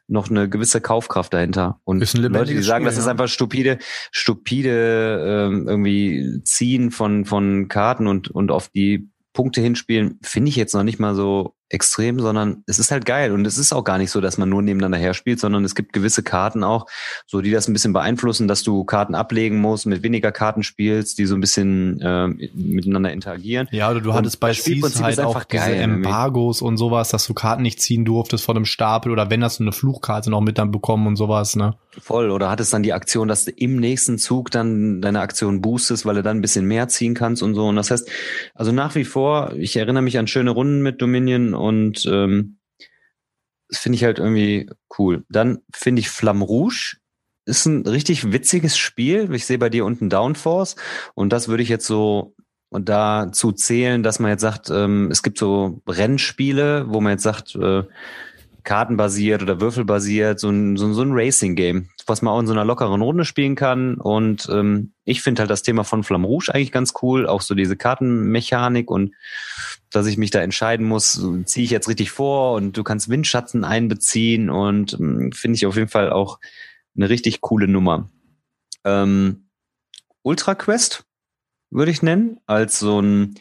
noch eine gewisse Kaufkraft dahinter. Und Leute, die sagen, Spiel, das ist einfach stupide, stupide ähm, irgendwie Ziehen von von Karten und und auf die Punkte hinspielen, finde ich jetzt noch nicht mal so extrem, sondern es ist halt geil. Und es ist auch gar nicht so, dass man nur nebeneinander her spielt, sondern es gibt gewisse Karten auch, so die das ein bisschen beeinflussen, dass du Karten ablegen musst, mit weniger Karten spielst, die so ein bisschen äh, miteinander interagieren. Ja, oder du und hattest bei Seas halt auch diese geil, Embargos irgendwie. und sowas, dass du Karten nicht ziehen durftest von einem Stapel oder wenn hast du eine Fluchkarte noch mit dann bekommen und sowas, ne? Voll. Oder hattest dann die Aktion, dass du im nächsten Zug dann deine Aktion boostest, weil du dann ein bisschen mehr ziehen kannst und so. Und das heißt, also nach wie vor, ich erinnere mich an schöne Runden mit Dominion und ähm, das finde ich halt irgendwie cool. Dann finde ich Flamme Rouge ist ein richtig witziges Spiel. Ich sehe bei dir unten Downforce und das würde ich jetzt so und dazu zählen, dass man jetzt sagt, ähm, es gibt so Rennspiele, wo man jetzt sagt, äh, kartenbasiert oder würfelbasiert, so ein, so, so ein Racing-Game, was man auch in so einer lockeren Runde spielen kann. Und ähm, ich finde halt das Thema von Flamme Rouge eigentlich ganz cool, auch so diese Kartenmechanik und dass ich mich da entscheiden muss, ziehe ich jetzt richtig vor und du kannst Windschatten einbeziehen und ähm, finde ich auf jeden Fall auch eine richtig coole Nummer. Ähm, Ultra Quest würde ich nennen, als so ein,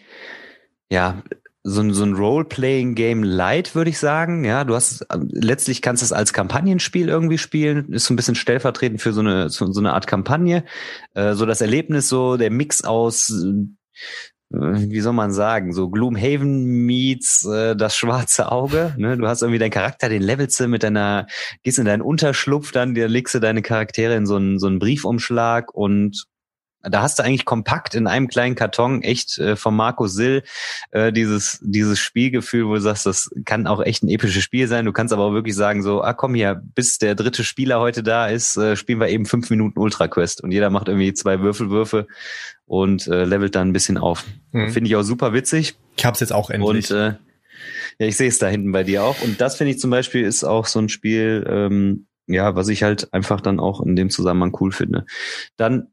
ja, so ein, so ein Role-Playing-Game Light, würde ich sagen. Ja, du hast, letztlich kannst du es als Kampagnenspiel irgendwie spielen, ist so ein bisschen stellvertretend für so eine, so, eine Art Kampagne. Äh, so das Erlebnis, so der Mix aus, wie soll man sagen, so Gloomhaven meets äh, das schwarze Auge. Ne? Du hast irgendwie deinen Charakter, den levelst du mit deiner, gehst in deinen Unterschlupf, dann legst du deine Charaktere in so einen, so einen Briefumschlag und da hast du eigentlich kompakt in einem kleinen Karton echt äh, von Marco Sill äh, dieses dieses Spielgefühl, wo du sagst, das kann auch echt ein episches Spiel sein. Du kannst aber auch wirklich sagen so, ah komm hier, bis der dritte Spieler heute da ist, äh, spielen wir eben fünf Minuten Ultra Quest und jeder macht irgendwie zwei Würfelwürfe und äh, levelt dann ein bisschen auf. Mhm. Finde ich auch super witzig. Ich hab's jetzt auch endlich. Und äh, ja, ich sehe es da hinten bei dir auch. Und das finde ich zum Beispiel ist auch so ein Spiel, ähm, ja, was ich halt einfach dann auch in dem Zusammenhang cool finde. Dann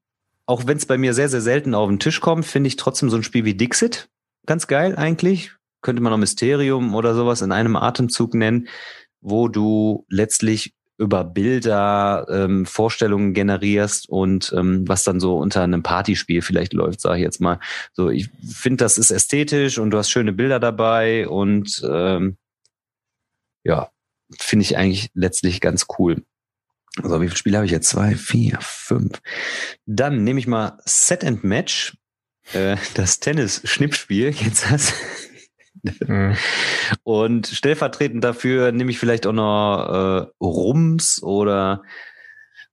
auch wenn es bei mir sehr, sehr selten auf den Tisch kommt, finde ich trotzdem so ein Spiel wie Dixit ganz geil eigentlich. Könnte man auch Mysterium oder sowas in einem Atemzug nennen, wo du letztlich über Bilder ähm, Vorstellungen generierst und ähm, was dann so unter einem Partyspiel vielleicht läuft, sage ich jetzt mal. So, ich finde, das ist ästhetisch und du hast schöne Bilder dabei und ähm, ja, finde ich eigentlich letztlich ganz cool. Also wie viele Spiele habe ich jetzt? Zwei, vier, fünf. Dann nehme ich mal Set and Match, äh, das Tennis-Schnippspiel. Jetzt das. Mhm. Und stellvertretend dafür nehme ich vielleicht auch noch äh, Rums oder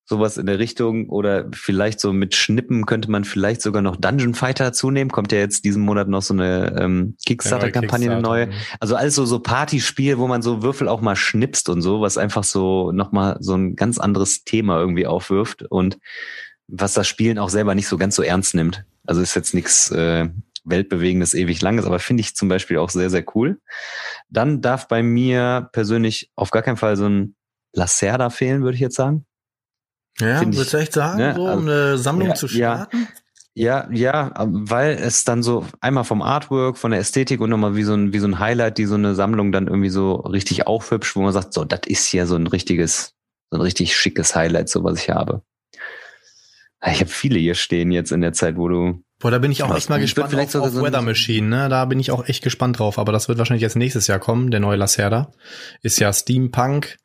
sowas in der Richtung oder vielleicht so mit Schnippen könnte man vielleicht sogar noch Dungeon Fighter zunehmen. Kommt ja jetzt diesen Monat noch so eine ähm, Kickstarter-Kampagne, eine neue. Also alles so, so Partyspiel, wo man so Würfel auch mal schnipst und so, was einfach so nochmal so ein ganz anderes Thema irgendwie aufwirft und was das Spielen auch selber nicht so ganz so ernst nimmt. Also ist jetzt nichts äh, weltbewegendes, ewig langes, aber finde ich zum Beispiel auch sehr, sehr cool. Dann darf bei mir persönlich auf gar keinen Fall so ein Lacerda fehlen, würde ich jetzt sagen. Ja, würdest du echt sagen, ne, so, um eine Sammlung ja, zu starten? Ja, ja, weil es dann so einmal vom Artwork, von der Ästhetik und nochmal wie so ein, wie so ein Highlight, die so eine Sammlung dann irgendwie so richtig aufhübscht, wo man sagt, so, das ist ja so ein richtiges, so ein richtig schickes Highlight, so was ich habe. Ich habe viele hier stehen jetzt in der Zeit, wo du. Boah, da bin ich auch echt mal gespannt vielleicht auf, auf so Weather Machine, ne? Da bin ich auch echt gespannt drauf, aber das wird wahrscheinlich jetzt nächstes Jahr kommen, der neue Lacerda. Ist ja Steampunk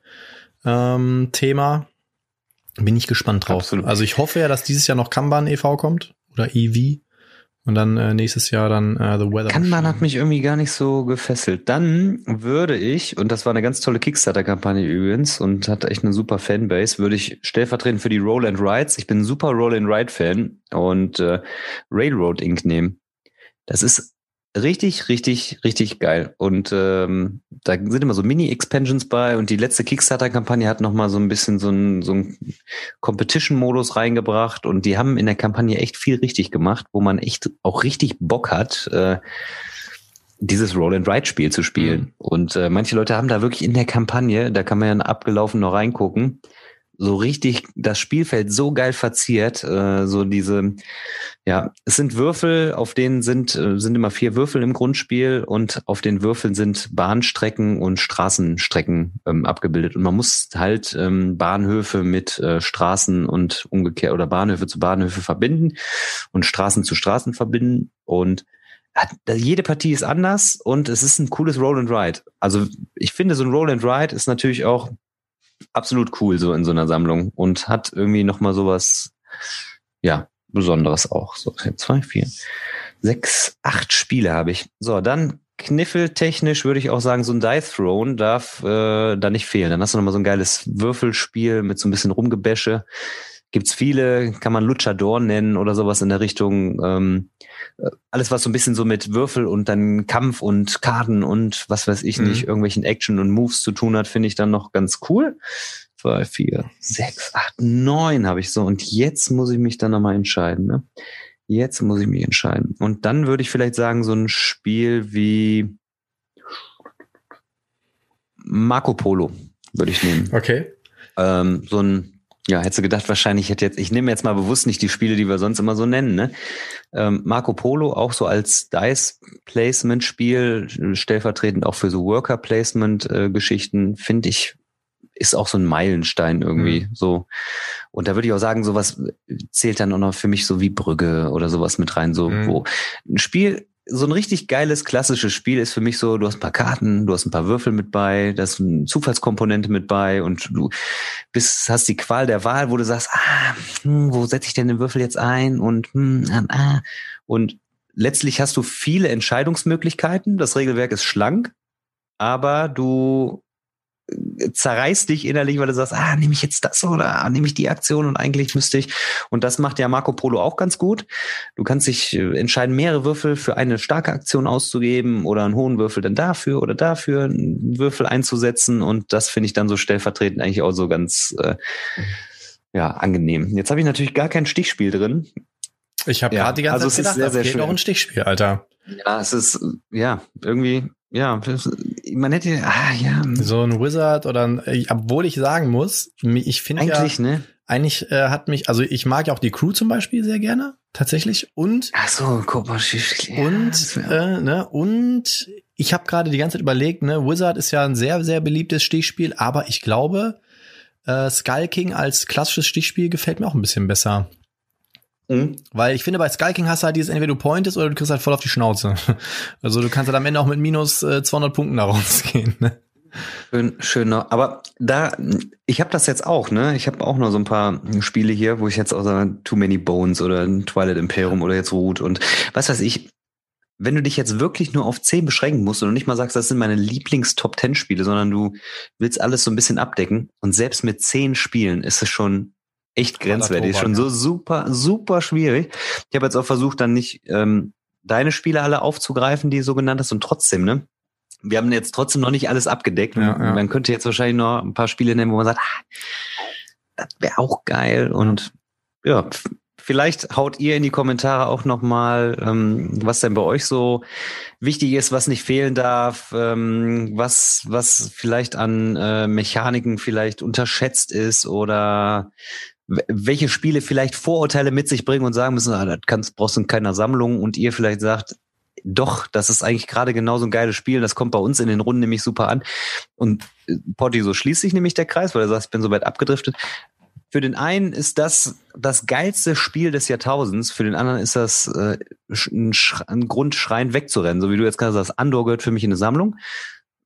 ähm, Thema. Bin ich gespannt drauf. Absolut. Also ich hoffe ja, dass dieses Jahr noch Kanban e.V. kommt oder EV. Und dann äh, nächstes Jahr dann äh, The Weather. Kanban hat mich irgendwie gar nicht so gefesselt. Dann würde ich, und das war eine ganz tolle Kickstarter-Kampagne übrigens und hat echt eine super Fanbase, würde ich stellvertretend für die Roll and Rides, ich bin ein super Roll and Ride-Fan und äh, Railroad Inc. nehmen. Das ist richtig, richtig, richtig geil. Und ähm, da sind immer so Mini-Expansions bei und die letzte Kickstarter-Kampagne hat nochmal so ein bisschen so ein, so Competition-Modus reingebracht und die haben in der Kampagne echt viel richtig gemacht, wo man echt auch richtig Bock hat, äh, dieses Roll-and-Ride-Spiel zu spielen. Mhm. Und äh, manche Leute haben da wirklich in der Kampagne, da kann man ja abgelaufen noch reingucken, so richtig das Spielfeld so geil verziert, äh, so diese, ja, es sind Würfel, auf denen sind, äh, sind immer vier Würfel im Grundspiel und auf den Würfeln sind Bahnstrecken und Straßenstrecken ähm, abgebildet. Und man muss halt ähm, Bahnhöfe mit äh, Straßen und umgekehrt oder Bahnhöfe zu Bahnhöfe verbinden und Straßen zu Straßen verbinden. Und jede Partie ist anders und es ist ein cooles Roll and Ride. Also ich finde, so ein Roll and Ride ist natürlich auch absolut cool so in so einer Sammlung und hat irgendwie noch mal sowas, ja, Besonderes auch. So, zwei, vier, sechs, acht Spiele habe ich. So, dann kniffeltechnisch würde ich auch sagen, so ein Dice Throne darf äh, da nicht fehlen. Dann hast du noch mal so ein geiles Würfelspiel mit so ein bisschen Rumgebäsche. Gibt's viele, kann man Luchador nennen oder sowas in der Richtung. Ähm, äh, alles, was so ein bisschen so mit Würfel und dann Kampf und Karten und was weiß ich mhm. nicht, irgendwelchen Action und Moves zu tun hat, finde ich dann noch ganz cool. Zwei, vier, sechs, acht, neun habe ich so. Und jetzt muss ich mich dann nochmal entscheiden. Ne? Jetzt muss ich mich entscheiden. Und dann würde ich vielleicht sagen, so ein Spiel wie Marco Polo würde ich nehmen. Okay. Ähm, so ein ja, hättest du gedacht, wahrscheinlich hätte jetzt, ich nehme jetzt mal bewusst nicht die Spiele, die wir sonst immer so nennen, ne? Ähm, Marco Polo auch so als Dice-Placement-Spiel, stellvertretend auch für so Worker-Placement-Geschichten, finde ich, ist auch so ein Meilenstein irgendwie mhm. so. Und da würde ich auch sagen, sowas zählt dann auch noch für mich so wie Brügge oder sowas mit rein, so, mhm. wo ein Spiel so ein richtig geiles klassisches Spiel ist für mich so, du hast ein paar Karten, du hast ein paar Würfel mit bei, da ist eine Zufallskomponente mit bei und du bist, hast die Qual der Wahl, wo du sagst, ah, hm, wo setze ich denn den Würfel jetzt ein und hm, ah, ah. und letztlich hast du viele Entscheidungsmöglichkeiten. Das Regelwerk ist schlank, aber du zerreißt dich innerlich, weil du sagst, ah, nehme ich jetzt das oder ah, nehme ich die Aktion und eigentlich müsste ich. Und das macht ja Marco Polo auch ganz gut. Du kannst dich äh, entscheiden, mehrere Würfel für eine starke Aktion auszugeben oder einen hohen Würfel dann dafür oder dafür einen Würfel einzusetzen. Und das finde ich dann so stellvertretend eigentlich auch so ganz äh, ja, angenehm. Jetzt habe ich natürlich gar kein Stichspiel drin. Ich habe ja, gerade die ganze also Zeit gedacht, sehr, sehr das schön. noch ein Stichspiel, Alter. Ja, es ist, ja, irgendwie ja, man hätte, ah, ja. So ein Wizard oder ein, obwohl ich sagen muss, ich finde ja, eigentlich, ne? Eigentlich äh, hat mich, also ich mag ja auch die Crew zum Beispiel sehr gerne, tatsächlich. Und Ach so, guck mal, ja, und äh, ne und ich habe gerade die ganze Zeit überlegt, ne, Wizard ist ja ein sehr sehr beliebtes Stichspiel, aber ich glaube, äh, Skull King als klassisches Stichspiel gefällt mir auch ein bisschen besser. Mhm. Weil ich finde, bei Sky King hast du halt dieses, entweder du pointest oder du kriegst halt voll auf die Schnauze. Also du kannst halt am Ende auch mit minus äh, 200 Punkten da rausgehen. Ne? Schön, schöner. Aber da, ich habe das jetzt auch, ne? Ich habe auch noch so ein paar Spiele hier, wo ich jetzt auch sage, Too Many Bones oder Twilight Imperium oder jetzt Root und was weiß ich. Wenn du dich jetzt wirklich nur auf 10 beschränken musst und nicht mal sagst, das sind meine Lieblings-Top-10-Spiele, sondern du willst alles so ein bisschen abdecken und selbst mit 10 Spielen ist es schon echt grenzwertig. Ist schon so super, super schwierig. Ich habe jetzt auch versucht, dann nicht ähm, deine Spiele alle aufzugreifen, die so genannt hast, und trotzdem, ne? Wir haben jetzt trotzdem noch nicht alles abgedeckt. Ja, ja. Man könnte jetzt wahrscheinlich noch ein paar Spiele nennen, wo man sagt, ah, das wäre auch geil. Und ja, vielleicht haut ihr in die Kommentare auch noch mal, ähm, was denn bei euch so wichtig ist, was nicht fehlen darf, ähm, was was vielleicht an äh, Mechaniken vielleicht unterschätzt ist oder welche Spiele vielleicht Vorurteile mit sich bringen und sagen müssen, ah, das kannst, brauchst du in keiner Sammlung und ihr vielleicht sagt, doch, das ist eigentlich gerade genauso ein geiles Spiel, das kommt bei uns in den Runden nämlich super an. Und äh, Potti, so schließt sich nämlich der Kreis, weil er sagt, ich bin so weit abgedriftet. Für den einen ist das das geilste Spiel des Jahrtausends, für den anderen ist das äh, ein, ein Grund, schreien wegzurennen. So wie du jetzt gerade sagst, Andor gehört für mich in eine Sammlung.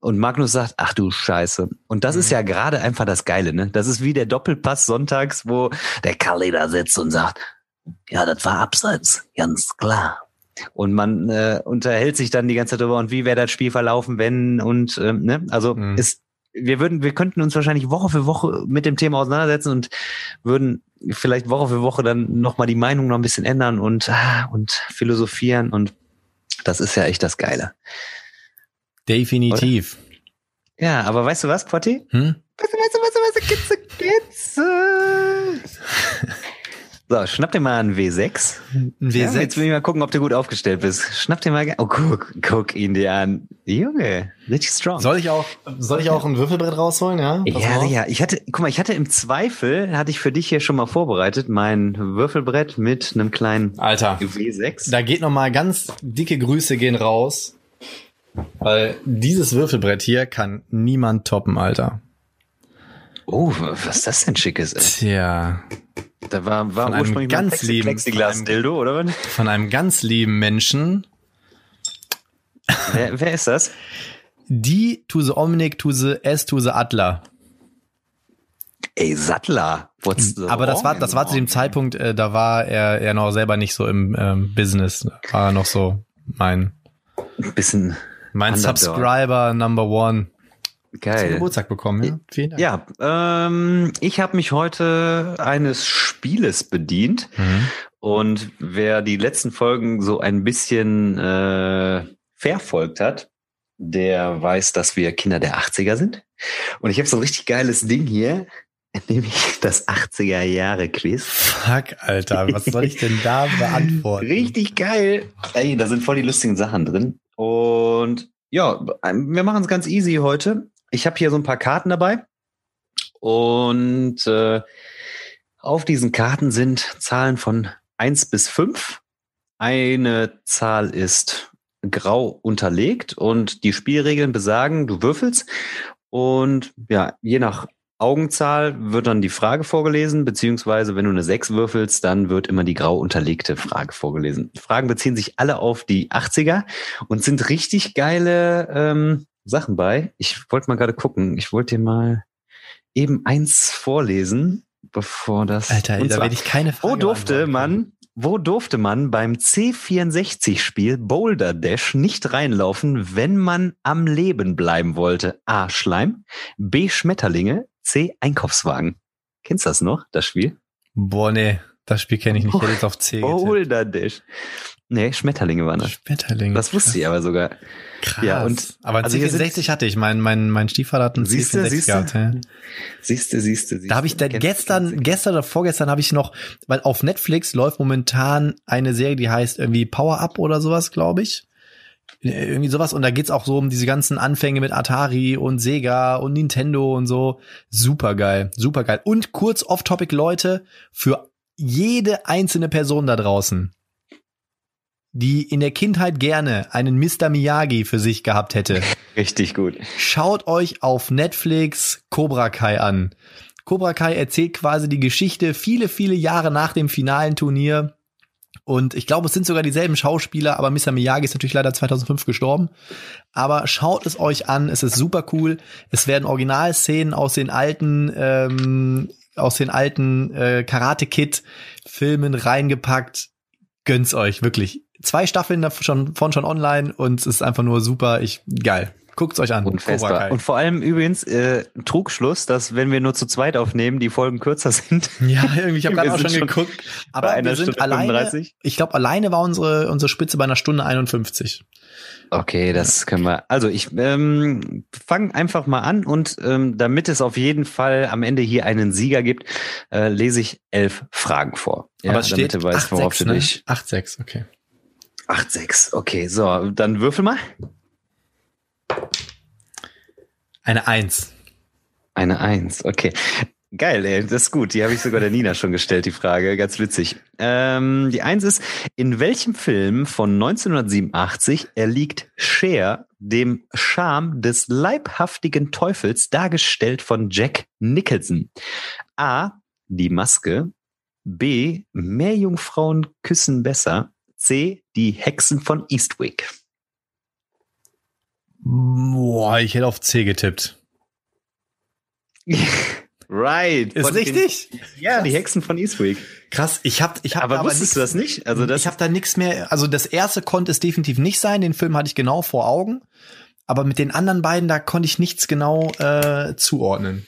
Und Magnus sagt, ach du Scheiße. Und das mhm. ist ja gerade einfach das Geile, ne? Das ist wie der Doppelpass sonntags, wo der Kalli da sitzt und sagt, ja, das war abseits, ganz klar. Und man äh, unterhält sich dann die ganze Zeit darüber, und wie wäre das Spiel verlaufen, wenn und ähm, ne? Also mhm. ist, wir würden, wir könnten uns wahrscheinlich Woche für Woche mit dem Thema auseinandersetzen und würden vielleicht Woche für Woche dann nochmal die Meinung noch ein bisschen ändern und, ah, und philosophieren und das ist ja echt das Geile. Definitiv. Oder? Ja, aber weißt du was, Potti? Hm? Weißt du, weißt du, weißt du, weißt du, Kitze, Kitze. So, schnapp dir mal einen W6. Ein W6? Ja, jetzt will ich mal gucken, ob du gut aufgestellt bist. Schnapp dir mal, oh, guck, guck ihn dir an. Junge, richtig strong. Soll ich auch, soll ich auch ein Würfelbrett rausholen, ja? Pass ja, ja. Ich hatte, guck mal, ich hatte im Zweifel, hatte ich für dich hier schon mal vorbereitet, mein Würfelbrett mit einem kleinen Alter, W6. Da geht noch mal ganz dicke Grüße gehen raus weil dieses Würfelbrett hier kann niemand toppen, Alter. Oh, was ist das denn schickes? Ey? Tja. Da war, war von einem ganz lieben Plexiglas Dildo, oder was? Von einem ganz lieben Menschen. Wer, wer ist das? Die Omnic to the S the Adler. Ey, Sattler. What's Aber das war, das war zu dem Zeitpunkt, äh, da war er, er noch selber nicht so im ähm, Business. War er noch so mein. Ein bisschen mein Underdog. Subscriber Number One. Geil. Zum Geburtstag bekommen, ja? Vielen Dank. Ja, ähm, ich habe mich heute eines Spieles bedient. Mhm. Und wer die letzten Folgen so ein bisschen äh, verfolgt hat, der weiß, dass wir Kinder der 80er sind. Und ich habe so ein richtig geiles Ding hier, nämlich das 80er Jahre Quiz. Fuck, Alter, was soll ich denn da beantworten? Richtig geil. Ey, da sind voll die lustigen Sachen drin. Und ja, wir machen es ganz easy heute. ich habe hier so ein paar Karten dabei und äh, auf diesen Karten sind Zahlen von eins bis fünf. Eine Zahl ist grau unterlegt und die Spielregeln besagen, du würfelst und ja, je nach Augenzahl wird dann die Frage vorgelesen, beziehungsweise wenn du eine 6 würfelst, dann wird immer die grau unterlegte Frage vorgelesen. Die Fragen beziehen sich alle auf die 80er und sind richtig geile ähm, Sachen bei. Ich wollte mal gerade gucken. Ich wollte dir mal eben eins vorlesen, bevor das. Alter, da werde ich keine Frage Wo durfte man wo durfte man beim C64-Spiel Boulder Dash nicht reinlaufen, wenn man am Leben bleiben wollte? A. Schleim, B. Schmetterlinge, C. Einkaufswagen. Kennst du das noch, das Spiel? Boah, nee, das Spiel kenne ich nicht. Ich hätte jetzt auf C Boulder Dash. Nee, Schmetterlinge waren das. Schmetterlinge. Das wusste ich aber sogar. Krass. Ja, und aber also C64 hatte ich. Mein, mein, mein Stiefvater hat einen siehste, C64 siehste? gehabt. Ja. Siehste, siehste, siehste. Da habe ich da gestern, gestern oder vorgestern habe ich noch, weil auf Netflix läuft momentan eine Serie, die heißt irgendwie Power Up oder sowas, glaube ich. Irgendwie sowas. Und da geht's auch so um diese ganzen Anfänge mit Atari und Sega und Nintendo und so. Super geil, super geil. Und kurz off-topic, Leute, für jede einzelne Person da draußen die in der Kindheit gerne einen Mr. Miyagi für sich gehabt hätte. Richtig gut. Schaut euch auf Netflix Cobra Kai an. Cobra Kai erzählt quasi die Geschichte viele, viele Jahre nach dem finalen Turnier. Und ich glaube, es sind sogar dieselben Schauspieler, aber Mr. Miyagi ist natürlich leider 2005 gestorben. Aber schaut es euch an, es ist super cool. Es werden Originalszenen aus den alten, ähm, aus den alten äh, Karate Kid Filmen reingepackt. Gönnt's euch, wirklich zwei Staffeln davon schon, schon online und es ist einfach nur super. Ich geil. Guckt's euch an. Unfassbar. Und vor allem übrigens äh, Trugschluss, dass wenn wir nur zu zweit aufnehmen, die Folgen kürzer sind. Ja, irgendwie, ich habe gerade auch schon geguckt. Aber wir sind Stunde alleine. 35. Ich glaube, alleine war unsere unsere Spitze bei einer Stunde 51. Okay, das können wir. Also ich ähm, fange einfach mal an und ähm, damit es auf jeden Fall am Ende hier einen Sieger gibt, äh, lese ich elf Fragen vor. Ja, Aber es steht 8-6, ne? 8-6, okay. 8-6. Okay, so, dann würfel mal. Eine Eins. Eine Eins, okay. Geil, ey, das ist gut. Die habe ich sogar der Nina schon gestellt, die Frage. Ganz witzig. Ähm, die Eins ist, in welchem Film von 1987 erliegt Cher dem Charme des leibhaftigen Teufels, dargestellt von Jack Nicholson? A. Die Maske. B. Meerjungfrauen küssen besser. C. Die Hexen von Eastwick. Boah, ich hätte auf C getippt. right. Ist richtig? Den, ja, Krass. die Hexen von Eastwick. Krass, ich hab, ich hab aber, aber wusstest nix, du das nicht? Also das ich habe da nichts mehr. Also das erste konnte es definitiv nicht sein. Den Film hatte ich genau vor Augen. Aber mit den anderen beiden da konnte ich nichts genau äh, zuordnen.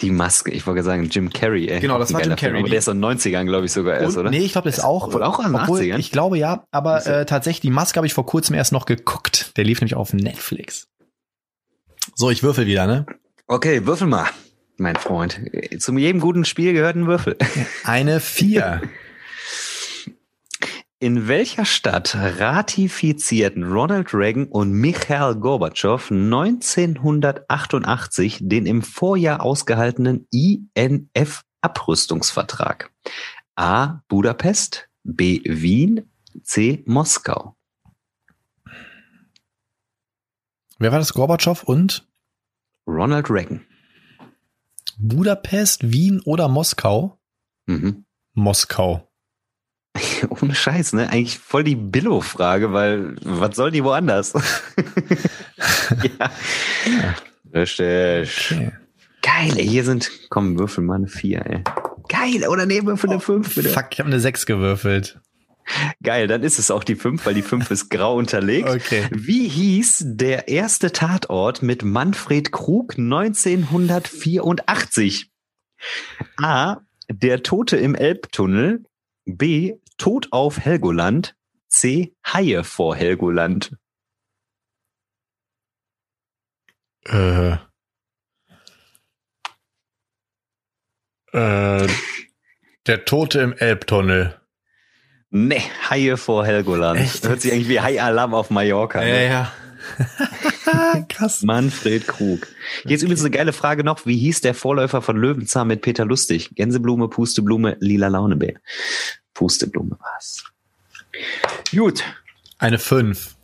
Die Maske, ich wollte sagen Jim Carrey. Ey. Genau, das war Jim Carrey. aber der ist in den 90ern, glaube ich, sogar erst, oder? Nee, ich glaube, das ist auch. Obwohl auch in den 80ern? Ich glaube ja, aber äh, tatsächlich, die Maske habe ich vor kurzem erst noch geguckt. Der lief nämlich auf Netflix. So, ich würfel wieder, ne? Okay, würfel mal, mein Freund. Zu jedem guten Spiel gehört ein Würfel. Eine Vier. In welcher Stadt ratifizierten Ronald Reagan und Michael Gorbatschow 1988 den im Vorjahr ausgehaltenen INF-Abrüstungsvertrag? A. Budapest, B. Wien, C. Moskau. Wer war das? Gorbatschow und? Ronald Reagan. Budapest, Wien oder Moskau? Mhm. Moskau. Ohne Scheiß, ne? Eigentlich voll die Billo-Frage, weil was soll die woanders? ja. ja. Richtig. Okay. Geil, ey, hier sind, komm, würfel mal eine 4, ey. Geil, oder nee, würfel eine 5, bitte. Fuck, ich habe eine 6 gewürfelt. Geil, dann ist es auch die 5, weil die 5 ist grau unterlegt. Okay. Wie hieß der erste Tatort mit Manfred Krug 1984? A. Der Tote im Elbtunnel. B. Tod auf Helgoland. C. Haie vor Helgoland. Äh. Äh. Der Tote im Elbtunnel. Nee, Haie vor Helgoland. Echt? Hört sich eigentlich wie Hai-Alarm auf Mallorca. Ja, ne? ja. Krass. Manfred Krug. Hier ist übrigens eine geile Frage noch. Wie hieß der Vorläufer von Löwenzahn mit Peter Lustig? Gänseblume, Pusteblume, lila Launebär. Pusteblume war's. Gut. Eine 5.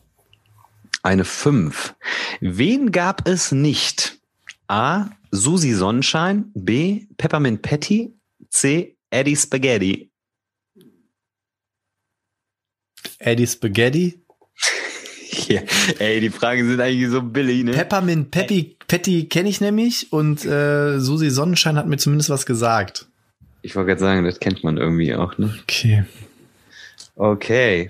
Eine 5. Wen gab es nicht? A. Susi Sonnenschein. B. Peppermint Patty. C. Eddie Spaghetti. Eddie Spaghetti. Ja, ey, die Fragen sind eigentlich so billig, ne? Peppermint Peppy, Patty kenne ich nämlich und äh, Susi Sonnenschein hat mir zumindest was gesagt. Ich wollte gerade sagen, das kennt man irgendwie auch, ne? Okay. Okay.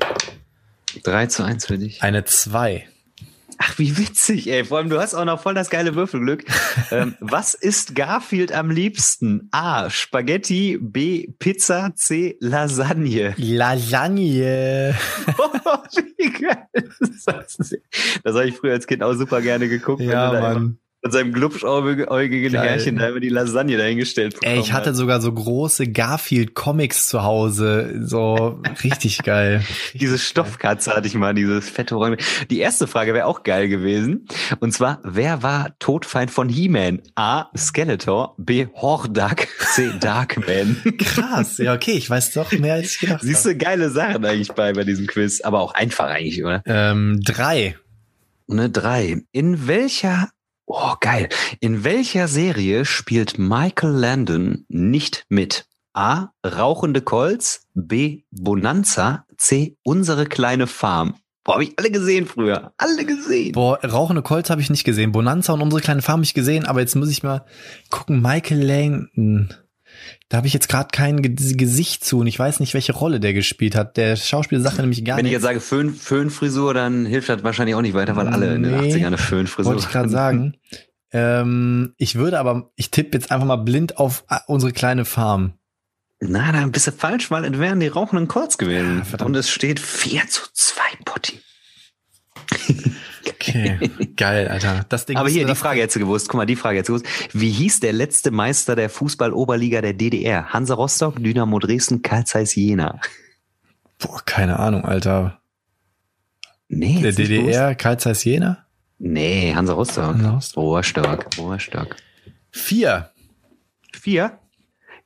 3 zu 1 für dich. Eine 2. Ach, wie witzig, ey. Vor allem, du hast auch noch voll das geile Würfelglück. ähm, was isst Garfield am liebsten? A. Spaghetti, B. Pizza, C. Lasagne. Lasagne. wie geil ist das? Das habe ich früher als Kind auch super gerne geguckt. Ja, Mann. Mit seinem glubschäugigen. Herrchen da immer die Lasagne dahingestellt Ey, ich bekommen hatte hat. sogar so große Garfield-Comics zu Hause. So richtig geil. Diese Stoffkatze hatte ich mal, dieses fette Orange. Die erste Frage wäre auch geil gewesen. Und zwar, wer war Todfeind von He-Man? A. Skeletor, B. Hordak, C. Darkman. Krass. Ja, okay, ich weiß doch mehr als ich gedacht Siehst du, geile Sachen eigentlich bei, bei diesem Quiz. Aber auch einfach eigentlich, oder? Ähm, drei. Eine drei. In welcher, oh geil, in welcher Serie spielt Michael Landon nicht mit? A. Rauchende Colts, B. Bonanza, C. Unsere kleine Farm. Boah, hab ich alle gesehen früher. Alle gesehen. Boah, rauchende Colts habe ich nicht gesehen. Bonanza und unsere kleine Farm habe ich gesehen, aber jetzt muss ich mal gucken. Michael Langton. Da habe ich jetzt gerade kein Ge Gesicht zu und ich weiß nicht, welche Rolle der gespielt hat. Der Schauspieler sagt nämlich gar Wenn ich jetzt sage Föhn, Föhnfrisur, dann hilft das wahrscheinlich auch nicht weiter, weil alle in den Nee, 80ern eine Föhnfrisur Wollte ich gerade sagen. Ähm, ich würde aber, ich tippe jetzt einfach mal blind auf äh, unsere kleine Farm. Na, da bist du falsch, weil es wären die rauchenden Colts gewesen. Ja. Und es steht 4 zu 2, Potti. Okay, geil, Alter. Das Ding Aber hier, die Frage hättest du gewusst. Guck mal, die Frage hättest du gewusst. Wie hieß der letzte Meister der Fußball-Oberliga der DDR? Hansa Rostock, Dynamo Dresden, Karl Zeiss Jena. Boah, keine Ahnung, Alter. Nee, Der DDR, Karl Zeiss Jena? Nee, Hansa Rostock. Hansa Rostock. Rohrstock, Rohrstock. Vier. Vier?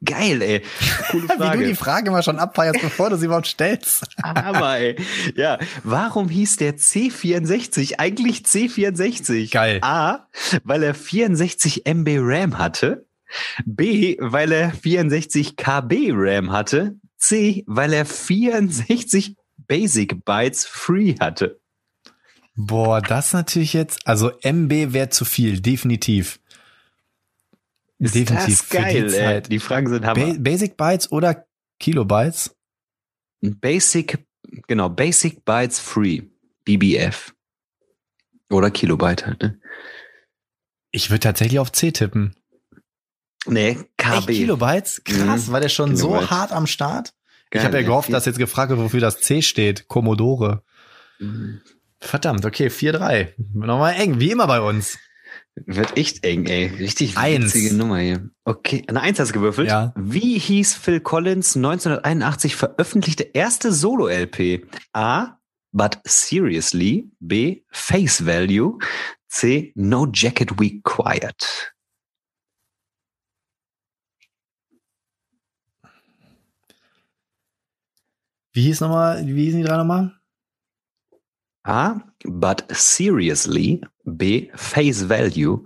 Geil, ey. Coole Wie du Frage. die Frage mal schon abfeierst, bevor du sie überhaupt stellst. Aber ey, ja, warum hieß der C64 eigentlich C64? Geil. A, weil er 64 MB RAM hatte. B, weil er 64 KB RAM hatte. C, weil er 64 Basic Bytes Free hatte. Boah, das natürlich jetzt, also MB wäre zu viel, definitiv. Ist definitiv das geil, für die ey. Die Fragen sind Hammer. Ba Basic Bytes oder Kilobytes? Basic, genau, Basic Bytes Free. BBF. Oder Kilobyte halt, ne? Ich würde tatsächlich auf C tippen. Nee, Echt, KB. Kilobytes? Krass, Mhm. war der schon Kilobyte. so hart am Start? Geil, ich habe ja ey. gehofft, dass jetzt gefragt wird, wofür das C steht. Commodore. Mhm. Verdammt, okay, 4-3. Nochmal eng, wie immer bei uns. Wird echt eng, ey. Richtig Eins. witzige Nummer hier. Okay, eine Eins hast du gewürfelt. Ja. Wie hieß Phil Collins 1981 veröffentlichte erste Solo-LP? A. But Seriously. B. Face Value. C. No Jacket Required. Wie hieß nochmal, wie hießen die drei nochmal? A. But Seriously. B. Face Value.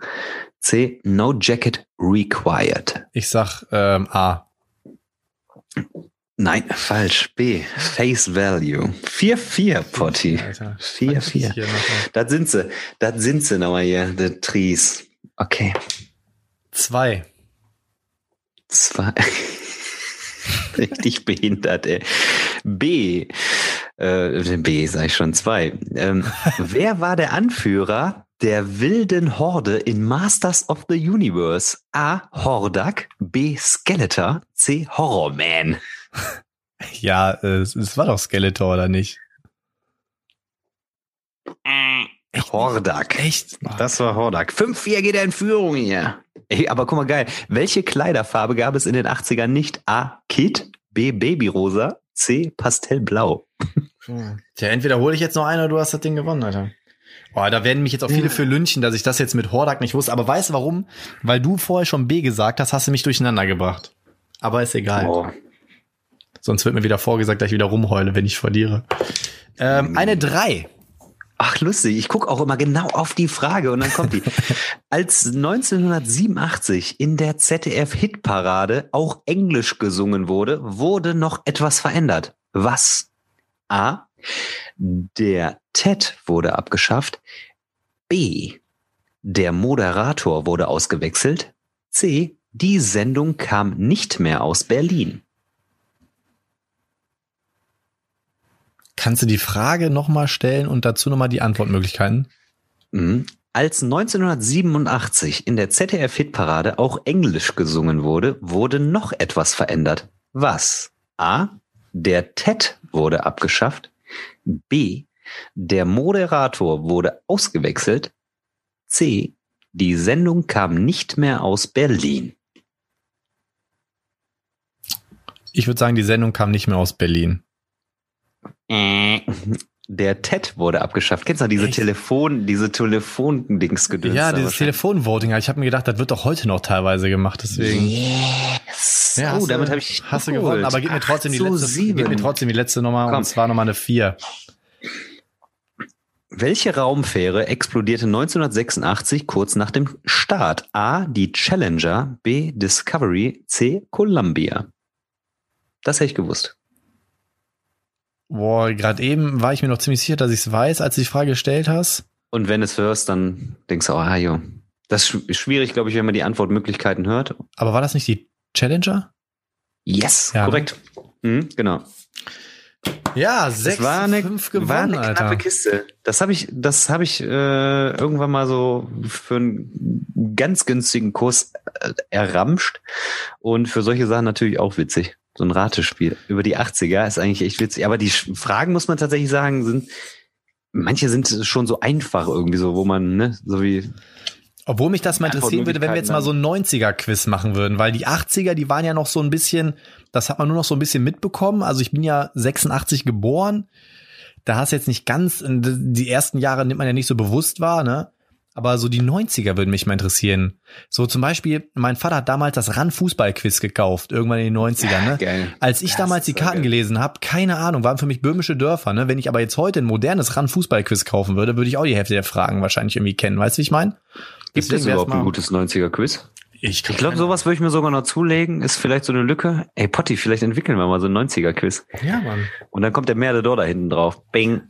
C. No Jacket Required. Ich sag ähm, A. Nein, falsch. B. Face Value. 4-4, Potti. Alter. 4-4. Hier noch mal. Das sind sie. Das sind sie nochmal hier, die Trees. Okay. Zwei. Zwei. Richtig behindert, ey. B. Äh, B sag ich schon zwei. Ähm, wer war der Anführer der wilden Horde in Masters of the Universe? A. Hordak. B. Skeletor. C. Horrorman. Ja, äh, es, es war doch Skeletor, oder nicht? Hordak. Echt? Das war Hordak. 5-4 geht er in Führung hier. Ey, aber guck mal geil. Welche Kleiderfarbe gab es in den 80ern nicht? A. Kid. B. Babyrosa. C. Pastellblau. Tja, entweder hole ich jetzt noch einen oder du hast das Ding gewonnen, Alter. Boah, da werden mich jetzt auch viele für lünchen, dass ich das jetzt mit Hordak nicht wusste. Aber weißt du warum? Weil du vorher schon B gesagt hast, hast du mich durcheinander gebracht. Aber ist egal. Oh. Sonst wird mir wieder vorgesagt, dass ich wieder rumheule, wenn ich verliere. Ähm, eine drei. Ach, lustig. Ich gucke auch immer genau auf die Frage und dann kommt die. Als 1987 in der ZDF-Hitparade auch Englisch gesungen wurde, wurde noch etwas verändert. Was? A. Der TED wurde abgeschafft. B. Der Moderator wurde ausgewechselt. C. Die Sendung kam nicht mehr aus Berlin. Kannst du die Frage nochmal stellen und dazu nochmal die Antwortmöglichkeiten? Mhm. Als 1987 in der ZDF-Hitparade auch Englisch gesungen wurde, wurde noch etwas verändert. Was? A. Der TED wurde abgeschafft. B. Der Moderator wurde ausgewechselt. C. Die Sendung kam nicht mehr aus Berlin. Ich würde sagen, die Sendung kam nicht mehr aus Berlin. Äh. Der TED wurde abgeschafft. Kennst du noch diese Echt? Telefon, diese Telefon-Dings gedöns? ja, dieses? Telefonvoting. Ich habe mir gedacht, das wird doch heute noch teilweise gemacht. Deswegen. Yes. Ja, oh, hast damit du- habe ich Hast du gewonnen, aber gib mir trotzdem die letzte, gib mir trotzdem die letzte Nummer Komm. und zwar Nummer eine vier. Welche Raumfähre explodierte 1986 kurz nach dem Start? A. Die Challenger, B. Discovery, C. Columbia. Das hätte ich gewusst. Boah, gerade eben war ich mir noch ziemlich sicher, dass ich es weiß, als du die Frage gestellt hast. Und wenn du es hörst, dann denkst du, oh, jo. Das ist sch- schwierig, glaube ich, wenn man die Antwortmöglichkeiten hört. Aber war das nicht die Challenger? Yes, Ja, ne? korrekt. Mhm, genau. Ja, Das sechs, war eine, fünf gewonnen, war eine Alter. knappe Kiste. Das habe ich, das habe ich äh, irgendwann mal so für einen ganz günstigen Kurs äh, erramscht und für solche Sachen natürlich auch witzig. So ein Ratespiel über die 80er ist eigentlich echt witzig. Aber die Fragen muss man tatsächlich sagen sind, manche sind schon so einfach irgendwie so, wo man ne, so wie Obwohl mich das mal interessieren würde, wenn wir jetzt mal so ein 90er-Quiz machen würden, weil die 80er, die waren ja noch so ein bisschen, das hat man nur noch so ein bisschen mitbekommen. Also ich bin ja 86 geboren. Da hast du jetzt nicht ganz, die ersten Jahre nimmt man ja nicht so bewusst wahr, ne? Aber so die 90er würden mich mal interessieren. So zum Beispiel, mein Vater hat damals das RAN-Fußball-Quiz gekauft, irgendwann in den 90ern, ne? geil. Als ich Das damals die Karten geil. gelesen habe, keine Ahnung, waren für mich böhmische Dörfer. Ne? Wenn ich aber jetzt heute ein modernes RAN-Fußball-Quiz kaufen würde, würde ich auch die Hälfte der Fragen wahrscheinlich irgendwie kennen. Weißt du, wie ich meine? Gibt es überhaupt ein gutes 90er-Quiz? Ich, Ich glaube, sowas würde ich mir sogar noch zulegen. Ist vielleicht so eine Lücke. Ey, Potti, vielleicht entwickeln wir mal so ein 90er-Quiz. Ja, Mann. Und dann kommt der Merdador da hinten drauf. Bing.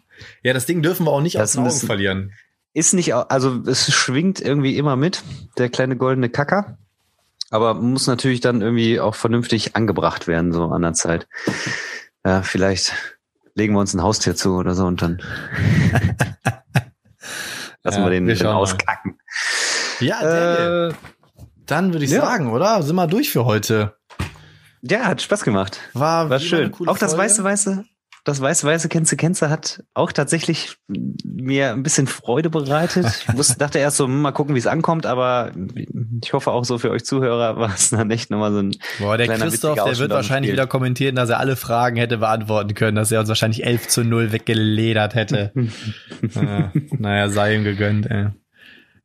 Ja, das Ding dürfen wir auch nicht Das aus den Augen müssen- verlieren. Ist nicht, also es schwingt irgendwie immer mit, der kleine goldene Kacker. Aber muss natürlich dann irgendwie auch vernünftig angebracht werden, so an der Zeit. Ja, vielleicht legen wir uns ein Haustier zu oder so und dann lassen Ja, wir den, wir den auskacken. Ja, Daniel. Äh, Dann würde ich ja. sagen, oder? Sind wir durch für heute. ja, hat Spaß gemacht. War, War schön. Auch das Folge. weiße, weiße, das weiße, weiße Kennze Kennze hat auch tatsächlich mir ein bisschen Freude bereitet. Ich wusste, dachte erst so, hm, mal gucken, wie es ankommt, aber ich hoffe auch so für euch Zuhörer war es dann echt nochmal so ein Boah, der Christoph, der wird wahrscheinlich wieder kommentieren, dass er alle Fragen hätte beantworten können, dass er uns wahrscheinlich 11 zu 0 weggeledert hätte. äh, naja, sei ihm gegönnt, ey.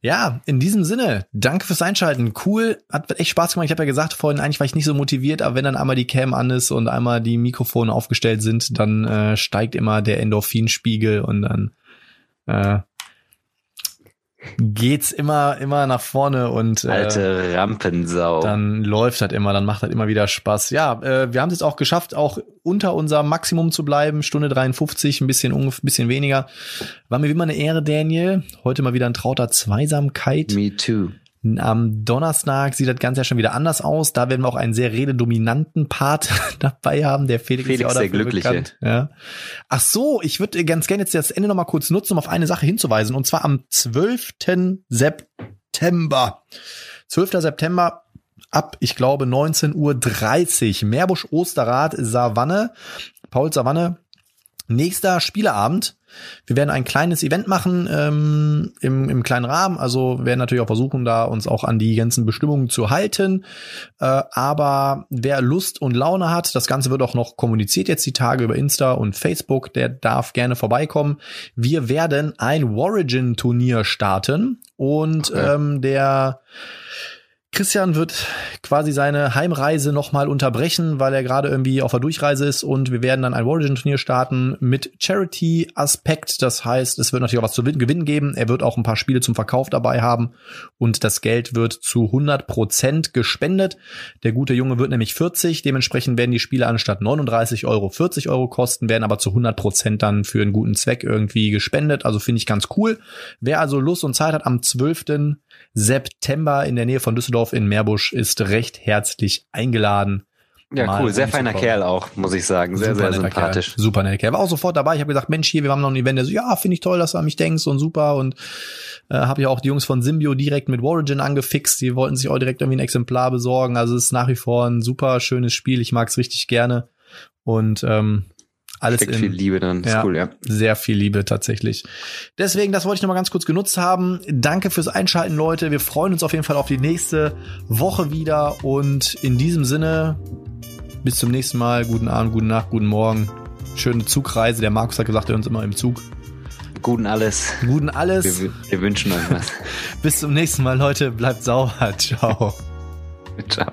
Ja, in diesem Sinne, danke fürs Einschalten. Cool, hat echt Spaß gemacht. Ich habe ja gesagt vorhin, eigentlich war ich nicht so motiviert, aber wenn dann einmal die Cam an ist und einmal die Mikrofone aufgestellt sind, dann äh, steigt immer der Endorphinspiegel und dann äh, geht's immer immer nach vorne und äh, alte Rampensau. dann läuft das immer, dann macht das immer wieder Spaß. Ja, äh, wir haben es jetzt auch geschafft, auch unter unserem Maximum zu bleiben. Stunde 53, ein bisschen ungefähr, bisschen weniger. War mir wie immer eine Ehre, Daniel. Heute mal wieder ein trauter Zweisamkeit. Me too. Am Donnerstag sieht das Ganze ja schon wieder anders aus. Da werden wir auch einen sehr rededominanten Part dabei haben. Der Felix, ist ja Felix, auch der Glückliche. bekannt. Ja. Ach so, ich würde ganz gerne jetzt das Ende noch mal kurz nutzen, um auf eine Sache hinzuweisen. Und zwar am 12. September. 12. September ab, ich glaube, 19.30 Uhr. Meerbusch Osterrad Savanne. Paul Savanne Nächster Spieleabend. Wir werden ein kleines Event machen ähm, im, im kleinen Rahmen. Also werden natürlich auch versuchen, da uns auch an die ganzen Bestimmungen zu halten. Äh, aber wer Lust und Laune hat, das Ganze wird auch noch kommuniziert jetzt die Tage über Insta und Facebook, der darf gerne vorbeikommen. Wir werden ein Origin-Turnier starten und okay. ähm, der Christian wird quasi seine Heimreise nochmal unterbrechen, weil er gerade irgendwie auf der Durchreise ist und wir werden dann ein Origin-Turnier starten mit Charity-Aspekt. Das heißt, es wird natürlich auch was zu gewinnen geben. Er wird auch ein paar Spiele zum Verkauf dabei haben und das Geld wird zu 100 Prozent gespendet. Der gute Junge wird nämlich 40. Dementsprechend werden die Spiele anstatt 39 Euro 40 Euro kosten, werden aber zu 100 Prozent dann für einen guten Zweck irgendwie gespendet. Also finde ich ganz cool. Wer also Lust und Zeit hat, am 12. September in der Nähe von Düsseldorf in Meerbusch ist recht herzlich eingeladen. Ja, cool. Sehr feiner Kerl auch, muss ich sagen. Sehr, super sehr sympathisch. Kerl. Super netter Kerl. War auch sofort dabei. Ich habe gesagt, Mensch, hier, wir haben noch ein Event. Der so, ja, finde ich toll, dass du an mich denkst und super. Und äh, habe ja auch die Jungs von Symbio direkt mit Origin angefixt. Die wollten sich auch direkt irgendwie ein Exemplar besorgen. Also es ist nach wie vor ein super schönes Spiel. Ich mag es richtig gerne. Und ähm, alles Steckt in, viel Liebe dann. Ja, cool, ja. Sehr viel Liebe tatsächlich. Deswegen, das wollte ich noch mal ganz kurz genutzt haben. Danke fürs Einschalten, Leute. Wir freuen uns auf jeden Fall auf die nächste Woche wieder. Und in diesem Sinne, bis zum nächsten Mal. Guten Abend, guten Nacht, guten Morgen. Schöne Zugreise. Der Markus hat gesagt, er uns immer im Zug. Guten alles. Guten alles. Wir, wir wünschen euch was. bis zum nächsten Mal, Leute. Bleibt sauber. Ciao. Ciao.